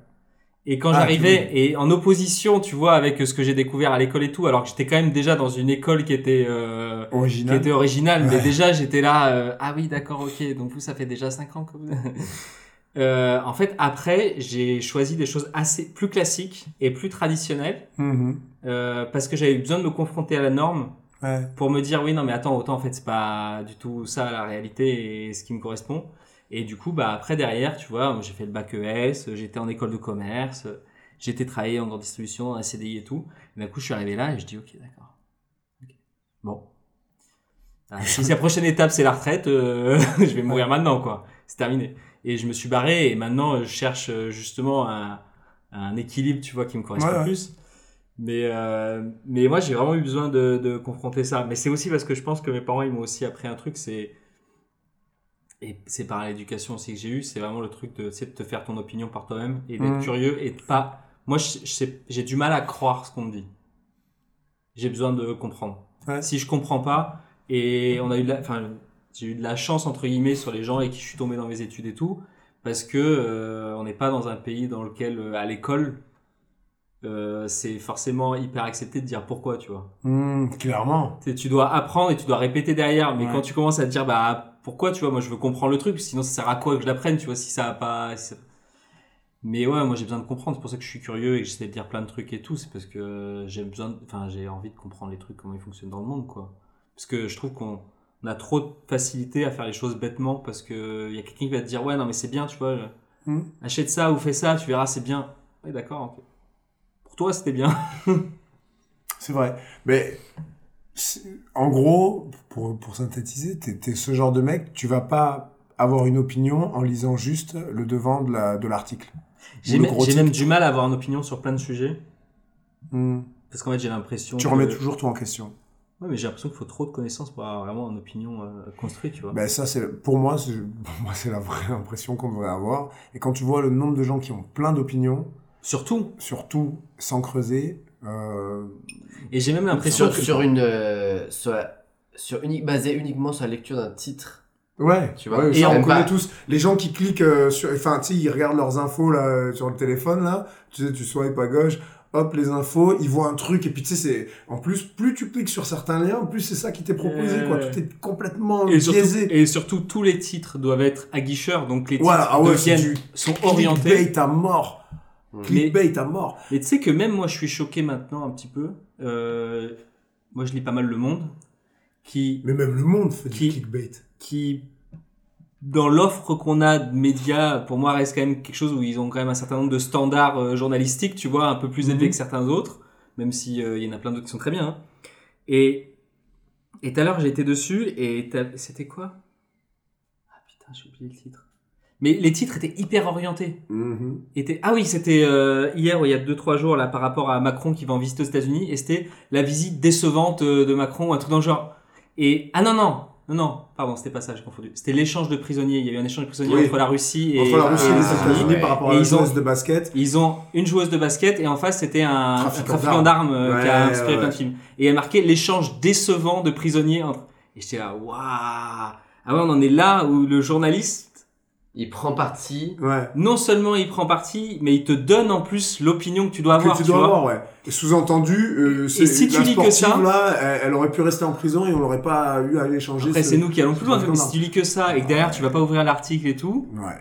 Et quand Ah, j'arrivais, et en opposition, tu vois, avec ce que j'ai découvert à l'école et tout, alors que j'étais quand même déjà dans une école qui était, euh, qui Original. était originale, mais déjà j'étais là, euh, ah oui, d'accord, ok, donc vous, ça fait déjà 5 ans que vous... Euh, en fait, après, j'ai choisi des choses assez plus classiques et plus traditionnelles, Mhm. euh, parce que j'avais besoin de me confronter à la norme Ouais. pour me dire oui non mais attends autant en fait c'est pas du tout ça la réalité et ce qui me correspond. Et du coup bah après derrière tu vois j'ai fait le bac ES j'étais en école de commerce j'étais travaillé en grande distribution en CDI et tout. Et d'un coup je suis arrivé là et je dis ok d'accord. Bon. Ah, si la prochaine étape c'est la retraite euh, je vais mourir maintenant quoi. C'est terminé et je me suis barré et maintenant je cherche euh, justement un, un équilibre tu vois qui me correspond Ouais, ouais. plus mais, euh, mais moi, j'ai vraiment eu besoin de, de confronter ça. Mais c'est aussi parce que je pense que mes parents, ils m'ont aussi appris un truc, c'est. Et c'est par l'éducation aussi que j'ai eu, c'est vraiment le truc de, sais, de te faire ton opinion par toi-même et d'être Mhm. curieux et de pas. Moi, j'ai du mal à croire ce qu'on me dit. J'ai besoin de comprendre. Ouais. Si je comprends pas, et on a eu de la, enfin, j'ai eu de la chance entre guillemets sur les gens avec qui je suis tombé dans mes études et tout, parce que euh, on n'est pas dans un pays dans lequel euh, à l'école euh, c'est forcément hyper accepté de dire pourquoi, tu vois. Mhm, clairement. Tu dois apprendre et tu dois répéter derrière, mais Ouais. quand tu commences à te dire bah pourquoi, tu vois, moi je veux comprendre le truc, sinon ça sert à quoi que je l'apprenne, tu vois, si ça a pas. si ça- Mais ouais, moi j'ai besoin de comprendre, c'est pour ça que je suis curieux et que j'essaie de dire plein de trucs et tout, c'est parce que j'ai besoin, de- enfin j'ai envie de comprendre les trucs comment ils fonctionnent dans le monde, quoi. Parce que je trouve qu'on on a trop de facilité à faire les choses bêtement parce que il y a quelqu'un qui va te dire ouais non mais c'est bien, tu vois, Mhm. achète ça ou fais ça, tu verras c'est bien. Ouais d'accord. Pour toi c'était bien. C'est vrai. Mais en gros, pour, pour synthétiser, t'es es ce genre de mec, tu vas pas avoir une opinion en lisant juste le devant de la- de l'article. J'ai le même, gros j'ai même du mal à avoir une opinion sur plein de sujets Mhm. parce qu'en fait j'ai l'impression. Tu que- remets toujours tout en question. Ouais, mais j'ai l'impression qu'il faut trop de connaissances pour avoir vraiment une opinion euh, construite, tu vois. Ben ça, c'est pour moi, c'est pour moi, c'est la vraie impression qu'on devrait avoir. Et quand tu vois le nombre de gens qui ont plein d'opinions, Surtout. surtout sans creuser, euh, Et j'ai même l'impression Sur, que. sur une. euh, sur, la- sur uni- basé uniquement sur la lecture d'un titre. ouais, Tu vois, ouais, et ça, on connaît pas- tous les gens qui cliquent euh, sur, enfin, tu sais, ils regardent leurs infos là sur le téléphone là, tu sais, tu swipes à gauche. Hop, les infos, ils voient un truc, et puis tu sais, c'est, en plus, plus tu cliques sur certains liens, plus c'est ça qui t'est proposé, Ouais. quoi. Tout est complètement Et surtout, biaisé. et surtout, tous les titres doivent être aguicheurs, donc les titres Voilà, ah ouais, deviennent, du sont orientés. Clickbait à mort. Clickbait à mort. Et tu sais que même moi, je suis choqué maintenant un petit peu. Euh, moi, je lis pas mal Le Monde, qui, Mais même le monde fait Qui- du clickbait. qui, dans l'offre qu'on a de médias, pour moi, reste quand même quelque chose où ils ont quand même un certain nombre de standards euh, journalistiques, tu vois, un peu plus élevés Mhm. que certains autres, même si euh, y en a plein d'autres qui sont très bien. hein. Et et tout à l'heure, j'ai été dessus et c'était quoi? Ah putain, j'ai oublié le titre. Mais les titres étaient hyper orientés. Était... Ah oui, c'était euh, hier, ou il y a 2-3 jours, là, par rapport à Macron qui va en visite aux États-Unis, et c'était la visite décevante euh, de Macron, un truc dans le genre. Et ah non non, non non, pardon, c'était pas ça, j'ai confondu. C'était l'échange de prisonniers. Il y a eu un échange de prisonniers Oui. entre la Russie et Entre la Russie et et les Ah, États-Unis ouais. par rapport à ont- joueuse de basket. Ils ont une joueuse de basket et en face c'était un Trafiquant d'armes euh, qui a inspiré ouais. plein de films. Et elle marquait l'échange décevant de prisonniers entre. Et j'étais là, waouh Ah ouais, on en est là où le journaliste Il prend parti. Ouais. non seulement il prend parti, mais il te donne en plus l'opinion que tu dois avoir. que tu tu dois vois. avoir, ouais. Et sous-entendu, euh, c'est- Et si tu lis que ça- là, elle, elle aurait pu rester en prison et on n'aurait pas eu à aller changer. Après, ce- c'est nous qui allons plus loin. Mais si tu lis que ça et que derrière tu vas pas ouvrir l'article et tout, Ouais.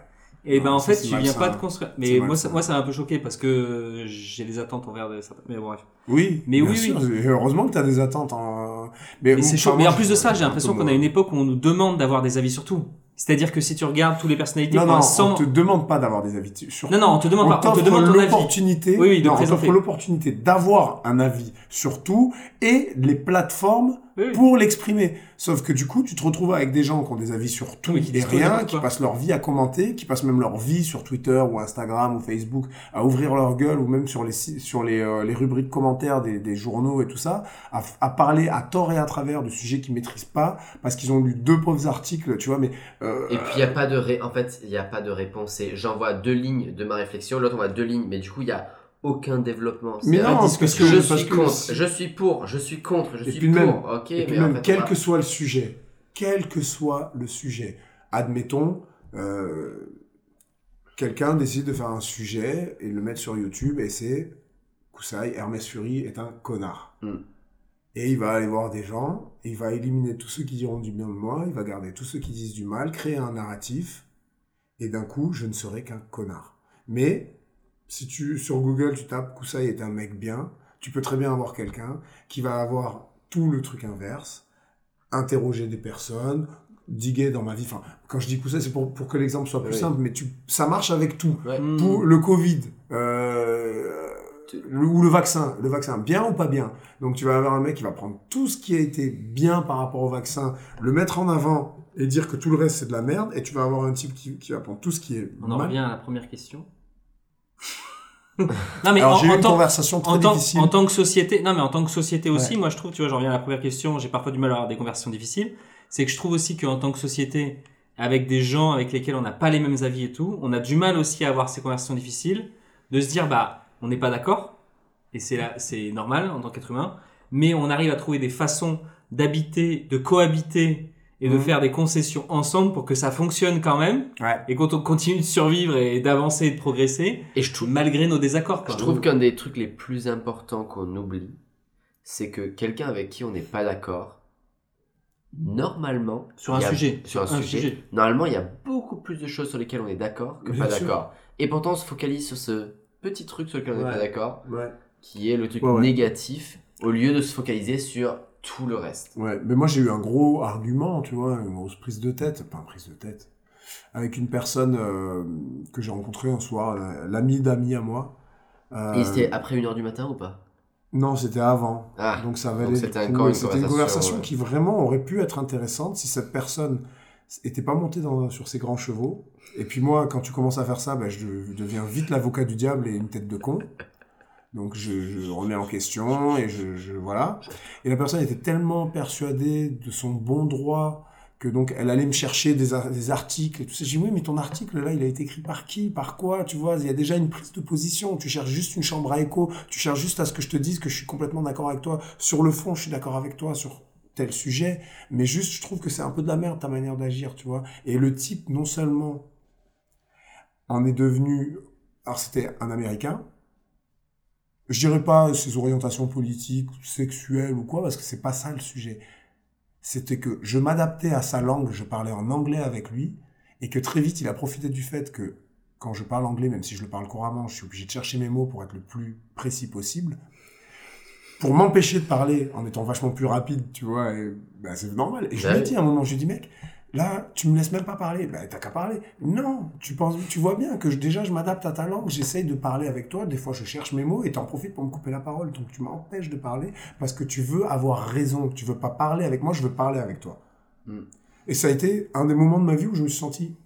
et ben Non, en ça, fait tu viens malsain. pas de construire. Mais moi, ça, moi ça m'a un peu choqué parce que j'ai des attentes envers de certains. Mais bref. Oui. Mais bien oui, sûr. Et heureusement que tu as des attentes. En... Mais, Mais c'est chaud. Mais en plus de ça, j'ai l'impression qu'on a une époque où on nous demande d'avoir des avis sur tout. C'est-à-dire que si tu regardes tous les personnalités, Non, non, on te demande pas d'avoir des avis sur non, non, on te demande on pas. On te demande ton l'opportunité Oui, oui, de non, on présenter. t'offre l'opportunité d'avoir un avis sur tout et les plateformes Oui, oui. pour l'exprimer. Sauf que du coup, tu te retrouves avec des gens qui ont des avis sur tout Oui, qui et rien, qui passent leur vie à commenter, qui passent même leur vie sur Twitter ou Instagram ou Facebook à ouvrir leur gueule ou même sur les sur les, euh, les rubriques commentaires des, des journaux et tout ça, à, à parler à tort et à travers de sujets qu'ils maîtrisent pas parce qu'ils ont lu deux pauvres articles, tu vois. Mais euh, Et puis il y a pas de ré... en fait, il y a pas de réponse. C'est j'envoie deux lignes de ma réflexion, l'autre envoie deux lignes, mais du coup il y a aucun développement. mais non, parce que je suis contre, je suis pour, je suis contre, je Et suis pour. ok, Et puis même, quel que soit le sujet, quel que soit le sujet, admettons, euh, quelqu'un décide de faire un sujet et le mettre sur YouTube et c'est Koussaï, Hermès Fury est un connard. Mm. Et il va aller voir des gens, il va éliminer tous ceux qui diront du bien de moi, il va garder tous ceux qui disent du mal, créer un narratif, et d'un coup, je ne serai qu'un connard. Mais, si tu, sur Google, tu tapes Koussaï est un mec bien, tu peux très bien avoir quelqu'un qui va avoir tout le truc inverse, interroger des personnes, diguer dans ma vie. Enfin, quand je dis Koussaï, c'est pour, pour que l'exemple soit plus Oui. simple, mais tu, ça marche avec tout. Ouais. Mm. Pour le Covid, euh, le- ou le vaccin, le vaccin, bien ou pas bien. Donc tu vas avoir un mec qui va prendre tout ce qui a été bien par rapport au vaccin, le mettre en avant et dire que tout le reste c'est de la merde, et tu vas avoir un type qui, qui va prendre tout ce qui est On en revient à la première question. Non mais Alors en, j'ai eu en une tant, conversation très en, tant, difficile. en tant que société, non mais en tant que société aussi, Ouais. moi je trouve, tu vois, j'en reviens à la première question, j'ai parfois du mal à avoir des conversations difficiles, c'est que je trouve aussi qu'en tant que société, avec des gens avec lesquels on n'a pas les mêmes avis et tout, on a du mal aussi à avoir ces conversations difficiles, de se dire bah on n'est pas d'accord, et c'est là, c'est normal en tant qu'être humain, mais on arrive à trouver des façons d'habiter, de cohabiter et de Mhm. faire des concessions ensemble pour que ça fonctionne quand même, Ouais. et qu'on continue de survivre et d'avancer et de progresser, Et je trouve, malgré nos désaccords. Quoi. je trouve qu'un des trucs les plus importants qu'on oublie, c'est que quelqu'un avec qui on n'est pas d'accord, normalement, Sur un a- sujet. sur un, Un sujet, sujet. normalement, il y a beaucoup plus de choses sur lesquelles on est d'accord que Bien pas d'accord. Et pourtant, on se focalise sur ce petit truc sur lequel on n'est Ouais. pas d'accord, Ouais. qui est le truc Ouais, ouais. négatif, au lieu de se focaliser sur tout le reste. Ouais, mais moi j'ai eu un gros argument, tu vois, une grosse prise de tête, pas une prise de tête, avec une personne euh, que j'ai rencontrée un soir, euh, l'ami d'amis à moi. Euh, Et c'était après une heure du matin ou pas? Non, c'était avant. Ah, donc ça valait c'était une conversation, conversation ouais. qui vraiment aurait pu être intéressante si cette personne était pas montée dans, sur ses grands chevaux. Et puis moi, quand tu commences à faire ça, bah, je deviens vite l'avocat du diable et une tête de con. Donc je, je remets en question et je, je voilà. Et la personne était tellement persuadée de son bon droit que donc elle allait me chercher des, ar- des articles et tout ça. J'ai dit oui mais ton article là il a été écrit par qui, par quoi, tu vois, il y a déjà une prise de position. Tu cherches juste une chambre à écho, tu cherches juste à ce que je te dise que je suis complètement d'accord avec toi. Sur le fond je suis d'accord avec toi sur tel sujet, mais juste je trouve que c'est un peu de la merde ta manière d'agir, tu vois. Et le type non seulement en est devenu, alors c'était un Américain, je dirais pas ses orientations politiques, sexuelles ou quoi, parce que c'est pas ça le sujet. C'était que je m'adaptais à sa langue, je parlais en anglais avec lui, et que très vite il a profité du fait que quand je parle anglais, même si je le parle couramment, je suis obligé de chercher mes mots pour être le plus précis possible. Pour m'empêcher de parler en étant vachement plus rapide, tu vois, et, bah, c'est normal. Et je Ouais. lui ai dit à un moment, je lui ai dit, mec, là, tu me laisses même pas parler. Bah, t'as qu'à parler. Non, tu penses, tu vois bien que je- déjà, je m'adapte à ta langue, j'essaye de parler avec toi. Des fois, je cherche mes mots et t'en profites pour me couper la parole. Donc, tu m'empêches de parler parce que tu veux avoir raison. Tu veux pas parler avec moi, je veux parler avec toi. Mm. Et ça a été un des moments de ma vie où je me suis senti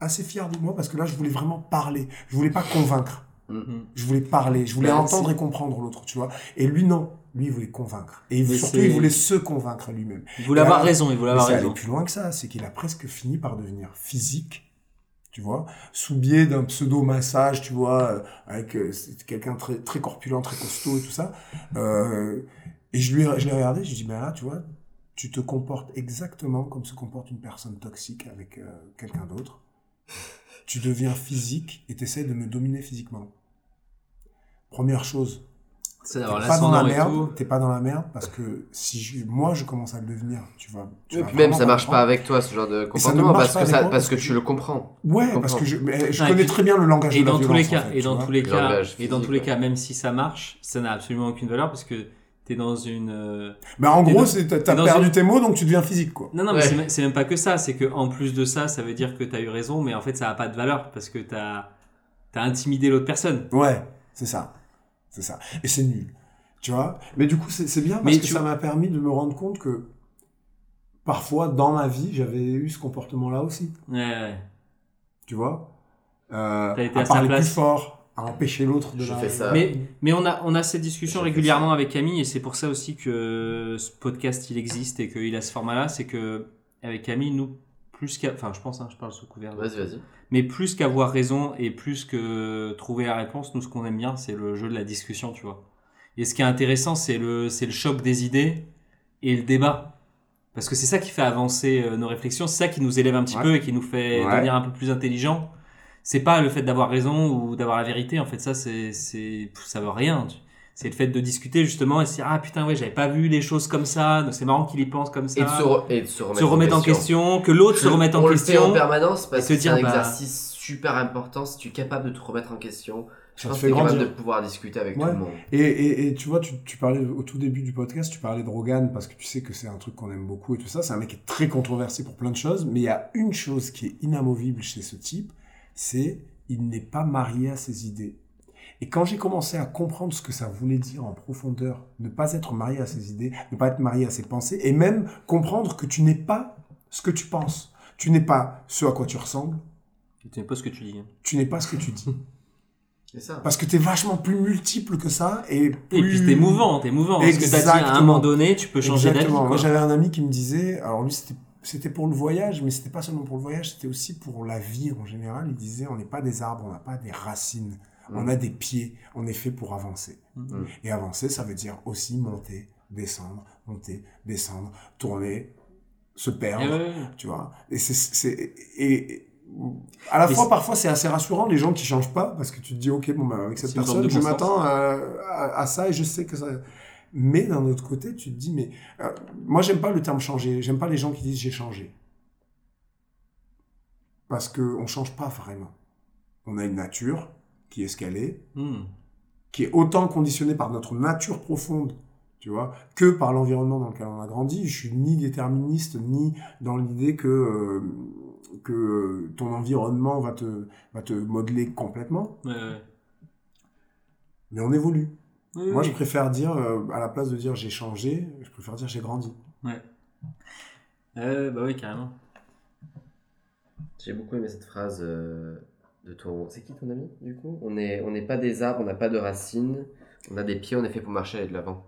assez fier de moi parce que là, je voulais vraiment parler. Je voulais pas convaincre. Mm. Je voulais parler, je voulais Bah, entendre et comprendre l'autre, tu vois. Et lui, non. Lui, il voulait convaincre. Et surtout, il voulait se convaincre lui-même. Il voulait avoir raison, il voulait avoir raison. plus loin que ça, c'est qu'il a presque fini par devenir physique, tu vois, sous biais d'un pseudo-massage, tu vois, euh, avec euh, quelqu'un très, très corpulent, très costaud et tout ça. Euh, et je lui je l'ai regardé, je lui ai dit, mais là, tu vois, tu te comportes exactement comme se comporte une personne toxique avec euh, quelqu'un d'autre. Tu deviens physique et t'essaies de me dominer physiquement. Première chose, T'es d'avoir pas dans la merde, t'es pas dans la merde parce que si je- moi je commence à le devenir, tu vois. tu Et vas puis même, ça marche pas avec toi, ce genre de ça ne comportement, marche parce pas que, ça, parce que tu je- le comprends. Ouais, comprends. parce que je, je connais très bien le langage Et de la dans tous les en cas, fait, et dans tous les Le cas, et dans tous les cas, même si ça marche, ça n'a absolument aucune valeur parce que t'es dans une. euh, Mais en gros, t'as t'es t'as dans perdu une- tes mots, donc tu deviens physique, quoi. Non, non, mais Ouais. c'est même- c'est même pas que ça. C'est que en plus de ça, ça veut dire que t'as eu raison, mais en fait, ça a pas de valeur parce que t'as as intimidé l'autre personne. Ouais, c'est ça. C'est ça. Et c'est nul. Tu vois? Mais du coup, c'est c'est bien parce Mais que tu ça m'a permis de me rendre compte que parfois, dans ma vie, j'avais eu ce comportement-là aussi. Ouais, ouais. Tu vois? Euh, T'as été À à parler plus fort, à empêcher l'autre de Je la... fais ça. Mais, mais on a, on a cette discussion régulièrement avec Camille et c'est pour ça aussi que ce podcast il existe et qu'il a ce format-là. C'est que avec Camille, nous, plus qu'à. Enfin, je pense, hein, je parle sous couvert. Vas-y, vas-y. Mais plus qu'avoir raison et plus que trouver la réponse, nous, ce qu'on aime bien, c'est le jeu de la discussion, tu vois. Et ce qui est intéressant, c'est le, c'est le choc des idées et le débat. Parce que c'est ça qui fait avancer euh, nos réflexions, c'est ça qui nous élève un petit Ouais. peu et qui nous fait Ouais. devenir un peu plus intelligents. c'est pas le fait d'avoir raison ou d'avoir la vérité. En fait, ça, c'est, c'est, ça veut rien. tu- C'est le fait de discuter justement et se dire ah putain ouais j'avais pas vu les choses comme ça. donc C'est marrant qu'il y pense comme ça. Et de se, re- et de se remettre, se remettre en question, que l'autre se remette en on le fait en question. permanence parce et que c'est un bah- exercice super important. Si tu es capable de te remettre en question, je pense que es capable de pouvoir discuter avec Ouais. tout le monde. Et, et, et tu vois, tu, tu parlais au tout début du podcast, tu parlais de Rogan parce que tu sais que c'est un truc qu'on aime beaucoup et tout ça. C'est un mec qui est très controversé pour plein de choses, mais il y a une chose qui est inamovible chez ce type, c'est il n'est pas marié à ses idées. Et quand j'ai commencé à comprendre ce que ça voulait dire en profondeur, ne pas être marié à ses idées, ne pas être marié à ses pensées, et même comprendre que tu n'es pas ce que tu penses, tu n'es pas ce à quoi tu ressembles, Tu sais pas ce que tu dis. tu n'es pas ce que tu dis. Ça. Parce que tu es vachement plus multiple que ça et plus... Et puis t'es mouvant, t'es mouvant. Ce que t'as dit à un moment donné, tu peux changer d'avis. Moi, j'avais un ami qui me disait, alors lui, c'était, c'était pour le voyage, mais c'était pas seulement pour le voyage, c'était aussi pour la vie en général. Il disait, on n'est pas des arbres, on n'a pas des racines, on Mm. a des pieds, on est fait pour avancer. Mm. Et avancer, ça veut dire aussi monter, descendre, monter, descendre, tourner, se perdre, ouais, ouais. tu vois. Et c'est, c'est, et, et à la fois, parfois, c'est assez rassurant, les gens qui changent pas, parce que tu te dis, ok, bon, bah, avec cette personne, je m'attends à, à- à ça et je sais que ça. Mais d'un autre côté, tu te dis, mais euh, moi, j'aime pas le terme changer. J'aime pas les gens qui disent j'ai changé. Parce que on change pas vraiment. On a une nature qui est ce qu'elle est, Hmm. qui est autant conditionnée par notre nature profonde, tu vois, que par l'environnement dans lequel on a grandi. Je suis ni déterministe, ni dans l'idée que, euh, que ton environnement va te, va te modeler complètement, Ouais, ouais. mais on évolue. Oui, Moi, oui. je préfère dire, euh, à la place de dire j'ai changé, je préfère dire j'ai grandi. Euh, bah oui, carrément. J'ai beaucoup aimé cette phrase euh, de ton. C'est qui ton ami du coup? On n'est on pas des arbres, on n'a pas de racines, on a des pieds, on est fait pour marcher aller de l'avant.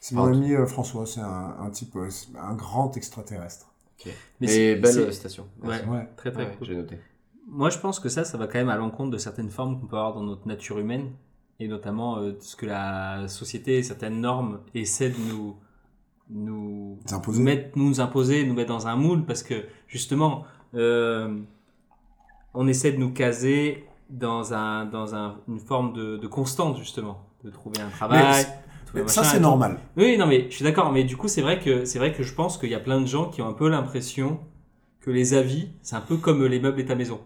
C'est mon ami euh, François, c'est un, un type, euh, un grand extraterrestre. Mais Et c'est- belle citation. Ouais. Ouais. très très Ouais, cool. J'ai noté. Moi, je pense que ça, ça va quand même à l'encontre de certaines formes qu'on peut avoir dans notre nature humaine, et notamment euh, de ce que la société, certaines normes essaient de nous, nous, Des imposés. nous mettre, nous imposer, nous mettre dans un moule, parce que justement, euh, on essaie de nous caser dans, un, dans un, une forme de, de constante, justement, de trouver un travail. trouver Mais ça, c'est normal. Oui, non, mais je suis d'accord. Mais du coup, c'est vrai que c'est vrai que je pense qu'il y a plein de gens qui ont un peu l'impression que les avis, c'est un peu comme les meubles et ta maison.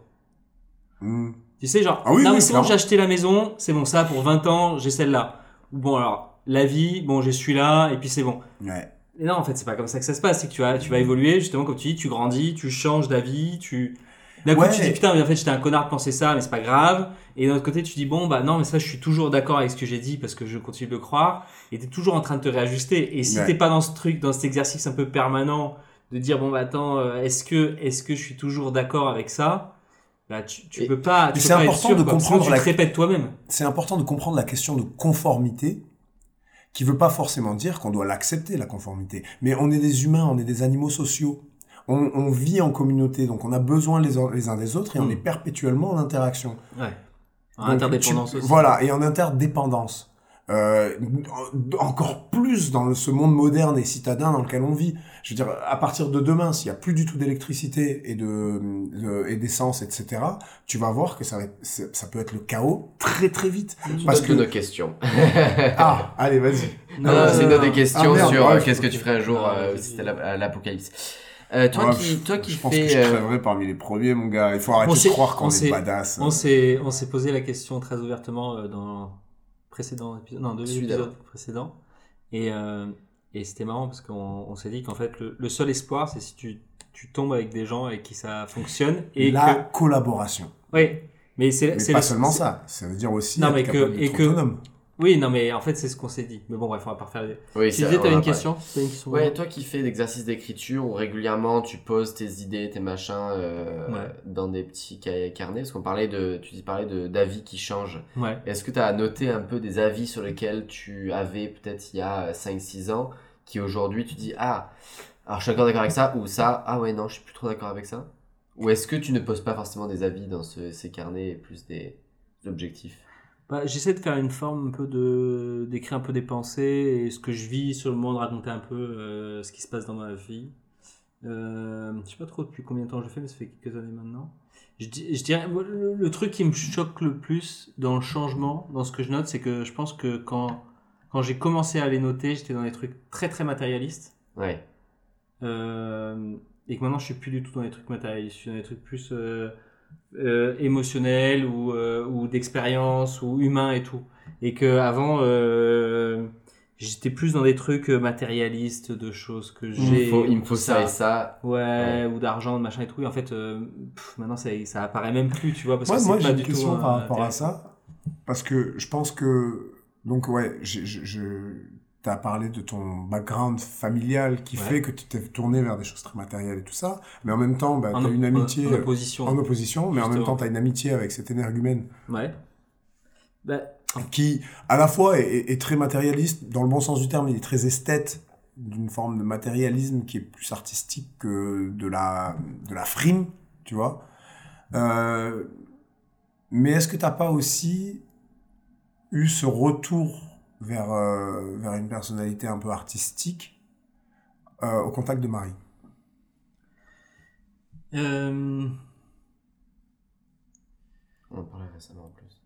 Hmm. Tu sais, genre, Ah oui, mais c'est bon, j'ai acheté la maison, c'est bon, ça, pour 20 ans, j'ai celle-là. Ou bon, alors, la vie, bon, j'ai celui-là, et puis c'est bon. Ouais. Et non, en fait, c'est pas comme ça que ça se passe. C'est que tu vas, tu vas évoluer, justement, comme tu dis, tu grandis, tu changes d'avis, tu. D'un coup, Ouais. tu dis, putain, mais en fait, j'étais un connard de penser ça, mais c'est pas grave. Et d'un autre côté, tu dis, bon, bah non, mais ça, je suis toujours d'accord avec ce que j'ai dit parce que je continue de le croire. Et t'es toujours en train de te réajuster. Et si Ouais. t'es pas dans ce truc, dans cet exercice un peu permanent de dire, bon, bah attends, euh, est-ce que, est-ce que je suis toujours d'accord avec ça? Bah, tu, tu peux pas, tu c'est important sûr, de quoi. Comprendre tu la- te répètes toi-même. C'est important de comprendre la question de conformité, qui veut pas forcément dire qu'on doit l'accepter, la conformité. Mais on est des humains, on est des animaux sociaux. On, on vit en communauté, donc on a besoin les, uns- les uns des autres et on Mm. est perpétuellement en interaction. Ouais. En Donc, interdépendance tu- aussi. Voilà, et en interdépendance. Euh, en- encore plus dans le- ce monde moderne et citadin dans lequel on vit. Je veux dire, à partir de demain, s'il y a plus du tout d'électricité et de, de- et d'essence, etc., tu vas voir que ça, va être- ça peut être le chaos très très vite. Parce que nos questions. ah, allez, vas-y. Non, non, c'est une des questions Ah, merde, sur euh, je- qu'est-ce que tu ferais un jour Ah, euh, si c'était l'apocalypse. Euh, toi, Ouais, qui, je- toi qui je pense fais. que je euh, crèverais parmi les premiers, mon gars. Il faut arrêter On de croire qu'on on est badass. On s'est, on s'est posé la question très ouvertement euh, dans le précédent épisode, non, deux épisodes précédents. Et, euh, et c'était marrant parce qu'on on s'est dit qu'en fait, le, le seul espoir, c'est si tu, tu tombes avec des gens avec qui ça fonctionne. Et la que. collaboration. Oui, mais c'est, pas le- seulement ça. Ça veut dire aussi Non, être mais que- et que- autonome. Oui, non, mais en fait, c'est ce qu'on s'est dit. Mais bon, bref, on va pas refaire les. Oui, Tu on t'avais en une question une question. Ouais, toi qui fais l'exercice d'écriture où régulièrement tu poses tes idées, tes machins euh, Ouais. dans des petits ca- carnets, parce qu'on parlait de, tu dis parlais de d'avis qui changent. Ouais. Est-ce que tu as noté un peu des avis sur lesquels tu avais peut-être il y a 5-6 ans, qui aujourd'hui tu dis ah, alors je suis encore d'accord avec ça, ou ça, ah ouais non, je suis plus trop d'accord avec ça? Ou est-ce que tu ne poses pas forcément des avis dans ce- ces carnets et plus des objectifs? Bah, j'essaie de faire une forme un peu de d'écrire un peu des pensées et ce que je vis sur le monde, raconter un peu euh, ce qui se passe dans ma vie. Euh, je sais pas trop depuis combien de temps je le fais, mais ça fait quelques années maintenant. Je, di- je dirais, le, le truc qui me choque le plus dans le changement, dans ce que je note, c'est que je pense que quand, quand j'ai commencé à les noter, j'étais dans des trucs très très matérialistes. Ouais. Euh, et que maintenant je suis plus du tout dans les trucs matérialistes, je suis dans des trucs plus euh, émotionnels ou, euh, ou d'expérience ou humains et tout. Et que avant euh, j'étais plus dans des trucs matérialistes de choses que Il j'ai. me faut, il me faut ça et ça. Ouais, Ouais. ou d'argent, de machin et tout. Et en fait, euh, pff, maintenant ça, ça apparaît même plus, tu vois, parce Ouais, que moi, c'est j'ai une question un par rapport à ça. Parce que je pense que. Donc, ouais, je, je, je- t'as parlé de ton background familial qui Ouais. fait que tu t'es tourné vers des choses très matérielles et tout ça. Mais en même temps, bah, t'as op- une amitié. En, opposition. en opposition, mais en même temps, t'as une amitié avec cet énergumène Ouais. Bah, qui, à la fois, est, est- est très matérialiste, dans le bon sens du terme, il est très esthète, d'une forme de matérialisme qui est plus artistique que de la, de la frime, tu vois. Euh, mais est-ce que t'as pas aussi eu ce retour vers, euh, vers une personnalité un peu artistique euh, au contact de Marie euh, On en parlait récemment en plus.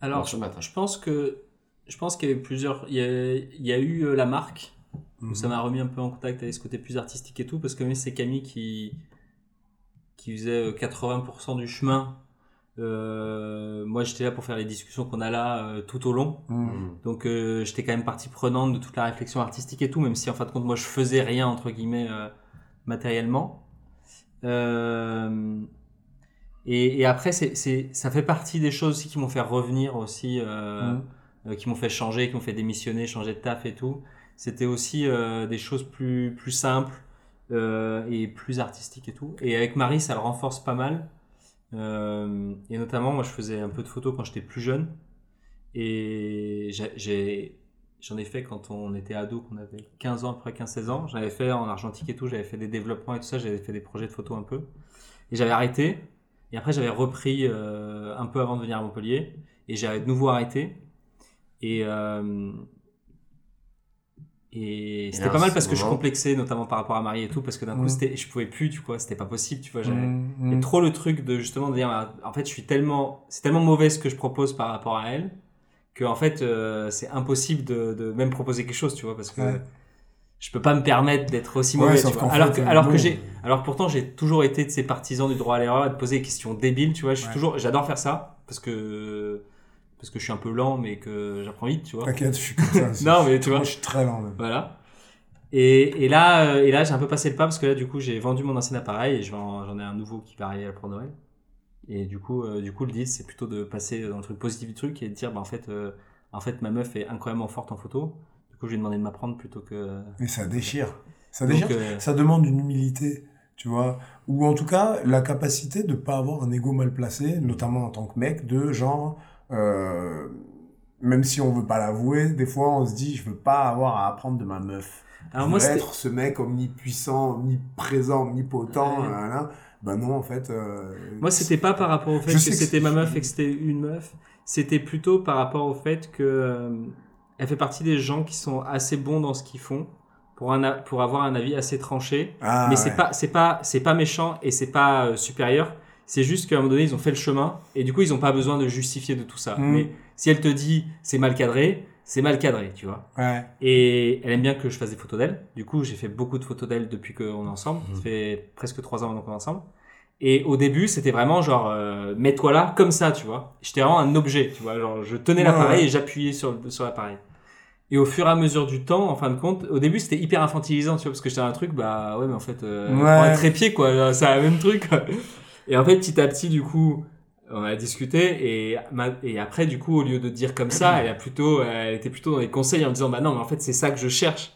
alors, Non, ce matin. je pense que je pense qu'il y avait plusieurs. Il y a, il y a eu la marque où Mhm. ça m'a remis un peu en contact avec ce côté plus artistique et tout parce que même c'est Camille qui qui faisait euh, 80% du chemin. Euh, moi, j'étais là pour faire les discussions qu'on a là euh, tout au long. Mhm. Mm. Donc, euh, j'étais quand même partie prenante de toute la réflexion artistique et tout, même si en fin de compte, moi, je faisais rien entre guillemets euh, matériellement. Euh, et, et après, c'est, c'est, ça fait partie des choses aussi qui m'ont fait revenir aussi, euh, qui m'ont fait changer, qui m'ont fait démissionner, changer de taf et tout. C'était aussi euh, des choses plus, plus simples euh, et plus artistiques et tout. Et avec Marie, ça le renforce pas mal. Euh, et notamment, moi, je faisais un peu de photos quand j'étais plus jeune. Et j'en ai fait quand on était ado, qu'on avait 15 ans, après 15-16 ans. J'avais fait en argentique et tout, j'avais fait des développements et tout ça, j'avais fait des projets de photos un peu. Et j'avais arrêté. Et après, j'avais repris euh, un peu avant de venir à Montpellier. Et j'avais de nouveau arrêté. Et, euh, et c'était pas mal parce ce que je complexais, notamment par rapport à Marie et tout, parce que d'un coup, Mhm. c'était, je pouvais plus, tu vois, c'était pas possible, tu vois. j'avais- Mhm. et trop le truc de justement de dire, ah, en fait, je suis tellement, c'est tellement mauvais ce que je propose par rapport à elle, que en fait, euh, c'est impossible de, de même proposer quelque chose, tu vois, parce que Ouais. je peux pas me permettre d'être aussi Ouais, mauvais. sauf tu vois. Alors fait, que, alors bon. que j'ai, alors pourtant, j'ai toujours été de ces partisans du droit à l'erreur et de poser des questions débiles, tu vois. Je suis Ouais. toujours, j'adore faire ça parce que parce que je suis un peu lent, mais que j'apprends vite, tu vois. T'inquiète, je suis comme ça. Non, mais tu vois. Moi, je suis très lent même. Voilà. Et, et là, euh, et là, j'ai un peu passé le pas parce que là, du coup, j'ai vendu mon ancien appareil et j'en ai un nouveau qui va arriver pour Noël. Et du coup, euh, du coup, le deal, c'est plutôt de passer dans le truc positif du truc et de dire, bah, en fait, euh, en fait, ma meuf est incroyablement forte en photo. Du coup, je lui ai demandé de m'apprendre plutôt que. Mais ça déchire. Ça Donc, déchire. euh, Ça demande une humilité, tu vois. Ou en tout cas, la capacité de pas avoir un ego mal placé, notamment en tant que mec, de genre, euh, même si on veut pas l'avouer, des fois on se dit, je veux pas avoir à apprendre de ma meuf. Alors je moi, veux c'était- être ce mec omnipuissant, omniprésent, omnipotent, Ouais. Ben non, en fait. euh, Moi, c'était pas par rapport au fait Je que c'était ma meuf et que c'était une meuf. C'était plutôt par rapport au fait que euh, elle fait partie des gens qui sont assez bons dans ce qu'ils font pour un a- pour avoir un avis assez tranché. Ah, mais ouais. c'est pas c'est pas c'est pas méchant et c'est pas euh, supérieur. C'est juste qu'à un moment donné, ils ont fait le chemin et du coup, ils ont pas besoin de justifier de tout ça. Mm. Mais si elle te dit c'est mal cadré, c'est mal cadré, tu vois. Ouais. Et elle aime bien que je fasse des photos d'elle. Du coup, j'ai fait beaucoup de photos d'elle depuis qu'on est ensemble. Ça fait presque trois ans maintenant qu'on est ensemble. Et au début, c'était vraiment genre, euh, mets-toi là, comme ça, tu vois. J'étais vraiment un objet, tu vois. Genre, je tenais Ouais, l'appareil ouais. et j'appuyais sur, sur l'appareil. Et au fur et à mesure du temps, en fin de compte, au début, c'était hyper infantilisant, tu vois, parce que j'étais un truc, bah ouais, mais en fait, euh, Ouais. prends un trépied, quoi. C'est le même truc. quoi. Et en fait, petit à petit, du coup, on a discuté et, après, du coup, au lieu de dire comme ça, elle a plutôt, elle était plutôt dans les conseils en me disant, bah non, mais en fait, c'est ça que je cherche.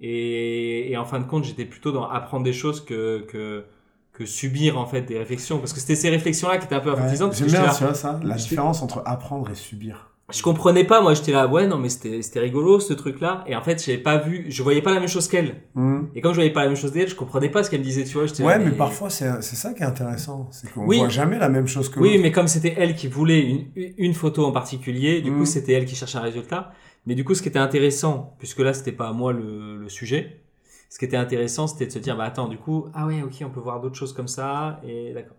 Et, et en fin de compte, j'étais plutôt dans apprendre des choses que, que, que subir, en fait, des réflexions. Parce que c'était ces réflexions-là qui étaient un peu Ouais. infantisantes. parce J'aime bien, là- tu vois ça, la différence entre apprendre et subir. Je comprenais pas, moi, j'étais là, ouais, non, mais c'était c'était rigolo, ce truc-là. Et en fait, j'avais pas vu, je voyais pas la même chose qu'elle. Hmm. Et comme je voyais pas la même chose d'elle, je comprenais pas ce qu'elle me disait, tu vois. Ouais, là, mais parfois c'est c'est ça qui est intéressant, c'est qu'on Oui. voit jamais la même chose que Oui, mais comme c'était elle qui voulait une, une photo en particulier, du coup c'était elle qui cherchait un résultat. Mais du coup, ce qui était intéressant, puisque là c'était pas moi le, le sujet, ce qui était intéressant c'était de se dire, bah attends, du coup, ah ouais, ok, on peut voir d'autres choses comme ça, et d'accord.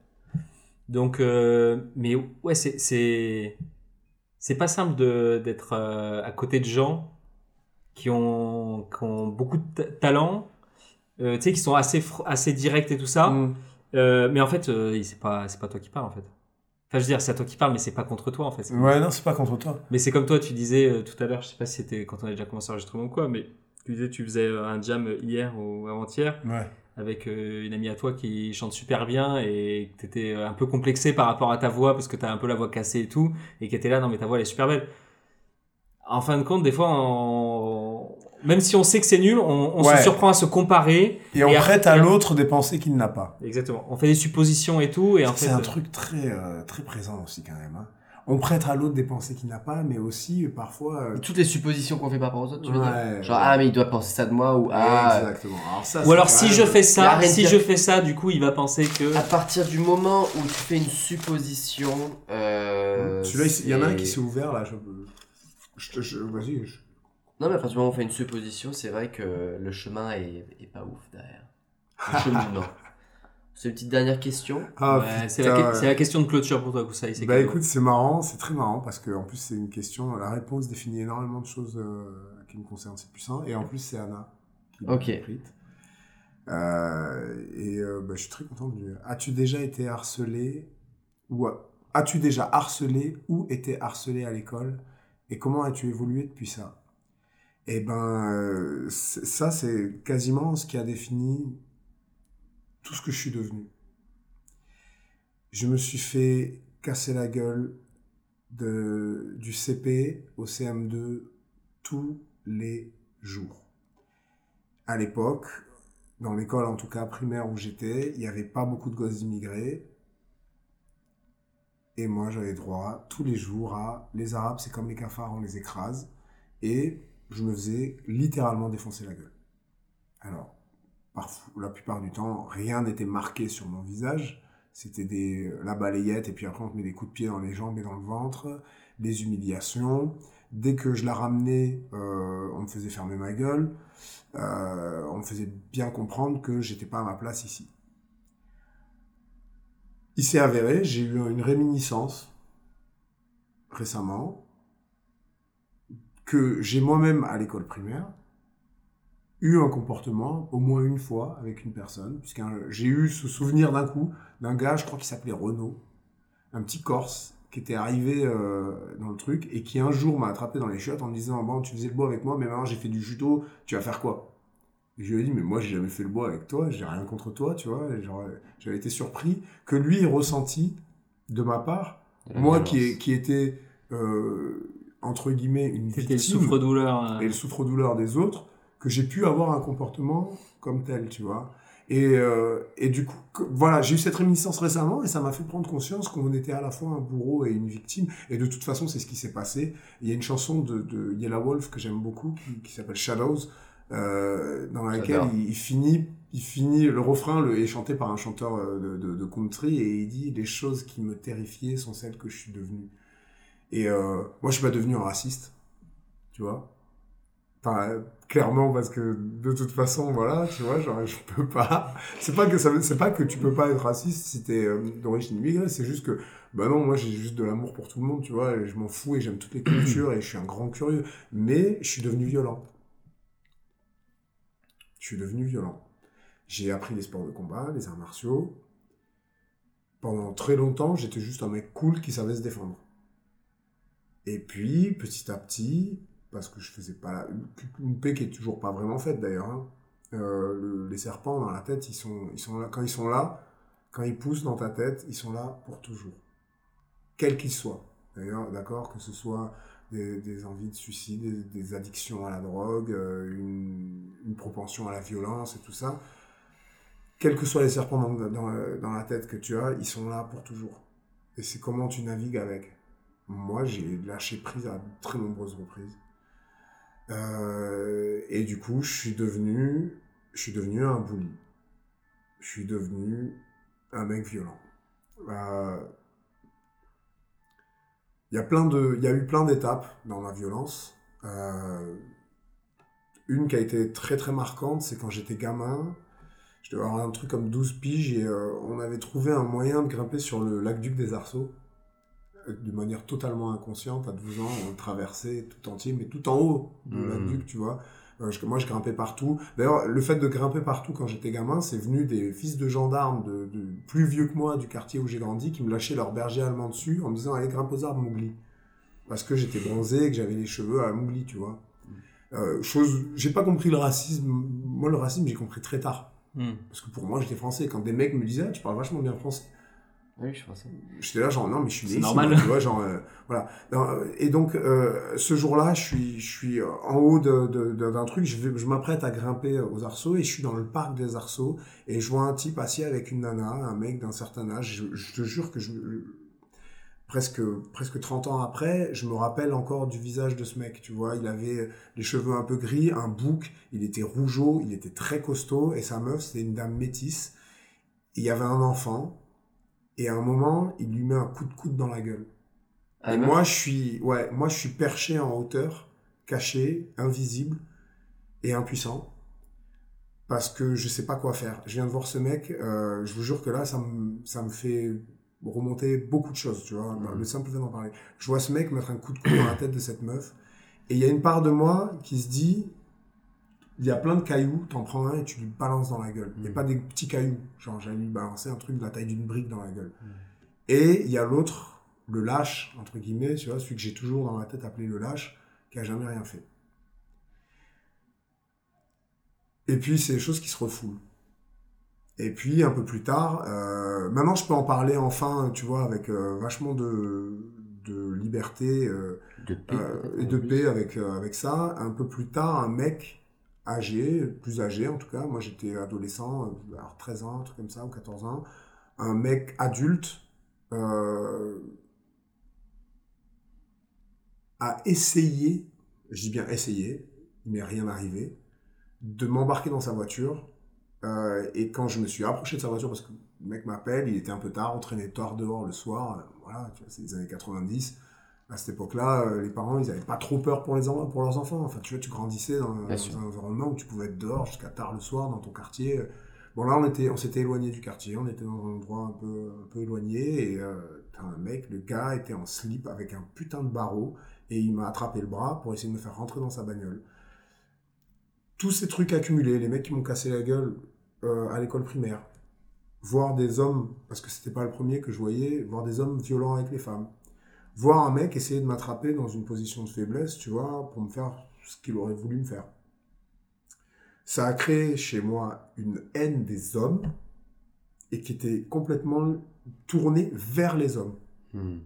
Donc, euh, mais ouais, c'est c'est pas simple d'être euh, à côté de gens qui ont qui ont beaucoup de ta- talent, euh, tu sais, qui sont assez assez directs et tout ça. Mm. Euh, mais en fait, c'est pas pas toi qui parles en fait. Enfin, je veux dire, c'est à toi qui parle, mais c'est pas contre toi en fait. Ouais, non, c'est pas contre toi. Mais c'est comme toi, tu disais tout à l'heure, je sais pas si c'était quand on a déjà commencé l'enregistrement ou quoi, mais tu disais tu faisais un jam hier ou avant-hier Ouais. Avec euh, une amie à toi qui chante super bien et que t'étais un peu complexé par rapport à ta voix parce que t'as un peu la voix cassée et tout et qui était là non mais ta voix elle est super belle. En fin de compte, des fois, on- même si on sait que c'est nul, on, on Ouais. se surprend à se comparer. Et on prête à l'autre des pensées qu'il n'a pas. Exactement. On fait des suppositions et tout et en fait. C'est un euh, truc très, euh, très présent aussi quand même. hein. On prête à l'autre des pensées qu'il n'a pas, mais aussi euh, parfois. euh, Toutes les suppositions qu'on fait par rapport aux autres, tu veux Ouais, dire Genre, ouais. ah, mais il doit penser ça de moi, ou ah. Exactement. Alors ça, Ou alors si je fais ça, si je fais ça, du coup il va penser que. À partir du moment où tu fais une supposition. Euh, Celui-là, il y en a un qui s'est ouvert là. Je, je, vas-y. je- Non, mais à partir du moment où on fait une supposition, c'est vrai que le chemin est, est pas ouf derrière. Le cheminement. C'est une petite dernière question. Ah, Ouais, c'est la, ouais. question de clôture pour toi, Koussaï. c'est Bah écoute, c'est marrant, c'est très marrant parce que en plus c'est une question, la réponse définit énormément de choses euh, qui me concernent, c'est puissant. Et en plus c'est Anna qui Ok. Euh, et euh, bah, je suis très content de lui. As-tu déjà été harcelé ou as-tu déjà harcelé ou été harcelé à l'école? Et comment as-tu évolué depuis ça? Eh ben euh, ça c'est quasiment ce qui a défini tout ce que je suis devenu. Je me suis fait casser la gueule de, du CP au CM2 tous les jours. À l'époque, dans l'école en tout cas primaire où j'étais, il n'y avait pas beaucoup de gosses immigrés. Et moi, j'avais droit tous les jours à les Arabes, c'est comme les cafards, on les écrase. Et je me faisais littéralement défoncer la gueule. Alors, la plupart du temps, rien n'était marqué sur mon visage. C'était des, la balayette, et puis après on te met des coups de pied dans les jambes et dans le ventre, des humiliations. Dès que je la ramenais, euh, on me faisait fermer ma gueule. Euh, on me faisait bien comprendre que j'étais pas à ma place ici. Il s'est avéré, j'ai eu une réminiscence récemment que j'ai moi-même à l'école primaire eu un comportement au moins une fois avec une personne, puisque j'ai eu ce souvenir d'un coup d'un gars, je crois qu'il s'appelait Renaud, un petit Corse qui était arrivé euh, dans le truc et qui un jour m'a attrapé dans les chiottes en me disant bon tu faisais le bois avec moi mais maintenant j'ai fait du judo, tu vas faire quoi? Et je lui ai dit mais moi j'ai jamais fait le bois avec toi, j'ai rien contre toi, tu vois, j'avais été surpris que lui ait ressenti de ma part, la moi violence. qui, ai- qui était euh, entre guillemets une le victime souffre-douleur. euh, et le souffre-douleur des autres, que j'ai pu avoir un comportement comme tel, tu vois. Et, euh, et du coup, que- voilà, j'ai eu cette réminiscence récemment et ça m'a fait prendre conscience qu'on était à la fois un bourreau et une victime. Et de toute façon, c'est ce qui s'est passé. Il y a une chanson de, de Yellow Wolf que j'aime beaucoup qui, qui s'appelle Shadows, euh, dans laquelle il, il finit, il finit, le refrain le, est chanté par un chanteur euh, de, de, de country et il dit Les choses qui me terrifiaient sont celles que je suis devenu. Et euh, moi, je suis pas devenu un raciste, tu vois. Enfin, clairement, parce que de toute façon, voilà, tu vois, genre, je peux pas. C'est pas que ça, c'est pas que tu peux pas être raciste si t'es euh, d'origine immigrée, c'est juste que, bah non, moi j'ai juste de l'amour pour tout le monde, tu vois, et je m'en fous et j'aime toutes les cultures et je suis un grand curieux. Mais je suis devenu violent. Je suis devenu violent. J'ai appris les sports de combat, les arts martiaux. Pendant très longtemps, j'étais juste un mec cool qui savait se défendre. Et puis, petit à petit, parce que je faisais pas la... une paix qui est toujours pas vraiment faite d'ailleurs. hein. Euh, le- les serpents dans la tête, ils sont, ils sont là. Quand ils sont là, quand ils poussent dans ta tête, ils sont là pour toujours, quels qu'ils soient. D'ailleurs, d'accord, que ce soit des, envies de suicide, des, addictions à la drogue, euh, une, propension à la violence et tout ça. Quels que soient les serpents dans, la tête que tu as, ils sont là pour toujours. Et c'est comment tu navigues avec. Moi, j'ai lâché prise à très nombreuses reprises. Euh, et du coup, je suis devenu, je suis devenu un bully. Je suis devenu un mec violent. Euh, Il y a eu plein d'étapes dans ma violence. Euh, une qui a été très très marquante, c'est quand j'étais gamin. Je devais avoir un truc comme 12 piges et on avait trouvé un moyen de grimper sur le lac Duc des Arceaux de manière totalement inconsciente. À 12 ans, on le traversait tout entier, mais tout en haut lac Duc, tu vois. Euh, je- moi, je grimpais partout. D'ailleurs, le fait de grimper partout quand j'étais gamin, c'est venu des fils de gendarmes de, de plus vieux que moi du quartier où j'ai grandi qui me lâchaient leur berger allemand dessus en me disant allez grimpe aux arbres Mowgli parce que j'étais bronzé et que j'avais les cheveux à Mowgli, tu vois. Euh, chose, j'ai pas compris le racisme. Moi, le racisme, j'ai compris très tard. Hmm. Parce que pour moi, j'étais français. Quand des mecs me disaient, Ah, tu parles vachement bien français. Oui, je pense. J'étais là, genre, non, mais je suis C'est normal. tu vois, genre, euh, voilà. Euh, Et donc, euh, ce jour-là, je suis, je suis en haut de- de- de- d'un truc, je, je m'apprête à grimper aux arceaux et je suis dans le parc des arceaux et je vois un type assis avec une nana, un mec d'un certain âge. Je, je te jure que je, presque, presque 30 ans après, je me rappelle encore du visage de ce mec, tu vois. Il avait les cheveux un peu gris, un bouc, il était rougeau, il était très costaud et sa meuf, c'était une dame métisse. Il y avait un enfant et à un moment, il lui met un coup de coude dans la gueule. Ah, et moi, je suis, ouais, moi, je suis perché en hauteur, caché, invisible et impuissant. Parce que je sais pas quoi faire. Je viens de voir ce mec, euh, je vous jure que là, ça me, ça me fait remonter beaucoup de choses, tu vois, Mhm. le simple fait d'en parler. Je vois ce mec mettre un coup de coude dans la tête de cette meuf, et il y a une part de moi qui se dit, il y a plein de cailloux, t'en prends un et tu lui balances dans la gueule. Il n'y a Mhm. pas des petits cailloux, genre j'allais lui balancer un truc de la taille d'une brique dans la gueule. Et il y a l'autre, le lâche, entre guillemets, tu vois, celui que j'ai toujours dans ma tête appelé le lâche, qui a jamais rien fait. Et puis, c'est des choses qui se refoulent. Et puis, un peu plus tard, euh, maintenant, je peux en parler enfin, tu vois, avec euh, vachement de, de liberté euh, De paix. et de paix avec, avec ça. Un peu plus tard, un mec âgé, plus âgé en tout cas, moi j'étais adolescent, euh, alors 13 ans, un truc comme ça, ou 14 ans, un mec adulte euh, a essayé, je dis bien essayé, il m'est rien arrivé, de m'embarquer dans sa voiture. Euh, et quand je me suis approché de sa voiture, parce que le mec m'appelle, il était un peu tard, on traînait tard dehors le soir, voilà, c'est les années 90. À cette époque-là, euh, les parents, ils n'avaient pas trop peur pour, les en- pour leurs enfants. Enfin, tu vois, tu grandissais dans, un environnement où tu pouvais être dehors jusqu'à tard le soir dans ton quartier. Bon, là, on était, on s'était éloigné du quartier, on était dans un endroit un peu, un peu éloigné, et euh, un mec, le gars était en slip avec un putain de barreau, et il m'a attrapé le bras pour essayer de me faire rentrer dans sa bagnole. Tous ces trucs accumulés, les mecs qui m'ont cassé la gueule euh, à l'école primaire, voir des hommes, parce que c'était pas le premier que je voyais, voir des hommes violents avec les femmes, voir un mec essayer de m'attraper dans une position de faiblesse, tu vois, pour me faire ce qu'il aurait voulu me faire. Ça a créé chez moi une haine des hommes et qui était complètement tournée vers les hommes. Hmm.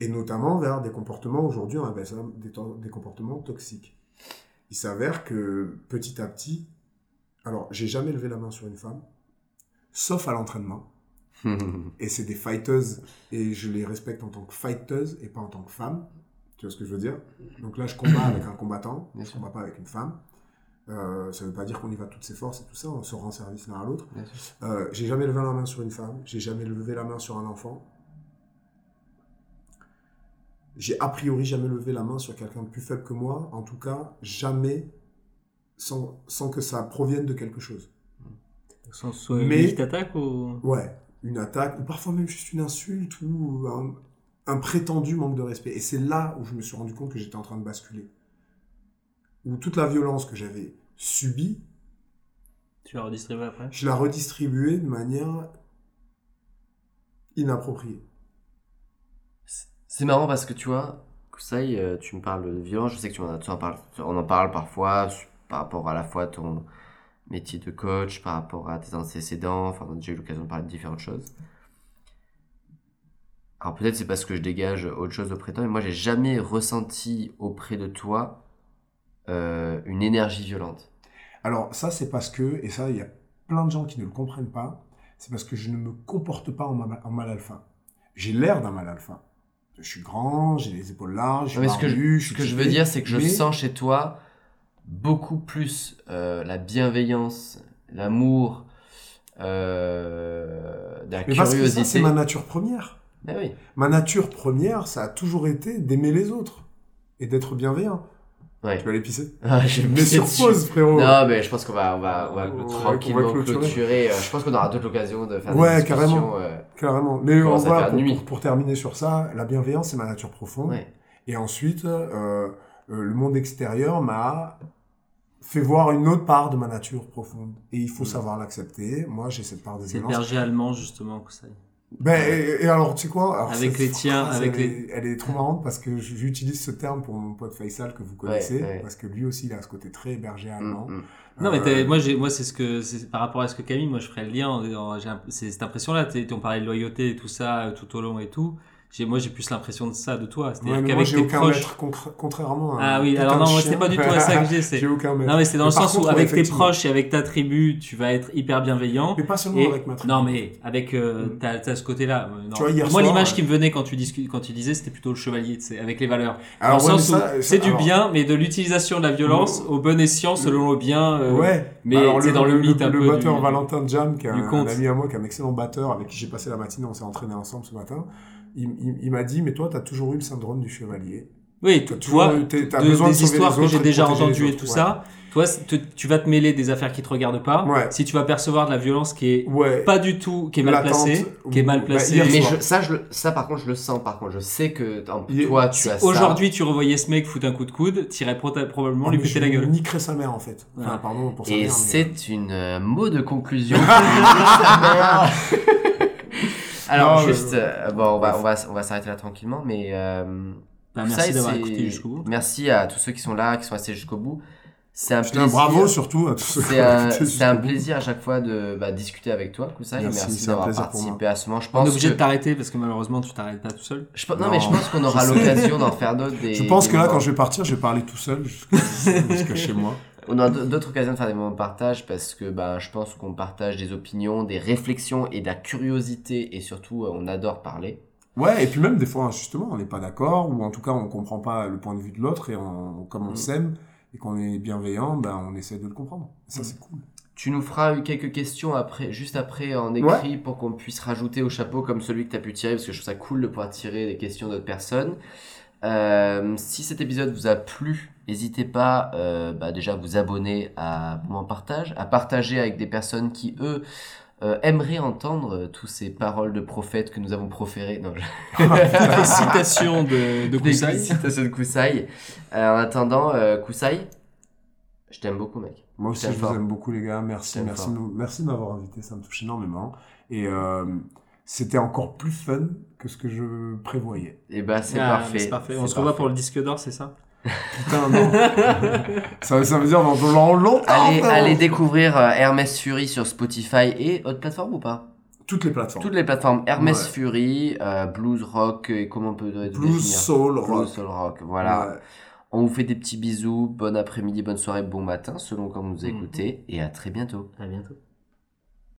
Et notamment vers des comportements, aujourd'hui on appelle ça des, des comportements toxiques. Il s'avère que petit à petit, alors j'ai jamais levé la main sur une femme, sauf à l'entraînement. Et c'est des fighteuses, et je les respecte en tant que fighteuses et pas en tant que femmes. Tu vois ce que je veux dire? Donc là, je combats avec un combattant, Bien je sûr. combats pas avec une femme. Euh, ça veut pas dire qu'on y va toutes ses forces et tout ça, on se rend service l'un à l'autre. Euh, j'ai jamais levé la main sur une femme, j'ai jamais levé la main sur un enfant. J'ai a priori jamais levé la main sur quelqu'un de plus faible que moi, en tout cas, jamais sans, sans que ça provienne de quelque chose. Soit, soit Mais- attaque ou. Ouais, une attaque, ou parfois même juste une insulte, ou un, un prétendu manque de respect. Et c'est là où je me suis rendu compte que j'étais en train de basculer. Où toute la violence que j'avais subie, Tu l'as redistribué après? je la redistribuais de manière inappropriée. C'est marrant parce que tu vois, Kusai, euh, tu me parles de violence, je sais que tu en, tu en parles, on en parle parfois par rapport à la fois à ton métier de coach, par rapport à tes antécédents, enfin on a déjà eu l'occasion de parler de différentes choses. Alors peut-être c'est parce que je dégage autre chose auprès de toi, mais moi j'ai jamais ressenti auprès de toi euh, une énergie violente. Alors ça, c'est parce que, et ça, il y a plein de gens qui ne le comprennent pas, c'est parce que je ne me comporte pas en, ma- en mal alpha. J'ai l'air d'un mal alpha. Je suis grand, j'ai les épaules larges, je suis mais ce que je, ce que veux dire, c'est que je mais- sens chez toi beaucoup plus euh, la bienveillance, l'amour, euh, de la Mais parce que ça, curiosité. c'est ma nature première. Ben oui. Ma nature première, ça a toujours été d'aimer les autres et d'être bienveillant. Ouais. Tu vas aller pisser Ah, je Mais sur pause, frérot. Non, mais je pense qu'on va, on va, on va On tranquillement va clôturer. clôturer. Euh, Je pense qu'on aura d'autres occasions de faire Ouais, des carrément. euh, Carrément. Mais pour, nuit. pour- pour terminer sur ça, la bienveillance, c'est ma nature profonde. Ouais. Et ensuite, euh, euh, le monde extérieur m'a fait voir une autre part de ma nature profonde. Et il faut Mm. savoir l'accepter. Moi, j'ai cette part de C'est le violence. berger allemand, justement, que ça. Ben, et, et alors, tu sais quoi? Alors, Avec les tiens, phrase, avec elle, les- Est, elle est trop marrante parce que j'utilise ce terme pour mon pote Faisal que vous connaissez. ouais. Parce que lui aussi, il a ce côté très berger allemand. Mm, mm. Non, mais Euh, t'as- moi, j'ai, moi, c'est ce que, c'est par rapport à ce que Camille, moi, je ferais le lien. en- en- j'ai c'est cette impression-là. t'es- On parlait de loyauté et tout ça euh, tout au long et tout. J'ai, moi, j'ai plus l'impression de ça de toi. C'est-à-dire qu'avec tes aucun proches. maître, contra- contrairement à. Ah oui, alors non, moi, c'est pas du tout à ça que j'ai. C'est... J'ai aucun maître. Non, mais c'est dans Mais le sens où, contre, avec tes proches et avec ta tribu, tu vas être hyper bienveillant. Mais pas seulement Et- avec ma tribu. non, mais avec, euh, Mm. t'as, t'as ce côté-là. Euh, non. Tu vois, hier moi, l'image euh, qui me venait quand tu discu- quand tu disais, c'était plutôt le chevalier, tu sais, avec les valeurs. Alors, dans ouais, le mais sens ça- où ça- c'est du bien, mais de l'utilisation de la violence Non. au bon escient selon le bien. euh, Ouais. mais c'est dans le mythe un le peu batteur du- Valentin Jam, qui est un ami à moi, qui est un excellent batteur, avec qui j'ai passé la matinée, on s'est entraîné ensemble ce matin. Il, il- il m'a dit, mais toi, t'as toujours eu le syndrome du chevalier. Oui, tu toujours vois, eu- t'as de- besoin de des sauver histoires que j'ai de déjà entendues et tout ouais. ça, toi, te- tu vas te mêler des affaires qui te regardent pas. Ouais. Si tu vas percevoir de la violence qui est Ouais. pas du tout, qui est mal placée, qui est mal placée. bah, hier Mais je, ça, je, le- ça, par contre, je le sens. Par contre, je sais que en- toi, tu as ça. Aujourd'hui, tu revoyais ce mec foutre un coup de coude, t'irais pro- probablement Oh, lui péter la gueule. niquerais sa mère, en fait. Enfin, pardon pour sa Et c'est une euh, mot de conclusion. qui dit sa mère. Alors Non, juste, euh, euh, bon, on va, on va, on va s'arrêter là tranquillement, mais euh, Bah, ça, merci d'avoir c'est- écouté jusqu'au bout. Merci à tous ceux qui sont là, qui sont restés jusqu'au bout. C'est un Putain, plaisir. bravo surtout à tous ceux qui C'est ont c'est un plaisir à chaque fois de bah, discuter avec toi, Kousai. Merci, Merci, d'avoir participé à ce moment. Je On pense est obligé que, de t'arrêter parce que malheureusement, tu t'arrêtes pas tout seul. je, non, Non, mais je pense qu'on aura l'occasion d'en faire d'autres. Je pense que là, moments. quand je vais partir, je vais parler tout seul jusqu'à chez moi. On aura d'autres occasions de faire des moments de partage parce que bah, je pense qu'on partage des opinions, des réflexions et de la curiosité et surtout euh, on adore parler. Ouais, et puis même des fois, justement, on n'est pas d'accord, ou en tout cas, on comprend pas le point de vue de l'autre, et on, comme on Mm. s'aime, et qu'on est bienveillant, ben, on essaie de le comprendre. Ça, Mm. c'est cool. Tu nous feras quelques questions après, juste après en écrit pour qu'on puisse rajouter au chapeau comme celui que tu as pu tirer parce que je trouve ça cool de pouvoir tirer des questions d'autres personnes. Euh, si cet épisode vous a plu, n'hésitez pas euh, bah, déjà à vous abonner à Moment Partage, à partager avec des personnes qui eux euh, aimeraient entendre euh, tous ces paroles de prophètes que nous avons proférées. Non, je... Des citations de, de Des Kousai. citations de Kousai. Euh, en attendant, euh, Kousai, je t'aime beaucoup mec. Moi aussi, T'aimes je vous fort. aime beaucoup, les gars. Merci, merci, merci de m'avoir invité, ça me touche énormément. Et euh, c'était encore plus fun que ce que je prévoyais. Et bah c'est Ah, parfait. C'est parfait. On se revoit pour le disque d'or, c'est ça Putain, non. ça, ça veut dire dans longtemps. Allez, allez découvrir euh, Hermès Fury sur Spotify et autre plateforme ou pas? Toutes les plateformes. Toutes les plateformes Hermès Ouais. Fury, euh, Blues Rock et comment on peut Blues, définir? soul, Blues rock. Soul Rock. Voilà. Ouais. On vous fait des petits bisous. Bon après-midi, bonne soirée, bon matin selon quand vous nous Mhm. écoutez et à très bientôt. À bientôt.